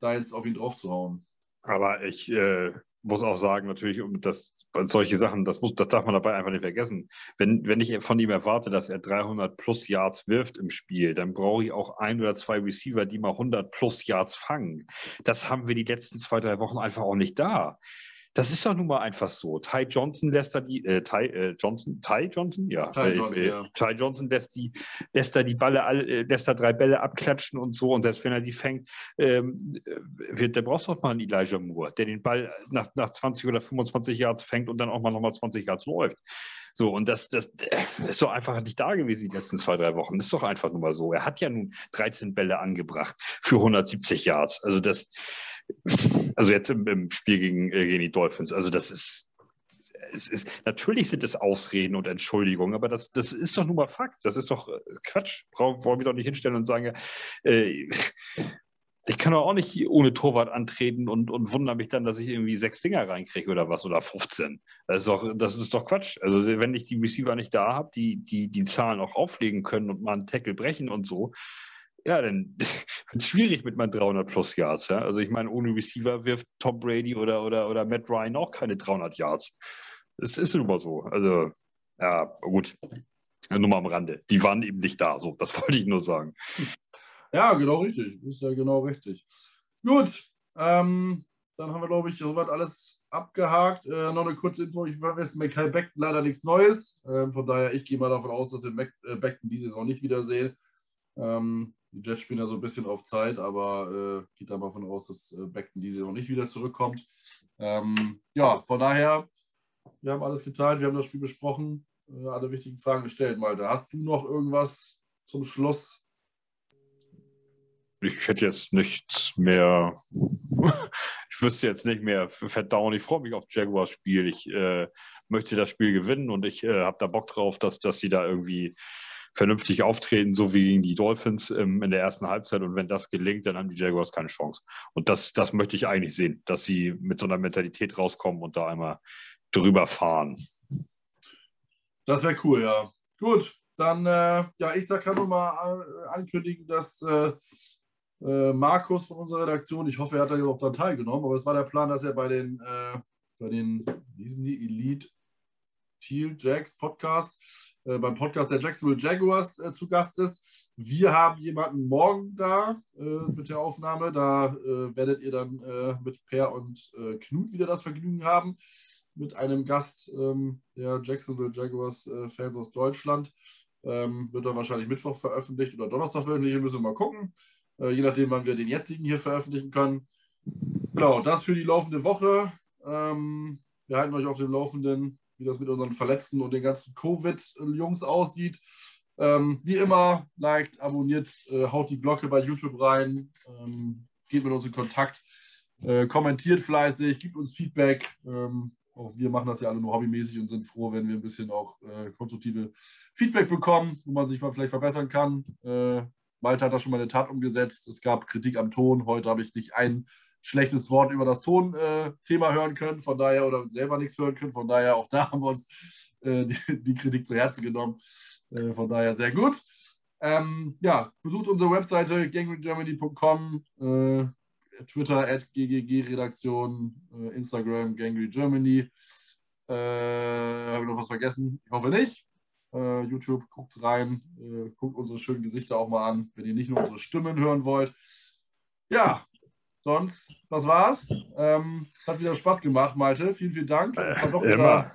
da jetzt auf ihn drauf zu hauen. Aber ich äh, muss auch sagen, natürlich, dass solche Sachen, das, muss, das darf man dabei einfach nicht vergessen. Wenn, wenn ich von ihm erwarte, dass er 300 plus Yards wirft im Spiel, dann brauche ich auch ein oder zwei Receiver, die mal 100 plus Yards fangen. Das haben wir die letzten zwei, drei Wochen einfach auch nicht da. Das ist doch nun mal einfach so. Ty Johnson lässt da die, äh, Ty äh, Johnson, Ty Johnson, ja, Ty Johnson, äh, ja. Ty Johnson lässt die, lässt da die Balle, äh, lässt da drei Bälle abklatschen und so. Und selbst wenn er die fängt, ähm, wird, der brauchst du doch mal einen Elijah Moore, der den Ball nach, nach 20 oder 25 Yards fängt und dann auch mal nochmal 20 Yards läuft. So, und das, das, das ist doch einfach nicht da gewesen die letzten zwei, drei Wochen. Das ist doch einfach nur mal so. Er hat ja nun 13 Bälle angebracht für 170 Yards. Also das, also jetzt im, im Spiel gegen, äh, gegen die Dolphins. Also das ist, es ist, natürlich sind es Ausreden und Entschuldigungen, aber das, das ist doch nun mal Fakt. Das ist doch äh, Quatsch. Brauchen, wollen wir doch nicht hinstellen und sagen, äh, ich kann doch auch nicht ohne Torwart antreten und, und wundere mich dann, dass ich irgendwie sechs Dinger reinkriege oder was oder 15. Das ist doch, das ist doch Quatsch. Also wenn ich die Receiver nicht da habe, die, die die Zahlen auch auflegen können und mal einen Tackle brechen und so, ja, dann es schwierig mit meinen 300 plus Yards. Ja? Also ich meine, ohne Receiver wirft Tom Brady oder, oder, oder Matt Ryan auch keine 300 Yards. Das ist mal so. Also, ja, gut. Nur mal am Rande. Die waren eben nicht da. So, das wollte ich nur sagen. Ja, genau richtig. Ist ja genau richtig. Gut. Ähm, dann haben wir, glaube ich, soweit alles abgehakt. Äh, noch eine kurze Info. Ich weiß, Michael Beckton leider nichts Neues. Ähm, von daher, ich gehe mal davon aus, dass wir äh, Beckton diese Saison nicht wiedersehen. Ähm, die Jets spielen ja so ein bisschen auf Zeit, aber äh, geht da mal davon aus, dass äh, Beckton diese noch nicht wieder zurückkommt. Ähm, ja, von daher, wir haben alles geteilt, wir haben das Spiel besprochen, äh, alle wichtigen Fragen gestellt. Malte, hast du noch irgendwas zum Schluss? Ich hätte jetzt nichts mehr. ich wüsste jetzt nicht mehr verdauen. Ich freue mich auf Jaguars Spiel. Ich äh, möchte das Spiel gewinnen und ich äh, habe da Bock drauf, dass, dass sie da irgendwie vernünftig auftreten, so wie gegen die Dolphins ähm, in der ersten Halbzeit. Und wenn das gelingt, dann haben die Jaguars keine Chance. Und das, das möchte ich eigentlich sehen, dass sie mit so einer Mentalität rauskommen und da einmal drüber fahren. Das wäre cool, ja. Gut, dann, äh, ja, ich kann nur mal äh, ankündigen, dass äh, äh, Markus von unserer Redaktion, ich hoffe, er hat da überhaupt daran teilgenommen, aber es war der Plan, dass er bei den, äh, bei den, wie sind die, Elite Teal Jacks Podcast äh, beim Podcast der Jacksonville Jaguars äh, zu Gast ist. Wir haben jemanden morgen da äh, mit der Aufnahme. Da äh, werdet ihr dann äh, mit Per und äh, Knut wieder das Vergnügen haben. Mit einem Gast ähm, der Jacksonville Jaguars Fans aus Deutschland. Ähm, wird dann wahrscheinlich Mittwoch veröffentlicht oder Donnerstag veröffentlicht. Müssen wir mal gucken. je nachdem, wann wir den jetzigen hier veröffentlichen können. Genau, das für die laufende Woche. Ähm, wir halten euch auf dem Laufenden wie das mit unseren Verletzten und den ganzen Covid-Jungs aussieht. Ähm, wie immer, liked, abonniert, äh, haut die Glocke bei YouTube rein, ähm, geht mit uns in Kontakt, äh, kommentiert fleißig, gibt uns Feedback. Ähm, auch wir machen das ja alle nur hobbymäßig und sind froh, wenn wir ein bisschen auch äh, konstruktive Feedback bekommen, wo man sich mal vielleicht verbessern kann. Äh, Malte hat da schon mal eine Tat umgesetzt. Es gab Kritik am Ton. Heute habe ich nicht einen schlechtes Wort über das Tonthema hören können, von daher, oder selber nichts hören können. Von daher, auch da haben wir uns äh, die, die, Kritik zu Herzen genommen. Äh, von daher sehr gut. Ähm, ja, besucht unsere Webseite gangrygermany.com, äh, Twitter at ggg-redaktion, äh, Instagram gangrygermany. Äh, Habe ich noch was vergessen? Ich hoffe nicht. Äh, YouTube, guckt rein, äh, guckt unsere schönen Gesichter auch mal an, wenn ihr nicht nur unsere Stimmen hören wollt. Ja, Sonst, das war's. Ähm, es hat wieder Spaß gemacht, Malte. Vielen, vielen Dank. Es war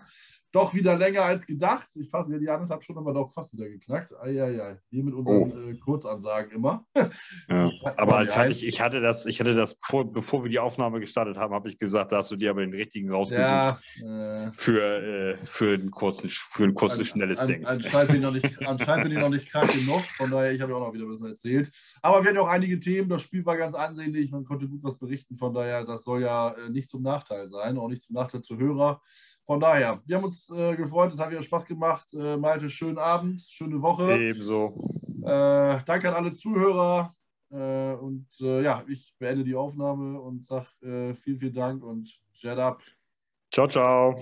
doch wieder, länger als gedacht. Ich fasse mir die anderthalb Stunden aber doch fast wieder geknackt. Eieiei. Hier mit unseren oh. äh, Kurzansagen immer. Ja. aber als hatte ich, ich hatte das, ich hatte das vor, bevor wir die Aufnahme gestartet haben, habe ich gesagt, da hast du dir aber den richtigen rausgesucht. Ja, äh, für, äh, für ein kurzes, für ein kurzes, an, schnelles an, Ding. Anscheinend bin, ich noch nicht, anscheinend bin ich noch nicht krank genug. Von daher, ich habe ja auch noch wieder ein bisschen erzählt. Aber wir hatten auch einige Themen. Das Spiel war ganz ansehnlich. Man konnte gut was berichten. Von daher, das soll ja äh, nicht zum Nachteil sein, auch nicht zum Nachteil zu Hörer. Von daher, wir haben uns äh, gefreut, es hat wieder Spaß gemacht. Äh, Malte, schönen Abend, schöne Woche. Ebenso. Äh, danke an alle Zuhörer. Äh, und äh, ja, ich beende die Aufnahme und sage äh, vielen, vielen Dank und Jet up. Ciao, ciao.